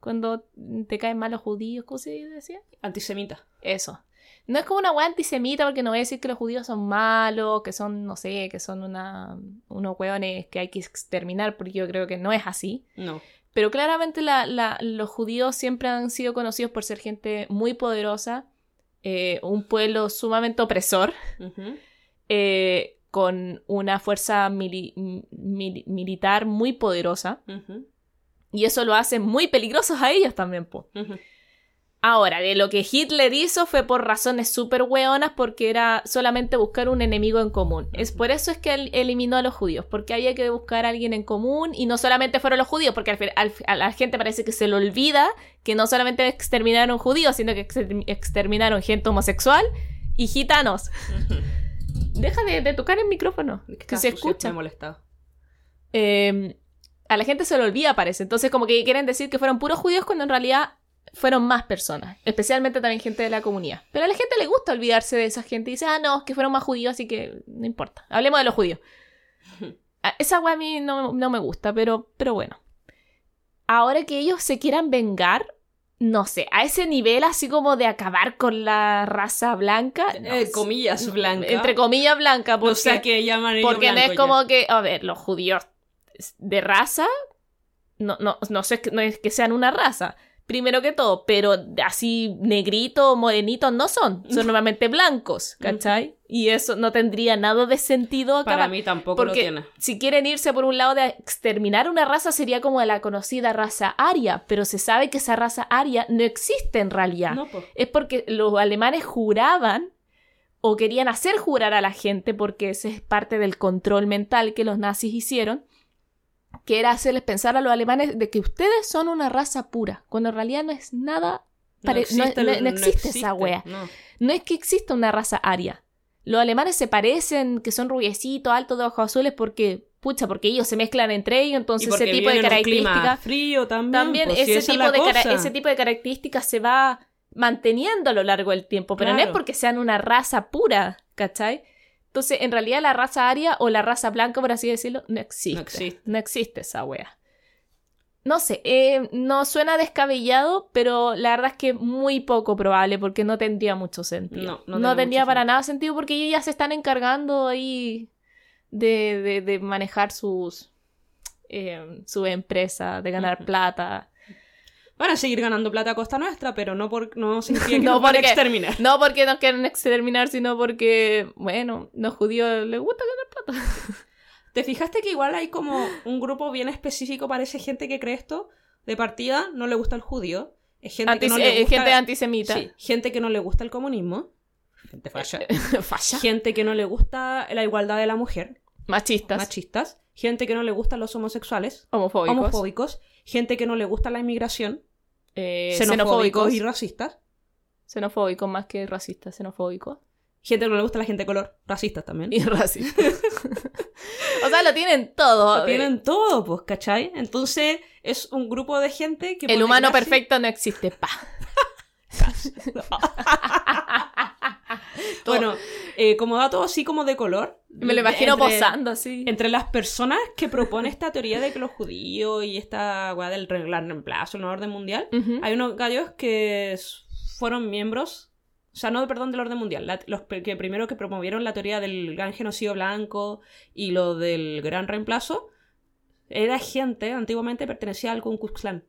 cuando te caen mal los judíos? ¿Cómo se decía? Antisemita. Eso. No es como una weá antisemita porque no voy a decir que los judíos son malos, que son, no sé, que son una, unos hueones que hay que exterminar, porque yo creo que no es así. No. Pero claramente la- la- los judíos siempre han sido conocidos por ser gente muy poderosa, eh, un pueblo sumamente opresor, eh, con una fuerza mili- mili- militar muy poderosa. Y eso lo hace muy peligrosos a ellos también, po. Ahora, de lo que Hitler hizo fue por razones súper hueonas porque era solamente buscar un enemigo en común. Es por eso es que él eliminó a los judíos, porque había que buscar a alguien en común y no solamente fueron los judíos, porque al a la gente parece que se le olvida que no solamente exterminaron judíos, sino que exter- exterminaron gente homosexual y gitanos. [LAUGHS] Deja de, de tocar el micrófono, que se escucha. Me molestaba. Eh, a la gente se le olvida, parece. Entonces, como que quieren decir que fueron puros judíos cuando en realidad fueron más personas. Especialmente también gente de la comunidad. Pero a la gente le gusta olvidarse de esa gente. Y dice, ah, no, es que fueron más judíos, así que no importa. Hablemos de los judíos. [LAUGHS] Ah, Esa wea a mí no, no me gusta, pero, pero bueno. ahora que ellos se quieran vengar, no sé, a ese nivel así como de acabar con la raza blanca. no Eh, sé. comillas blanca. Entre comillas blanca, porque, o sea que llaman porque no es ya. como que, a ver, los judíos de raza, no, no, no, sé, no es que sean una raza, primero que todo, pero así negrito, morenito no son, son normalmente blancos, ¿cachai? Y eso no tendría nada de sentido Para acabar. mí tampoco lo Porque tiene. si quieren irse por un lado de exterminar una raza sería como la conocida raza aria, pero se sabe que esa raza aria no existe en realidad. No, po. Es porque los alemanes juraban o querían hacer jurar a la gente porque ese es parte del control mental que los nazis hicieron, que era hacerles pensar a los alemanes de que ustedes son una raza pura, cuando en realidad no es nada, no, existe no- existe esa wea. no. Es que exista una raza aria. Los alemanes se parecen, que son rubiecitos, altos, de ojos azules, porque, pucha, porque ellos se mezclan entre ellos, entonces ese tipo de características frío también. también pues, ese, tipo de cara- ese tipo de características se va manteniendo a lo largo del tiempo, pero no es porque sean una raza pura, ¿cachai? Entonces, en realidad la raza aria o la raza blanca, por así decirlo, no existe. No existe. No existe esa wea. No sé, eh, no suena descabellado, pero la verdad es que muy poco probable porque no tendría mucho sentido. No, tendría para sentido. nada sentido porque ellos ya se están encargando ahí de, de- de manejar sus eh, su empresa, de ganar plata. Van a seguir ganando plata a costa nuestra, pero no, por, no [LAUGHS] significa que No, nos van a porque- exterminar. No porque nos quieren exterminar, sino porque, bueno, los judíos les gusta ganar plata. [LAUGHS] ¿Te fijaste que igual hay como un grupo bien específico para esa gente que cree esto? De partida, no le gusta el judío. Es gente que no le eh, gusta... gente antisemita. Sí, gente que no le gusta el comunismo. Gente falla. [LAUGHS] Falla. Gente que no le gusta la igualdad de la mujer. Machistas. Machistas. Gente que no le gustan los homosexuales. homofóbicos. Homofóbicos. Gente que no le gusta la inmigración. eh, xenofóbicos xenofóbicos. y racistas. Xenofóbicos más que racistas. Xenofóbicos. Gente que no le gusta la gente de color. Racistas también. Y racistas. [LAUGHS] o sea, lo tienen todo. Lo tienen todo, pues, ¿cachai? Entonces, es un grupo de gente que... El humano perfecto no existe. Pa. [LAUGHS] [LAUGHS] [LAUGHS] Bueno, eh, como dato así como de color. Me lo imagino entre- posando así. Entre las personas que propone esta teoría de que los judíos y esta weá del reemplazo, el nuevo orden mundial, hay unos gallos que fueron miembros, o sea, no, perdón, del orden mundial, la- los que primero que promovieron la teoría del gran genocidio blanco y lo del gran reemplazo, era gente, antiguamente pertenecía al Ku Klux Klan.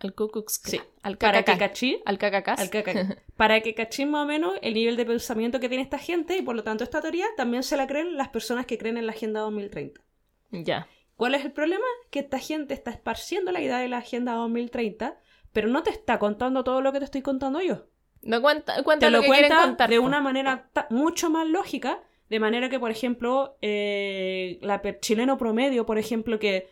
Al Ku. Sí. Al Para que KKK. cachí, Al al [LAUGHS] para que cachín más o menos el nivel de pensamiento que tiene esta gente y por lo tanto esta teoría también se la creen las personas que creen en la Agenda 2030. Ya. ¿Cuál es el problema? Que esta gente está esparciendo la idea de la Agenda 2030, pero no te está contando todo lo que te estoy contando yo. No cuenta, cuenta Te lo, lo que cuenta contar. de una manera mucho más lógica, de manera que, por ejemplo, eh, la per- chileno promedio, por ejemplo, que,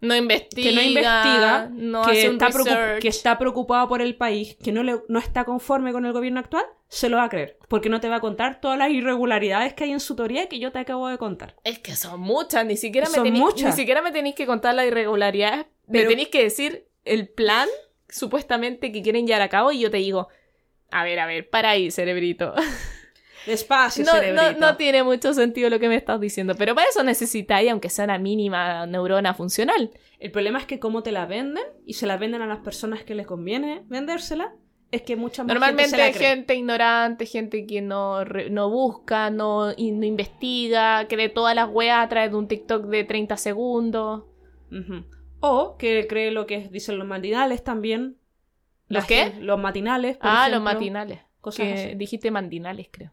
No investiga. que no investiga, No que, hace un está research. que está preocupado por el país, que no, le, no está conforme con el gobierno actual, se lo va a creer, porque no te va a contar todas las irregularidades que hay en su teoría que yo te acabo de contar. Es que son muchas, ni siquiera me tenéis, muchas. ni siquiera me tenéis que contar las irregularidades, me Pero- tenéis que decir el plan supuestamente que quieren llevar a cabo y yo te digo, a ver, a ver, para ahí, cerebrito. [LAUGHS] Despacio, No, no, cerebrito. no tiene mucho sentido lo que me estás diciendo, pero para eso necesitáis, aunque sea una mínima neurona funcional. El problema es que cómo te la venden y se la venden a las personas que les conviene vendérsela, es que mucha más Normalmente gente se la hay cree. gente ignorante, gente que no, re- no busca, no, y no investiga, cree todas las weas a través de un TikTok de 30 segundos. O que cree lo que dicen los matinales también. ¿Los qué? Los matinales. por Ah, los matinales. cosas que así. dijiste mandinales, creo.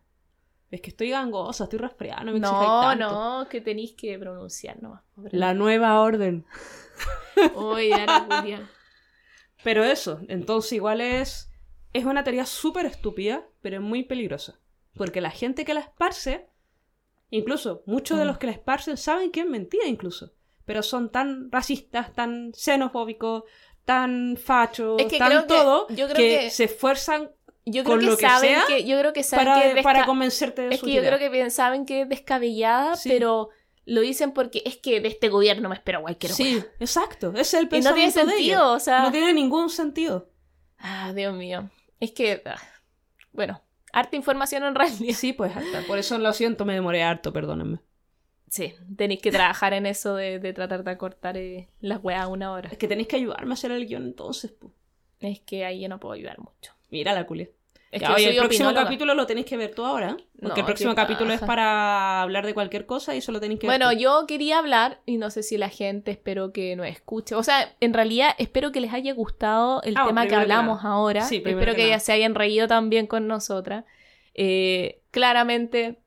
Es que estoy gangosa, estoy resfriada, no me No, tanto. no, que tenéis que pronunciar nomás. La nueva orden. Ana Julia. [LAUGHS] Pero eso, entonces igual es... Es una teoría súper estúpida, pero es muy peligrosa. Porque la gente que la esparce, incluso muchos de Mm. los que la esparcen saben que es mentira incluso. Pero son tan racistas, tan xenofóbicos, tan fachos, Es que tan que- todo, yo creo que, que- se esfuerzan Yo creo Con que lo que saben sea, que yo creo que saben para, que para convencerte de es su que yo creo que saben que es descabellada, Sí. pero lo dicen porque es que de este gobierno me espero cualquier Sí, wea. exacto. Ese es el Y no pensamiento tiene de ellos. sentido, o sea. No tiene ningún sentido. Ah, Dios mío. Es que ah, bueno, harta información en realidad. Sí, pues hasta. Por eso lo siento, me demoré harto, perdónenme. Sí, tenéis que trabajar en eso de, de tratar de acortar eh, las weas a una hora. Es que tenéis que ayudarme a hacer el guion entonces, po. Es que ahí yo no puedo ayudar mucho. Mira la culia. Es Ya, que oye, el próximo opinóloga. capítulo lo tenéis que ver tú ahora. No, Porque el próximo capítulo es para hablar de cualquier cosa y eso lo tenéis que ver. Bueno, yo quería hablar, y no sé si la gente espero que nos escuche. O sea, en realidad espero que les haya gustado el Ah, tema que hablamos ahora. Sí, espero que que, ya se hayan reído también con nosotras. Eh, claramente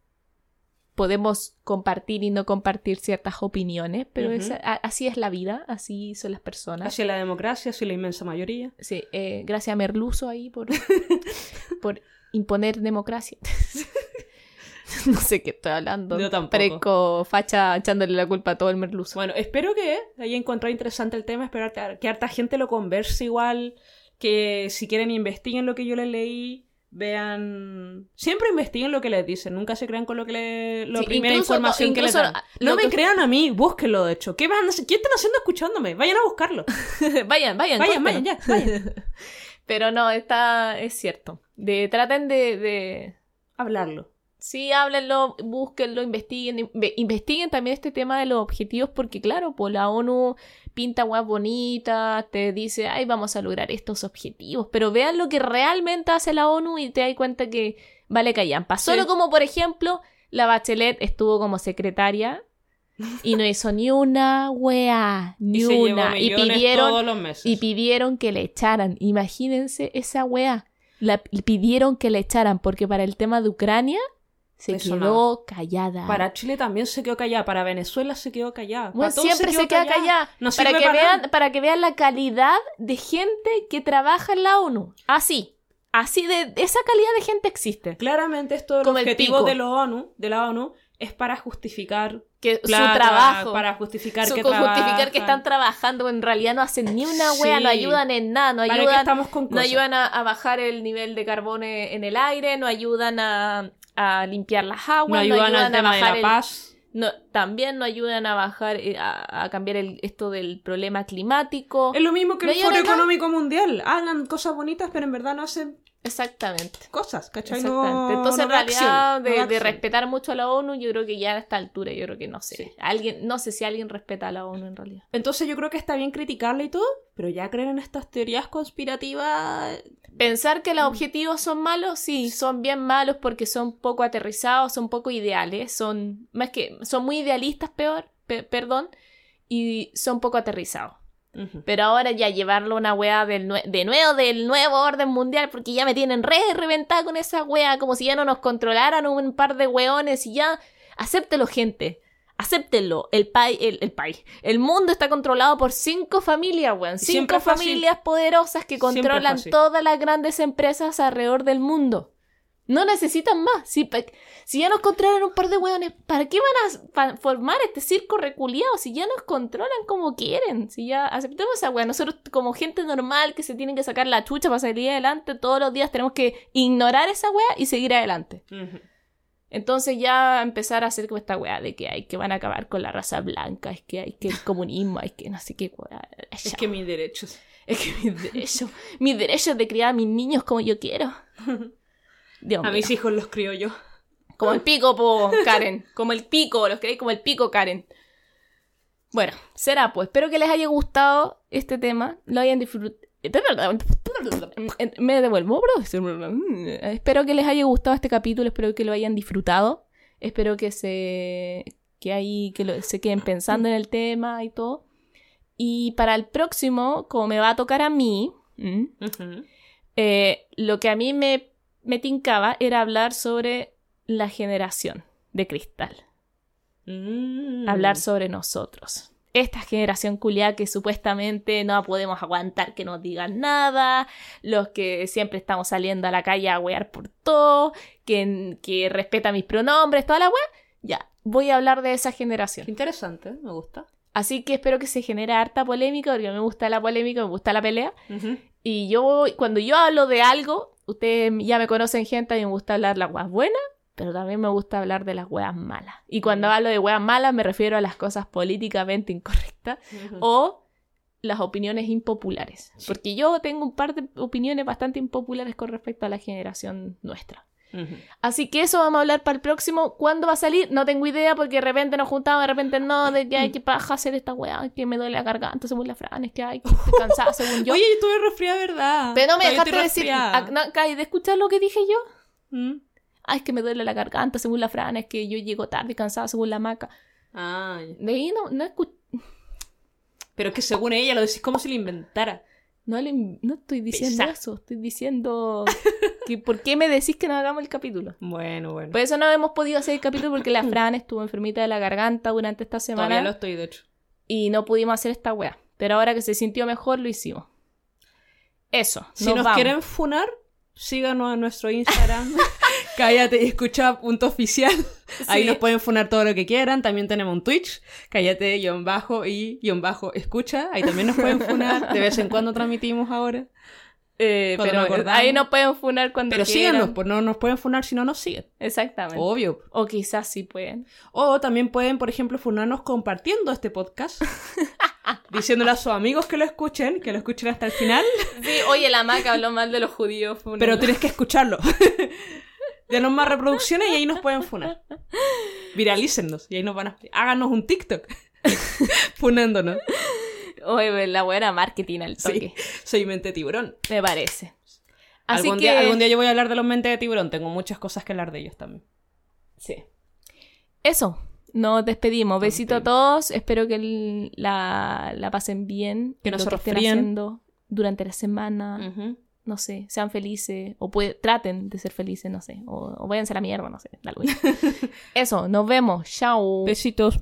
podemos compartir y no compartir ciertas opiniones, pero a- así es la vida, así son las personas. Hacia la democracia, hacia la inmensa mayoría. Sí, eh, gracias a Merluzo ahí por, [LAUGHS] por imponer democracia. [LAUGHS] no sé qué estoy hablando. Yo tampoco. Parezco facha echándole la culpa a todo el Merluzo. Bueno, espero que haya encontrado interesante el tema, espero que- que harta gente lo converse igual, que si quieren investiguen lo que yo les leí, vean... Siempre investiguen lo que les dicen, nunca se crean con lo que le... la Sí, primera incluso- información que les dan. No me que- crean a mí, búsquenlo de hecho. ¿Qué, van a? ¿Qué están haciendo escuchándome? Vayan a buscarlo. [LAUGHS] vayan, vayan, Vayan, vayan, ya, vayan. [LAUGHS] Pero no, está, es cierto. De, traten de, de... Hablarlo. Sí, háblenlo, búsquenlo, investiguen. inve- investiguen también este tema de los objetivos porque, claro, pues la ONU pinta guas bonitas, te dice, ay, vamos a lograr estos objetivos. Pero vean lo que realmente hace la ONU y te das cuenta que vale callampa. Solo Sí. como, por ejemplo, la Bachelet estuvo como secretaria y no hizo ni una wea, [LAUGHS] ni y una. Y pidieron todos los meses. y pidieron que le echaran. Imagínense esa wea. La y pidieron que le echaran porque para el tema de Ucrania se quedó callada. Para Chile también se quedó callada, para Venezuela se quedó callada. Bueno, para todos siempre se, queda callada. No para, que para vean, nada. para que vean la calidad de gente que trabaja en la ONU. Así. Así de esa calidad de gente existe. Claramente esto el el objetivo pico. de la ONU, de la ONU es para justificar Que plata, su trabajo. para justificar su- que justificar trabajan. que están trabajando, en realidad no hacen ni una wea, Sí. no ayudan en nada, no ¿Para qué ayudan estamos con No cosas? ayudan a, a bajar el nivel de carbón en el aire, no ayudan a, a limpiar las aguas, no ayudan, al a tema de bajar la el- paz. no- también no ayudan a bajar, eh, a, a cambiar el, esto del problema climático. Es lo mismo que No el Foro. Económico Mundial. Hablan cosas bonitas, pero en verdad no hacen Exactamente. cosas, ¿cachai? Exactamente. No- Entonces, en da realidad, de, de respetar mucho a la ONU, yo creo que ya a esta altura, yo creo que no sé. Sí. Alguien, no sé si alguien respeta a la ONU en realidad. Entonces yo creo que está bien criticarla y todo, pero ya creer en estas teorías conspirativas... Pensar que los Mm. objetivos son malos, sí, son bien malos porque son poco aterrizados, son poco ideales, son más que son muy idealistas, peor, pe- perdón, y son poco aterrizados. Pero ahora ya llevarlo a una wea del nue- de nuevo del nuevo orden mundial, porque ya me tienen re reventada con esa wea, como si ya no nos controlaran un par de weones y ya. Acéptelo, gente. Acéptenlo. El país, el, el país. El mundo está controlado por cinco familias, weón. Cinco familias poderosas que controlan todas las grandes empresas alrededor del mundo. No necesitan más. Si, si ya nos controlan un par de hueones, ¿para qué van a formar este circo reculiado? Si ya nos controlan como quieren. Si ya aceptemos esa hueá. Nosotros, como gente normal que se tienen que sacar la chucha para salir adelante, todos los días tenemos que ignorar esa hueá y seguir adelante. Entonces ya empezar a hacer como esta weá de que hay que van a acabar con la raza blanca, es que hay que el comunismo, hay que no sé qué weá. Es que mis derechos. Es que mis derechos, mis derechos de criar a mis niños como yo quiero. Dios A mío. mis hijos los crío yo. Como el pico, po, Karen. Como el pico, los queréis como el pico, Karen. Bueno, será pues. Espero que les haya gustado este tema. Lo hayan disfrutado. Me devuelvo, bro. Espero que les haya gustado este capítulo. Espero que lo hayan disfrutado. Espero que se. que ahí. que lo- se queden pensando en el tema y todo. Y para el próximo, como me va a tocar a mí. Eh, lo que a mí me, me tincaba era hablar sobre la generación de cristal. Mm. Hablar sobre nosotros. Esta generación culiada que supuestamente no podemos aguantar que nos digan nada, los que siempre estamos saliendo a la calle a wear por todo, que, que respeta mis pronombres, toda la wea. Ya, voy a hablar de esa generación. Qué interesante, me gusta. Así que espero que se genere harta polémica, porque me gusta la polémica, me gusta la pelea. Y yo, cuando yo hablo de algo, ustedes ya me conocen gente, a mí me gusta hablar las weas buenas, pero también me gusta hablar de las weas malas. Y cuando hablo de weas malas me refiero a las cosas políticamente incorrectas o las opiniones impopulares. Sí. Porque yo tengo un par de opiniones bastante impopulares con respecto a la generación nuestra. Así que eso vamos a hablar para el próximo. ¿Cuándo va a salir? No tengo idea porque de repente nos juntamos, de repente no, de que hay que paja hacer esta weá, que me duele la garganta según la Fran, es que hay que estoy cansada según yo. [LAUGHS] Oye, yo estuve resfriada, ¿verdad? Pero no me Todavía dejaste decir, de escuchar lo que dije yo. ¿Mm? Ay, es que me duele la garganta según la Fran, es que yo llego tarde cansada según la maca. Ah. De ahí no, no, escu- Pero es que según ella lo decís como si lo inventara. no, le- no estoy diciendo Pesa. eso, estoy diciendo que ¿por qué me decís que no hagamos el capítulo? Bueno, bueno. Por eso no hemos podido hacer el capítulo porque la Fran estuvo enfermita de la garganta durante esta semana. Todavía lo estoy, de hecho. y no pudimos hacer esta wea. Pero ahora que se sintió mejor, lo hicimos. Eso. Si nos nos quieren funar, síganos en nuestro Instagram. [LAUGHS] Cállate y escucha punto oficial. [LAUGHS] Ahí nos pueden funar todo lo que quieran. También tenemos un Twitch. Cállate, guion bajo y guion bajo escucha. Ahí también nos pueden funar. De vez en cuando transmitimos ahora. Eh, pero ahí nos pueden funar cuando Pero quieran. síganos, pues no nos pueden funar si no nos siguen. Exactamente. Obvio. O quizás sí pueden. O también pueden, por ejemplo, funarnos compartiendo este podcast. [LAUGHS] diciéndole a sus amigos que lo escuchen, que lo escuchen hasta el final. Sí, oye, la maca habló mal de los judíos. Pero tienes que escucharlo. [LAUGHS] Denos más reproducciones y ahí nos pueden funar. Viralícennos y ahí nos van a... Háganos un TikTok. [LAUGHS] Funándonos. Oye, la buena marketing al toque. Sí, soy mente tiburón. Me parece. Así Algún, que... día, algún día yo voy a hablar de los mentes de tiburón. Tengo muchas cosas que hablar de ellos también. Sí. Eso. Nos despedimos. Besito a todos. Espero que el- la, la pasen bien. Que no se resfríen. haciendo durante la semana. Ujú. No sé, sean felices, o puede- traten de ser felices, no sé, o, o váyanse a la mierda, no sé, mismo. [LAUGHS] Eso, nos vemos, chao. Besitos.